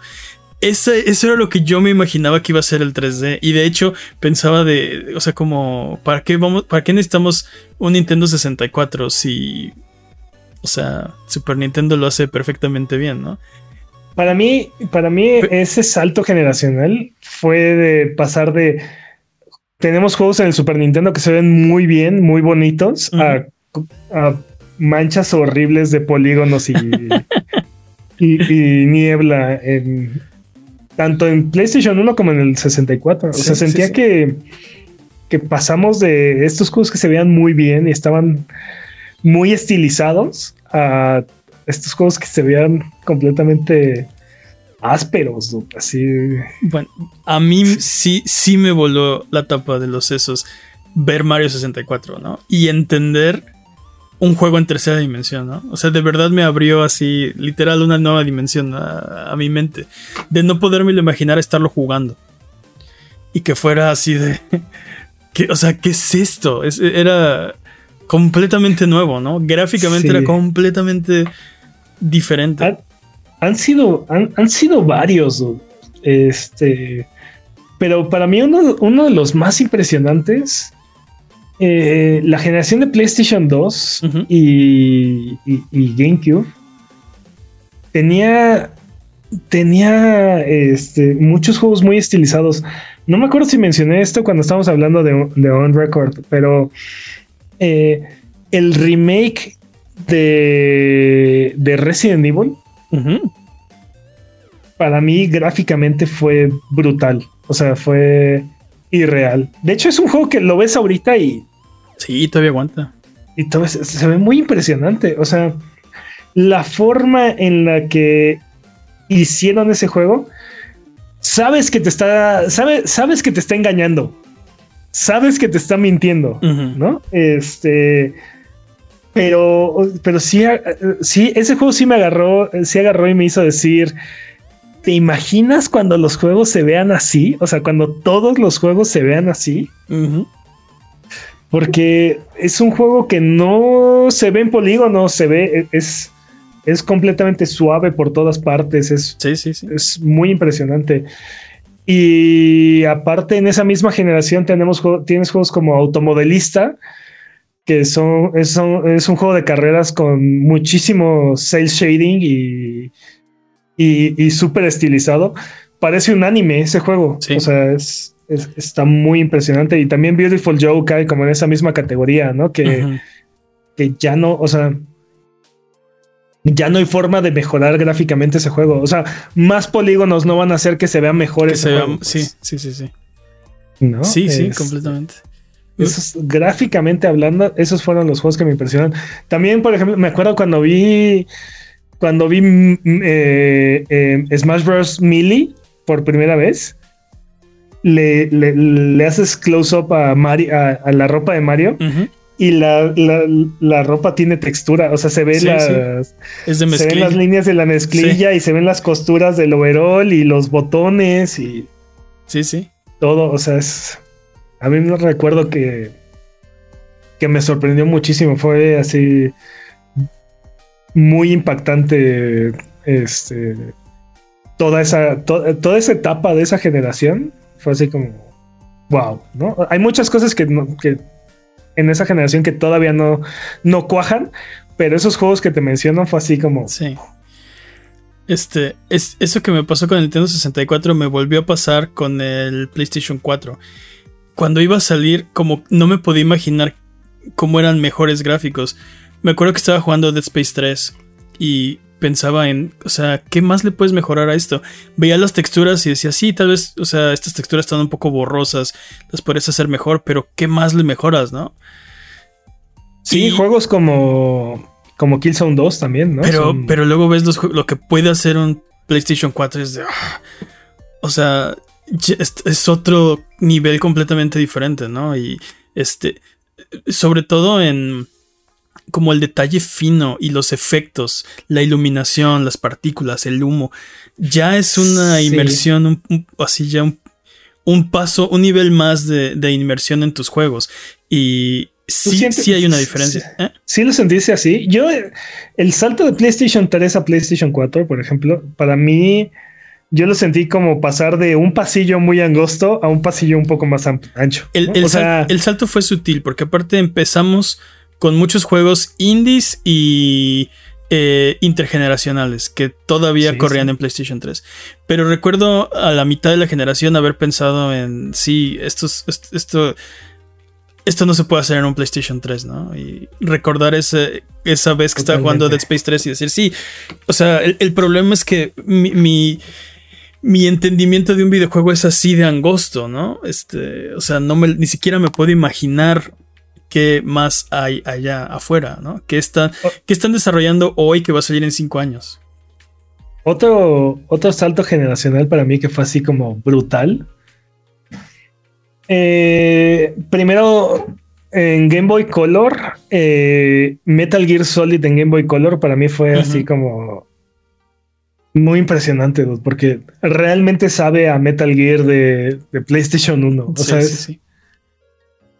Ese, eso era lo que yo me imaginaba que iba a ser el 3D. Y de hecho, pensaba de. O sea, como. ¿Para qué vamos? ¿Para qué necesitamos un Nintendo 64 si. O sea, Super Nintendo lo hace perfectamente bien, ¿no? Para mí, para mí, ese salto generacional fue de pasar de. Tenemos juegos en el Super Nintendo que se ven muy bien, muy bonitos, a, a manchas horribles de polígonos y, [LAUGHS] y, y niebla en tanto en PlayStation 1 como en el 64. O sea, sentía sí. que, que pasamos de estos juegos que se veían muy bien y estaban muy estilizados a estos juegos que se veían completamente ásperos, así. Bueno, a mí sí, sí me voló la tapa de los sesos ver Mario 64, ¿no? Y entender un juego en tercera dimensión, ¿no? O sea, de verdad me abrió así, literal, una nueva dimensión a, mi mente. De no poderme imaginar estarlo jugando. Y que fuera así de. [LAUGHS] Que, o sea, ¿qué es esto? era completamente nuevo, ¿no? Gráficamente era completamente diferente. Han, sido, han, sido varios. Este. Pero para mí, uno, uno de los más impresionantes eh, la generación de PlayStation 2 y, GameCube tenía, tenía este, muchos juegos muy estilizados. No me acuerdo si mencioné esto cuando estábamos hablando de, de On Record, pero eh, el remake de, de Resident Evil para mí gráficamente fue brutal. O sea, fue irreal. De hecho, es un juego que lo ves ahorita y. Sí, todavía aguanta. Y todo se, ve muy impresionante. O sea, la forma en la que hicieron ese juego, sabes que te está. Sabes, sabes que te está engañando. Sabes que te está mintiendo, ¿no? Este. Pero, pero sí, sí, ese juego sí me agarró, sí agarró y me hizo decir, ¿Te imaginas cuando los juegos se vean así? O sea, cuando todos los juegos se vean así. Porque es un juego que no se ve en polígono, se ve, es, es completamente suave por todas partes. Es, sí, sí, sí. es muy impresionante. Y aparte, en esa misma generación tenemos tienes juegos como Automodelista, que son es, es un juego de carreras con muchísimo cel shading y y, súper estilizado. Parece un anime ese juego. O sea, es, está muy impresionante. Y también Beautiful Joe cae como en esa misma categoría, ¿no? Que, que ya no, o sea, ya no hay forma de mejorar gráficamente ese juego. O sea, más polígonos no van a hacer que se vea mejor ese juego. sí, sí, sí, sí. ¿No? Sí, sí, completamente. gráficamente hablando, esos fueron los juegos que me impresionan. También, por ejemplo, me acuerdo cuando vi cuando vi mm, eh, eh, Smash Bros. Melee por primera vez, le, le, haces close-up a, a, la ropa de Mario y la, la, ropa tiene textura. O sea, se, ve las, se ven las líneas de la mezclilla y se ven las costuras del overall y los botones y. Sí, sí. Todo. O sea, es. A mí me recuerdo que. que me sorprendió muchísimo. Fue así muy impactante este, toda, esa, toda esa etapa de esa generación. Fue así como, wow, ¿no? Hay muchas cosas que, que en esa generación que todavía no, no cuajan, pero esos juegos que te mencionan fue así como... Sí. Este, es, eso que me pasó con el Nintendo 64 me volvió a pasar con el PlayStation 4. Cuando iba a salir, como no me podía imaginar cómo eran mejores gráficos. Me acuerdo que estaba jugando Dead Space 3 y pensaba en, o sea, ¿qué más le puedes mejorar a esto? Veía las texturas y decía, sí, tal vez, o sea, estas texturas están un poco borrosas, las puedes hacer mejor, pero ¿qué más le mejoras, no? Sí, juegos como, como Killzone 2 también, ¿no? Pero, pero luego ves lo que puede hacer un PlayStation 4 es de, ah, o sea, es otro nivel completamente diferente, ¿no? Y este, sobre todo en como el detalle fino y los efectos, la iluminación, las partículas, el humo, ya es una inmersión, así ya un, paso, un nivel más de, inmersión en tus juegos. Y sí, sí hay una diferencia. ¿eh? Sí, lo sentiste así. Yo, el salto de PlayStation 3 a PlayStation 4, por ejemplo, para mí, yo lo sentí como pasar de un pasillo muy angosto a un pasillo un poco más ancho. El, el salto fue sutil, porque aparte empezamos con muchos juegos indies y eh, intergeneracionales que todavía corrían en PlayStation 3. Pero recuerdo a la mitad de la generación haber pensado en, sí, esto, esto, esto no se puede hacer en un PlayStation 3, ¿no? Y recordar ese, esa vez que estaba jugando Dead Space 3 y decir, sí, o sea, el, problema es que mi, mi, entendimiento de un videojuego es así de angosto, ¿no? Este, o sea, no me, ni siquiera me puedo imaginar qué más hay allá afuera, ¿no? ¿Qué están, oh. están desarrollando hoy que va a salir en cinco años? otro, otro salto generacional para mí que fue así como brutal. Eh, primero, en Game Boy Color, eh, Metal Gear Solid en Game Boy Color para mí fue así como muy impresionante, porque realmente sabe a Metal Gear de, PlayStation 1. O sea,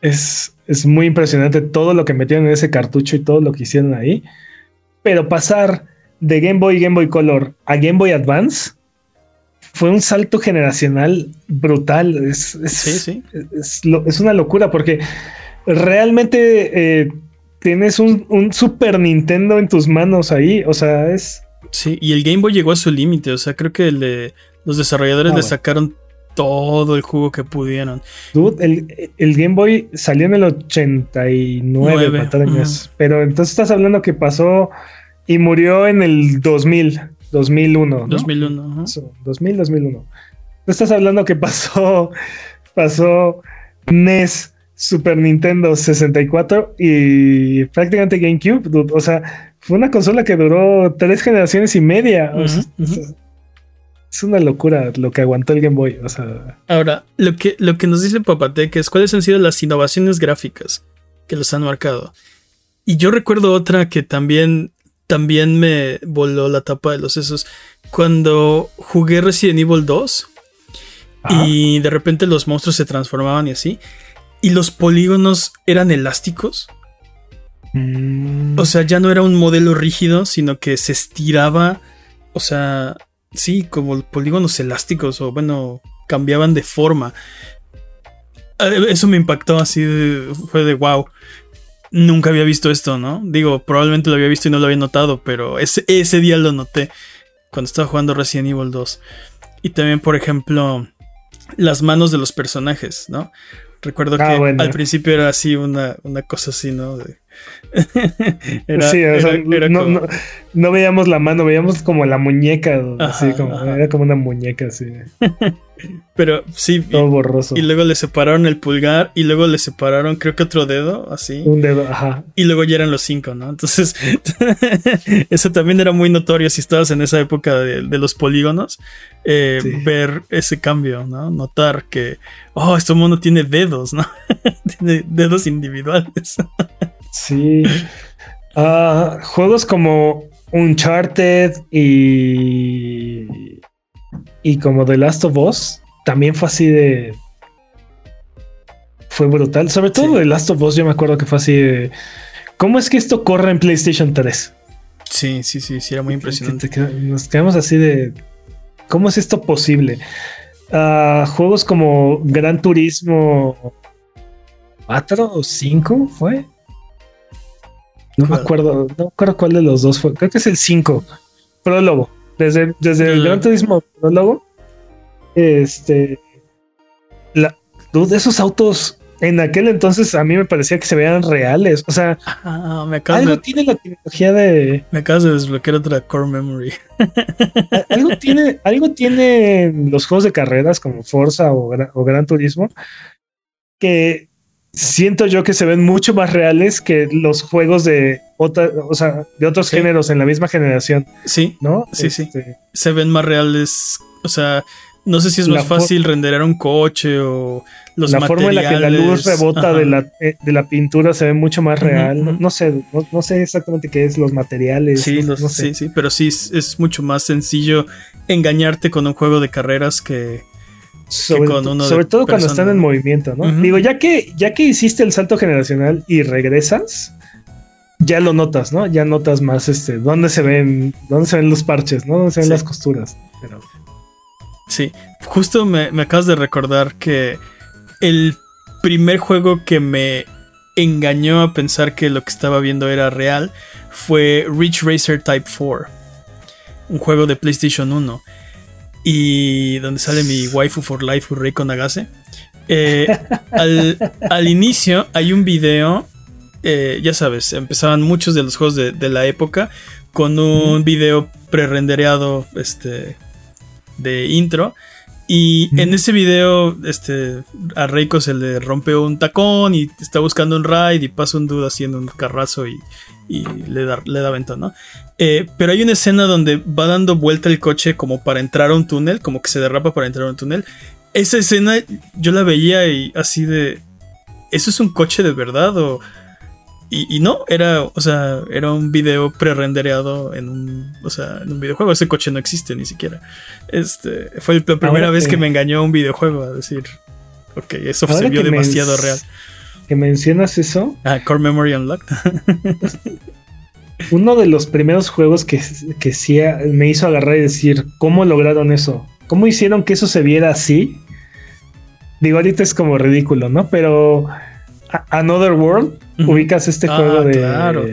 es, es, muy impresionante todo lo que metieron en ese cartucho y todo lo que hicieron ahí. Pero pasar de Game Boy Game Boy Color a Game Boy Advance fue un salto generacional brutal. Es, es, una locura porque realmente eh, tienes un, un, Super Nintendo en tus manos ahí. O sea, es. Sí, y el Game Boy llegó a su límite. O sea, creo que los desarrolladores ah, le sacaron todo el jugo que pudieron. Dude, el, Game Boy salió en el 89, pero entonces estás hablando que pasó y murió en el 2000, 2001. ¿no? 2001. 2000, 2001. estás hablando que pasó, [LAUGHS] pasó NES, Super Nintendo 64 y prácticamente GameCube. O sea, fue una consola que duró tres generaciones y media. Es una locura lo que aguantó el Game Boy. O sea. Ahora, lo que, lo que nos dice Papatec es cuáles han sido las innovaciones gráficas que los han marcado. Y yo recuerdo otra que también también me voló la tapa de los sesos. Cuando jugué Resident Evil 2 y de repente los monstruos se transformaban y así, y los polígonos eran elásticos. Mm. O sea, ya no era un modelo rígido, sino que se estiraba. O sea, sí, como polígonos elásticos, o bueno, cambiaban de forma. Eh, eso me impactó así, fue de wow nunca había visto esto, ¿no? Digo, probablemente lo había visto y no lo había notado, pero ese, ese día lo noté cuando estaba jugando Resident Evil 2. Y también, por ejemplo, las manos de los personajes, ¿no? Recuerdo ah, que al principio era así una, una cosa así, ¿no? Sí, no, veíamos la mano, veíamos como la muñeca, así como, era como una muñeca así. [LAUGHS] Pero sí. Todo borroso. Y luego le separaron el pulgar y luego le separaron, creo que otro dedo, así. Un dedo, ajá. Y luego ya eran los cinco, ¿no? Entonces, [LAUGHS] eso también era muy notorio si estabas en esa época de, los polígonos, eh, ver ese cambio, ¿no? Notar que, oh, este mundo tiene dedos, ¿no? [LAUGHS] tiene dedos individuales. Sí. Ah, juegos como Uncharted y. Y como The Last of Us también fue así de. Fue brutal. Sobre todo The Last of Us, yo me acuerdo que fue así de. ¿Cómo es que esto corre en PlayStation 3? Sí, sí, sí, sí, era muy impresionante. Nos quedamos así de. ¿Cómo es esto posible? Ah, juegos como Gran Turismo 4 o 5 fue. No me acuerdo, no me acuerdo cuál de los dos fue. Creo que es el 5. Prólogo. Desde, desde el Gran Turismo Prólogo. Este. La, dude, esos autos en aquel entonces a mí me parecía que se veían reales. O sea, algo tiene la tecnología de. Me acabas de desbloquear otra core memory. algo [LAUGHS] tiene, algo tiene los juegos de carreras como Forza o, o Gran Turismo que siento yo que se ven mucho más reales que los juegos de otra, o sea, de otros géneros en la misma generación. Sí, ¿no? Sí, sí. Este, se ven más reales, o sea, no sé si es más fácil renderar un coche o los la forma en la que la luz rebota de la, eh, de la, pintura se ve mucho más real. no, sé, no, sé exactamente qué es los materiales. Sí, sí, sí, pero sí es, mucho más sencillo engañarte con un juego de carreras que, sobre, todo cuando están en movimiento, ¿no? Digo, ya que, ya que hiciste el salto generacional y regresas, ya lo notas, ¿no? Ya notas más este, dónde se ven, dónde se ven los parches, ¿no? Dónde se ven las costuras. Pero... Sí, justo me, me acabas de recordar que el primer juego que me engañó a pensar que lo que estaba viendo era real fue Rich Racer Type 4, un juego de PlayStation 1 y donde sale mi waifu for life Reiko Nagase. Eh, [LAUGHS] al, inicio hay un video, eh, ya sabes, empezaban muchos de los juegos de, la época con un video pre-rendereado este, de intro. Y en ese video, este, a Reiko se le rompe un tacón y está buscando un ride y pasa un dude haciendo un carrazo y, y le da, le da ventón, ¿no? Eh, pero hay una escena donde va dando vuelta el coche como para entrar a un túnel, como que se derrapa para entrar a un túnel. Esa escena yo la veía y así de... ¿Eso es un coche de verdad o...? Y, no, era, o sea, era un video pre-rendereado en un, o sea, en un videojuego. Ese coche no existe ni siquiera. Este, fue la primera vez que... me engañó un videojuego a decir, ok, eso se vio demasiado real. Que mencionas eso. Ah, Core Memory Unlocked. Uno de los primeros juegos que, que sí me hizo agarrar y decir, ¿cómo lograron eso? ¿Cómo hicieron que eso se viera así? Digo, ahorita es como ridículo, ¿no? Pero Another World, ubicas este ah, juego de. Claro.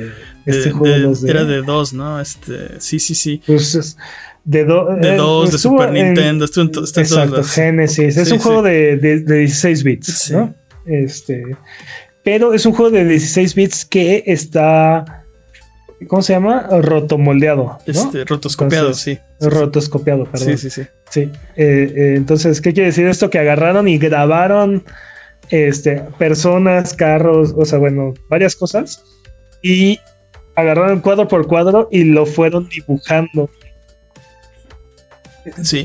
Este juego Era de dos, ¿no? Este, sí, sí, sí. Pues de, de eh, dos, de Super Nintendo. exacto, Genesis. Es un juego de, de, 16 bits, ¿no? Este. Pero es un juego de 16 bits que está. ¿Cómo se llama? Rotomoldeado. ¿no? Este, rotoscopiado, sí. Rotoscopiado, perdón. Sí, sí, sí. Sí. Eh, eh, entonces, ¿qué quiere decir esto? Que agarraron y grabaron este, personas, carros, o sea, bueno, varias cosas. Y agarraron cuadro por cuadro y lo fueron dibujando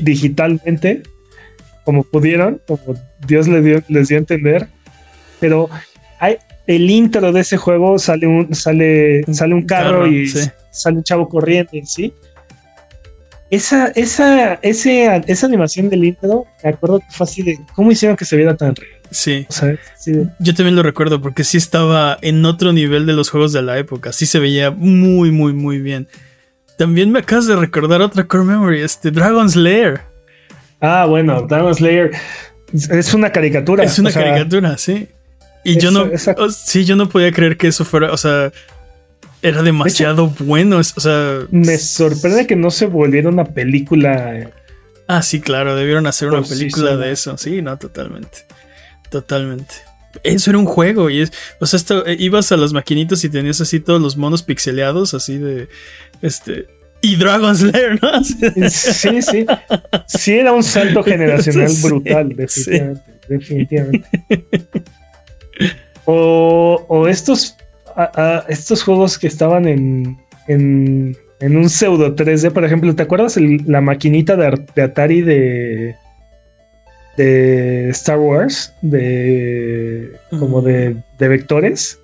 digitalmente, como pudieron, como Dios les dio, les dio a entender. Pero hay, el intro de ese juego sale un, sale, sale un carro, y sale un chavo corriendo, ¿sí? Esa, esa, ese, esa animación del intro, me acuerdo que fue así de cómo hicieron que se viera tan real. Sí. Yo también lo recuerdo porque sí estaba en otro nivel de los juegos de la época. Sí se veía muy, muy, muy bien. También me acabas de recordar otra core memory, este Dragon's Lair. Ah, bueno, Dragon's Lair es una caricatura. Es una caricatura, sí. Y yo no, oh, sí, yo no podía creer que eso fuera, o sea, era demasiado bueno. O sea, me sorprende que no se volviera una película. Ah, sí, claro, debieron hacer una película de eso. Sí, no, totalmente. Totalmente. Eso era un juego y es, o sea, esto, eh, ibas a las maquinitas y tenías así todos los monos pixeleados, así de, este, y Dragon's Lair, ¿no? [LAUGHS] Sí, sí. Sí, era un salto [LAUGHS] generacional brutal, definitivamente. definitivamente. O, o estos estos juegos que estaban en, en, un pseudo 3D, por ejemplo, ¿te acuerdas la maquinita de, Atari de, de Star Wars? De como de, de vectores.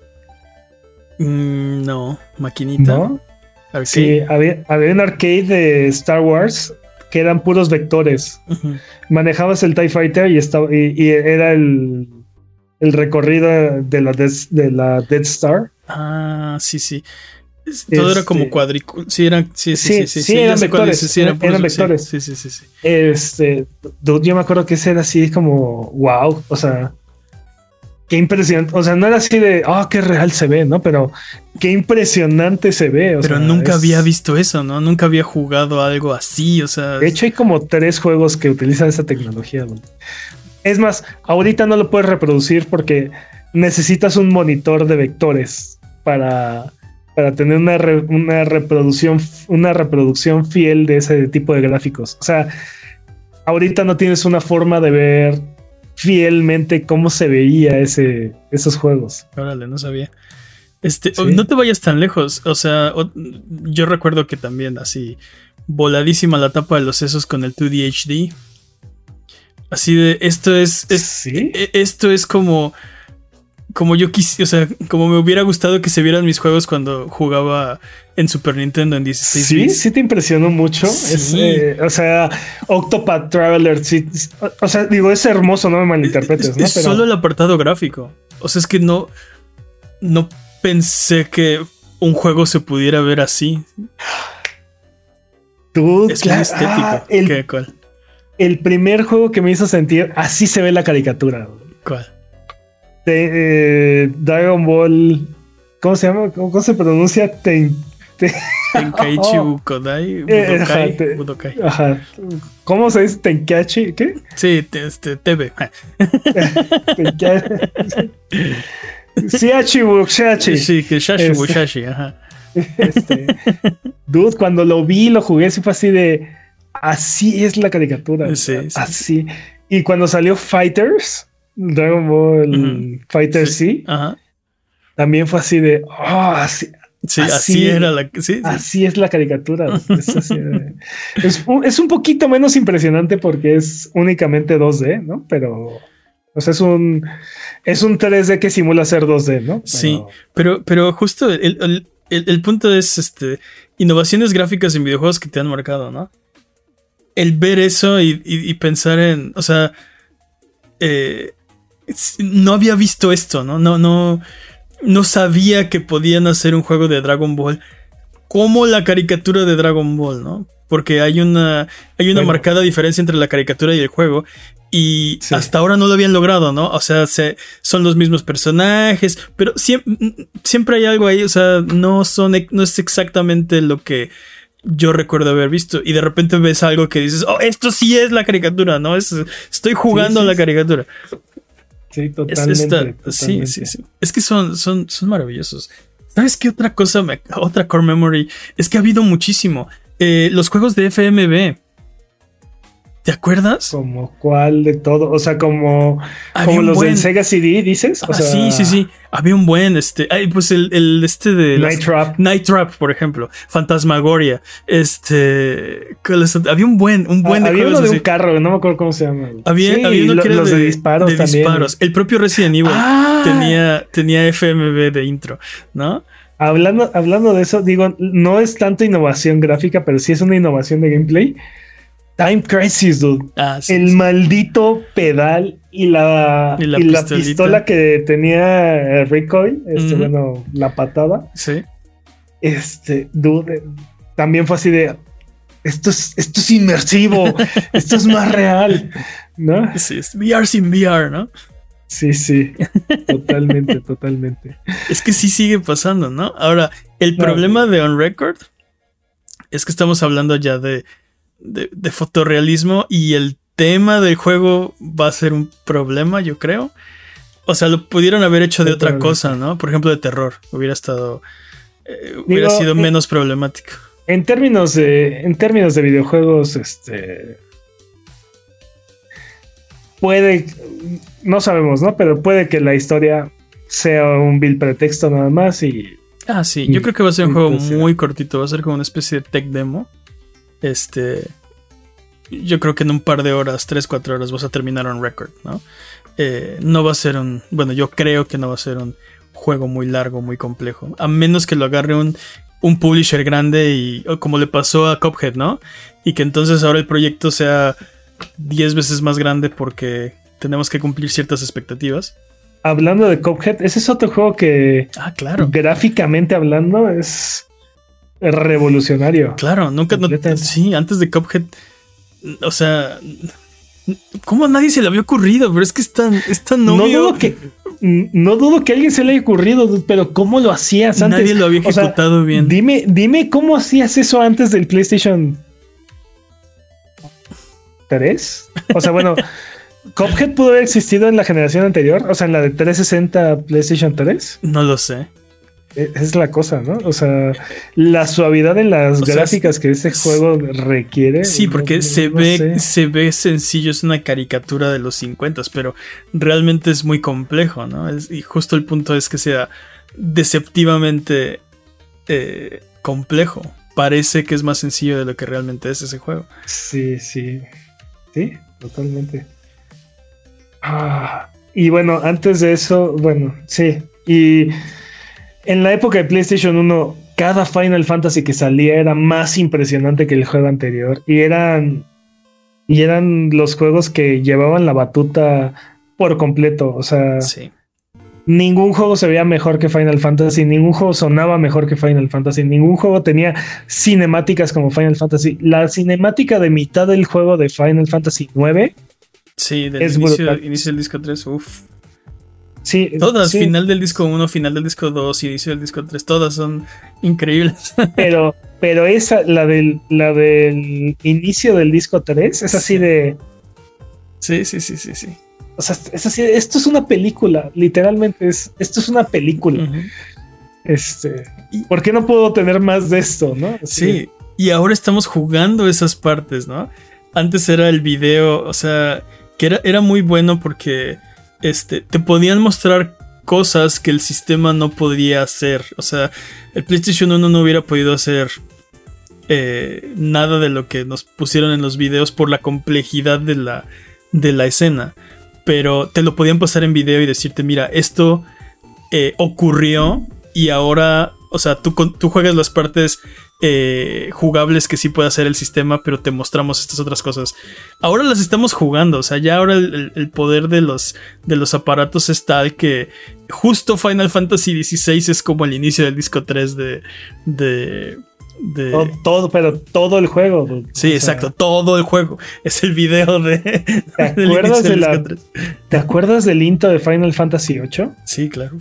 Mm, no, maquinita. ¿No? Sí, había, un arcade de Star Wars que eran puros vectores. Manejabas el TIE Fighter y, estaba, y, era el, el recorrido de la, de la Death Star. Ah, sí, sí. Todo era como este, cuadrículo. Sí, eran, sí, sí, sí, sí, eran vectores. eran, vectores. Sí, sí, sí, sí. Este, yo me acuerdo que ese era así como, wow, o sea, qué impresionante. O sea, no era así de, oh, qué real se ve, ¿no? Pero qué impresionante se ve. Pero nunca había visto eso, ¿no? Nunca había jugado algo así, o sea. De hecho, hay como tres juegos que utilizan esa tecnología. Es más, ahorita no lo puedes reproducir porque necesitas un monitor de vectores para, para tener una, una, reproducción, una reproducción fiel de ese tipo de gráficos. O sea, ahorita no tienes una forma de ver fielmente cómo se veía ese, esos juegos. Órale, no sabía. Este, no te vayas tan lejos. O sea, yo recuerdo que también así voladísima la tapa de los sesos con el 2D HD. Así de esto es, ¿Sí? E, esto es como como yo quisiera, o sea, como me hubiera gustado que se vieran mis juegos cuando jugaba en Super Nintendo en 16 Sí, sí te impresionó mucho. Eh, o sea, Octopath Traveler, sí, o sea, digo, es hermoso, no me malinterpretes, ¿no? Es solo el apartado gráfico. O sea, es que no, no pensé que un juego se pudiera ver así. Tú, es muy estético. Ah, el, ¿Qué, cuál? El primer juego que me hizo sentir así se ve la caricatura. ¿Cuál? de, eh, Dragon Ball. ¿Cómo se llama? ¿Cómo, se pronuncia? Ten, [LAUGHS] Tenkaichi oh. Bukodai. Eh, Budokai, ajá, ¿Cómo se dice Tenkaichi? ¿Qué? Sí, este, TV. Siachi Bushachi. Sí, que Shashi este, Bushashi, ajá. [LAUGHS] Este, dude, cuando lo vi, lo jugué, sí fue así de. Así es la caricatura. Sí, así. Y cuando salió Fighters, Dragon Ball Fighter C. También fue así de, oh, Sí, así, era la. Sí, Así es la caricatura. [LAUGHS] Es, es, un poquito menos impresionante porque es únicamente 2D, ¿no? Pero. O sea, es un. Es un 3D que simula ser 2D, ¿no? Sí, pero, pero justo el, el, punto es este. Innovaciones gráficas en videojuegos que te han marcado, ¿no? El ver eso y, pensar en. O sea. Eh, no había visto esto, ¿no? No, no no sabía que podían hacer un juego de Dragon Ball como la caricatura de Dragon Ball, ¿no? Porque hay una, hay una marcada diferencia entre la caricatura y el juego. Y hasta ahora no lo habían logrado, ¿no? O sea, se, son los mismos personajes, pero siempre, siempre hay algo ahí, o sea, no, son, no es exactamente lo que yo recuerdo haber visto. Y de repente ves algo que dices, oh, esto sí es la caricatura, ¿no? Es, estoy jugando a la caricatura. Sí, totalmente, Sí, sí, sí. Es que son, son, son maravillosos. ¿Sabes qué otra cosa, otra core memory? Es que ha habido muchísimo. Eh, los juegos de FMB. ¿Te acuerdas? Como cuál de todo, o sea, como, como los del Sega CD, dices. Ah, sí, sí, sí. Había un buen, este, ay, pues el, el este de Night Trap, Night Trap, por ejemplo, Fantasmagoria, este, había un buen, un buen ah, había uno de un carro, no me acuerdo cómo se llama. Había, uno que era los de, disparos, de disparos. El propio Resident Evil ah. tenía, tenía FMV de intro, ¿no? Hablando, hablando de eso, digo, no es tanto innovación gráfica, pero sí es una innovación de gameplay Time Crisis, dude. Ah, el maldito pedal y la, y la, pistola que tenía Recoil, este, bueno, la patada. Sí. Este, dude, también fue así de. Esto es, esto es inmersivo, [LAUGHS] esto es más real, ¿no? Sí, es VR sin VR, ¿no? Sí, sí, totalmente, [LAUGHS] totalmente. Es que sí sigue pasando, ¿no? Ahora, el problema de On Record es que estamos hablando ya de de, de fotorrealismo y el tema del juego va a ser un problema, yo creo. O sea, lo pudieron haber hecho de otra cosa, ¿no? Por ejemplo, de terror. Hubiera estado. Eh, hubiera sido menos problemático. En términos de. En términos de videojuegos, este. Puede. No sabemos, ¿no? Pero puede que la historia sea un vil pretexto nada más y. Ah, sí. Yo creo que va a ser un juego muy cortito. Va a ser como una especie de tech demo. Este. Yo creo que en un par de horas, 3, 4 horas, vas a terminar un record, ¿no? Eh, no va a ser un. Bueno, yo creo que no va a ser un juego muy largo, muy complejo. A menos que lo agarre un, un publisher grande y. como le pasó a Cuphead, ¿no? Y que entonces ahora el proyecto sea 10 veces más grande porque tenemos que cumplir ciertas expectativas. Hablando de Cuphead, ese es otro juego que. Ah, claro. Gráficamente hablando, es revolucionario. Claro, nunca. sí, antes de Cuphead. O sea. ¿Cómo a nadie se le había ocurrido? Pero es que es tan, no dudo que No dudo que a alguien se le haya ocurrido, pero ¿cómo lo hacías antes? Nadie lo había ejecutado bien. Dime, dime cómo hacías eso antes del PlayStation 3. O sea, bueno, [LAUGHS] ¿Cuphead pudo haber existido en la generación anterior? O sea, en la de 360 PlayStation 3. No lo sé. E-, es la cosa, ¿no? O sea, la suavidad en las gráficas que este juego requiere. Sí, porque se ve, se ve sencillo, es una caricatura de los 50, pero realmente es muy complejo, ¿no? y justo el punto es que sea deceptivamente eh, complejo. Parece que es más sencillo de lo que realmente es ese juego. Sí, sí. Sí, totalmente. Ah, y bueno, antes de eso, bueno, sí. Y en la época de PlayStation 1, cada Final Fantasy que salía era más impresionante que el juego anterior. Y eran. Y eran los juegos que llevaban la batuta por completo. O sea. Ningún juego se veía mejor que Final Fantasy, ningún juego sonaba mejor que Final Fantasy, ningún juego tenía cinemáticas como Final Fantasy. La cinemática de mitad del juego de Final Fantasy 9 Sí, del inicio, inicio, del disco 3, uff. Todas, final del disco 1, final del disco 2, inicio del disco 3, todas son increíbles. [LAUGHS] Pero, pero esa, la del, la del inicio del disco 3, es así de. Sí, sí, sí, sí, sí. O sea, es así, esto es una película, literalmente es, esto es una película. Este, ¿por qué no puedo tener más de esto, no? sí, y ahora estamos jugando esas partes, ¿no? Antes era el video, o sea, que era, era muy bueno porque este, te podían mostrar cosas que el sistema no podría hacer. O sea, el PlayStation 1 no hubiera podido hacer eh, nada de lo que nos pusieron en los videos por la complejidad de la, de la escena. Pero te lo podían pasar en video y decirte, mira, esto eh, ocurrió y ahora, o sea, tú, tú juegas las partes eh, jugables que sí puede hacer el sistema, pero te mostramos estas otras cosas. Ahora las estamos jugando, o sea, ya ahora el, poder de los, de los aparatos es tal que justo Final Fantasy XVI es como el inicio del disco 3 de... de todo, pero todo el juego. Sí, exacto, todo el juego. Es el video de. [LAUGHS] ¿Te acuerdas, de la, ¿Te acuerdas del intro de Final Fantasy VIII? Sí, claro.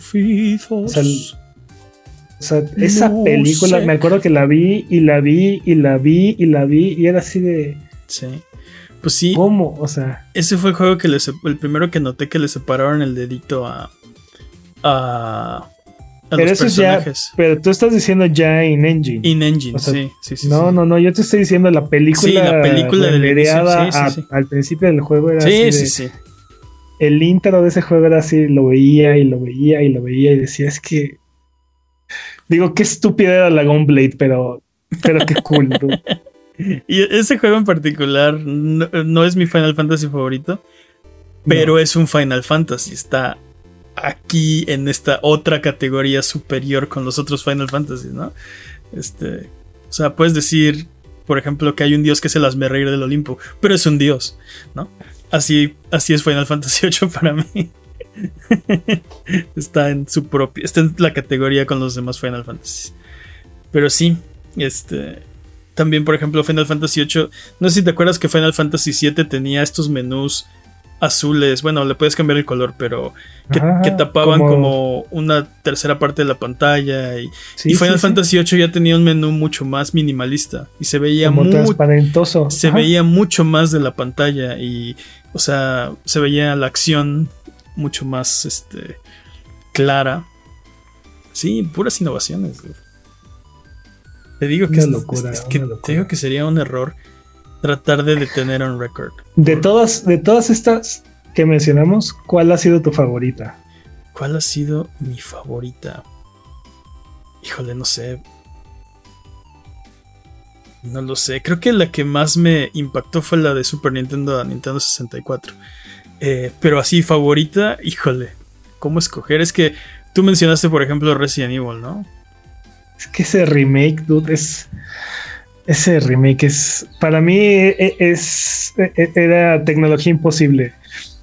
O sea, o sea, esa película, me acuerdo que la vi y la vi y la vi y la vi y era así de. Sí. Pues sí. ¿Cómo? O sea. Ese fue el juego que les, el primero que noté que le separaron el dedito a. a. pero eso Ya, pero tú estás diciendo ya in engine. In engine, sí, sí, sí. No, no, no, yo te estoy diciendo la película. Sí, la película de al principio del juego era sí, así. Sí, sí, sí. El intro de ese juego era así, lo veía y lo veía y lo veía y decía, es que Digo, qué estúpida era la Gunblade, pero, pero qué cool. [LAUGHS] y ese juego en particular no, es mi Final Fantasy favorito, pero es un Final Fantasy. Está aquí en esta otra categoría superior con los otros Final Fantasy, ¿no? Este, o sea, puedes decir, por ejemplo, que hay un dios que es el reír del Olimpo, pero es un dios, ¿no? Así, así es Final Fantasy [LAUGHS] VIII para mí. [LAUGHS] está en su propia. Está en la categoría con los demás Final Fantasy. Pero sí, este. También, por ejemplo, Final Fantasy VIII. No sé si te acuerdas que Final Fantasy VII tenía estos menús azules. Bueno, le puedes cambiar el color, pero que, ah, tapaban como... una tercera parte de la pantalla. Y, Final Fantasy VIII ya tenía un menú mucho más minimalista. Y se veía muy transparentoso. Se veía mucho más de la pantalla. Y, o sea, se veía la acción mucho más este, clara. Sí, puras innovaciones. Te digo que, te digo que sería un error tratar de detener un record. De todas, de todas estas que mencionamos, ¿cuál ha sido tu favorita? ¿Cuál ha sido mi favorita? Híjole, no sé. No lo sé. Creo que la que más me impactó fue la de Super Nintendo a Nintendo 64. Eh, pero así, favorita, híjole, ¿cómo escoger? Es que tú mencionaste, por ejemplo, Resident Evil, ¿no? Es que ese remake, dude, es. Ese remake es. Para mí e, es. E, e, era tecnología imposible.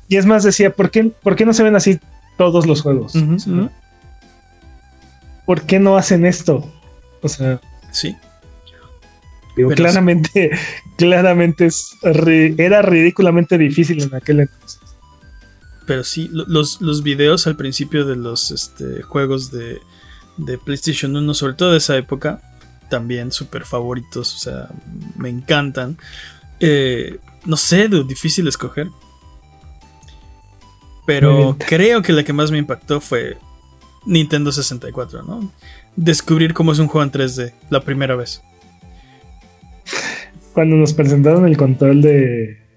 Y es más, decía, ¿por qué, ¿por qué no se ven así todos los juegos? ¿Por qué no hacen esto? O sea. Sí. Digo, claramente, [LAUGHS] claramente es, era ridículamente difícil en aquel entonces. Pero sí, los, los videos al principio de los este, juegos de, PlayStation 1, sobre todo de esa época, también súper favoritos, o sea, me encantan. Eh, no sé, difícil escoger. Pero creo que la que más me impactó fue Nintendo 64, ¿no? Descubrir cómo es un juego en 3D la primera vez. Cuando nos presentaron el control de,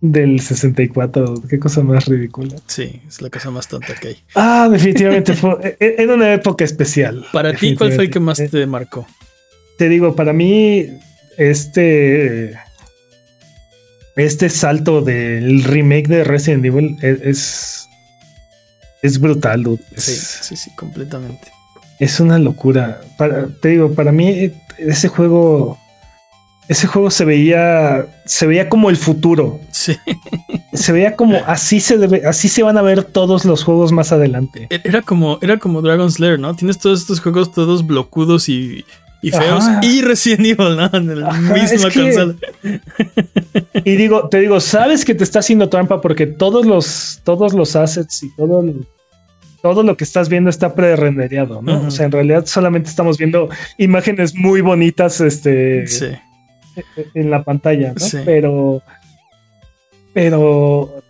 del 64. Qué cosa más ridícula. Sí, es la cosa más tonta que hay. Ah, definitivamente [LAUGHS] fue. E-, e-, era una época especial. Para ti, ¿cuál fue el que más te marcó? Te digo, para mí, este. Este salto del remake de Resident Evil es. Es, brutal, dude. sí, sí, sí, completamente. Es una locura. Para, te digo, para mí, ese juego ese juego se veía se veía como el futuro. Sí. Se veía como así se debe, así se van a ver todos los juegos más adelante. E-, era como era como Dragon Slayer, ¿no? Tienes todos estos juegos todos blocudos y, feos y Resident Evil, ¿no? En el mismo consola. [LAUGHS] Y digo, te digo, sabes que te está haciendo trampa porque todos los todos los assets y todo todo lo que estás viendo está pre-rendereado, ¿no? O sea, en realidad solamente estamos viendo imágenes muy bonitas, este, sí en la pantalla, ¿no? Pero, pero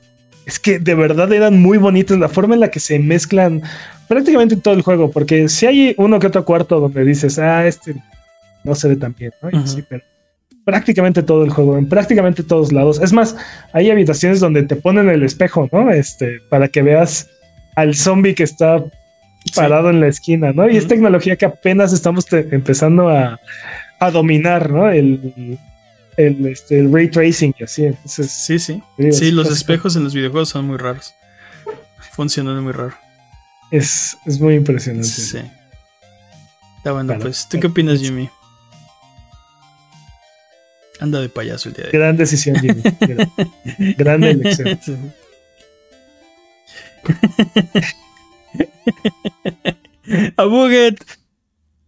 es que de verdad eran muy bonitos la forma en la que se mezclan prácticamente todo el juego, porque si hay uno que otro cuarto donde dices, ah, este no se ve tan bien, ¿no? sí, pero prácticamente todo el juego, en prácticamente todos lados. Es más, hay habitaciones donde te ponen el espejo, ¿no? Este, para que veas al zombie que está parado en la esquina, ¿no? Y es tecnología que apenas estamos empezando a, dominar, ¿no? El, este, el, ray tracing y así. sí, sí. Sí, los espejos en los videojuegos son muy raros. Funcionan muy raro. Es, es muy impresionante. Sí. Está bueno, pues. ¿Tú qué opinas, Jimmy? Anda de payaso el día de hoy. Gran decisión, Jimmy. [LAUGHS] Gran, elección. [LAUGHS] [LAUGHS] A Buget.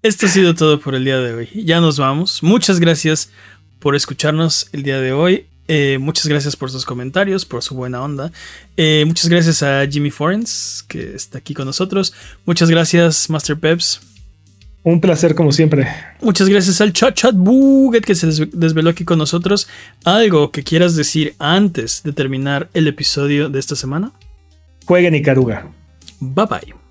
Esto ha sido todo por el día de hoy. Ya nos vamos. Muchas gracias por escucharnos el día de hoy. Eh, muchas gracias por sus comentarios, por su buena onda. Eh, muchas gracias a Jimmy Forens, que está aquí con nosotros. Muchas gracias, Master Peps. Un placer, como siempre. Muchas gracias al Chat Chat Buget que se desveló aquí con nosotros. ¿Algo que quieras decir antes de terminar el episodio de esta semana? Jueguen Icaruga. Bye bye.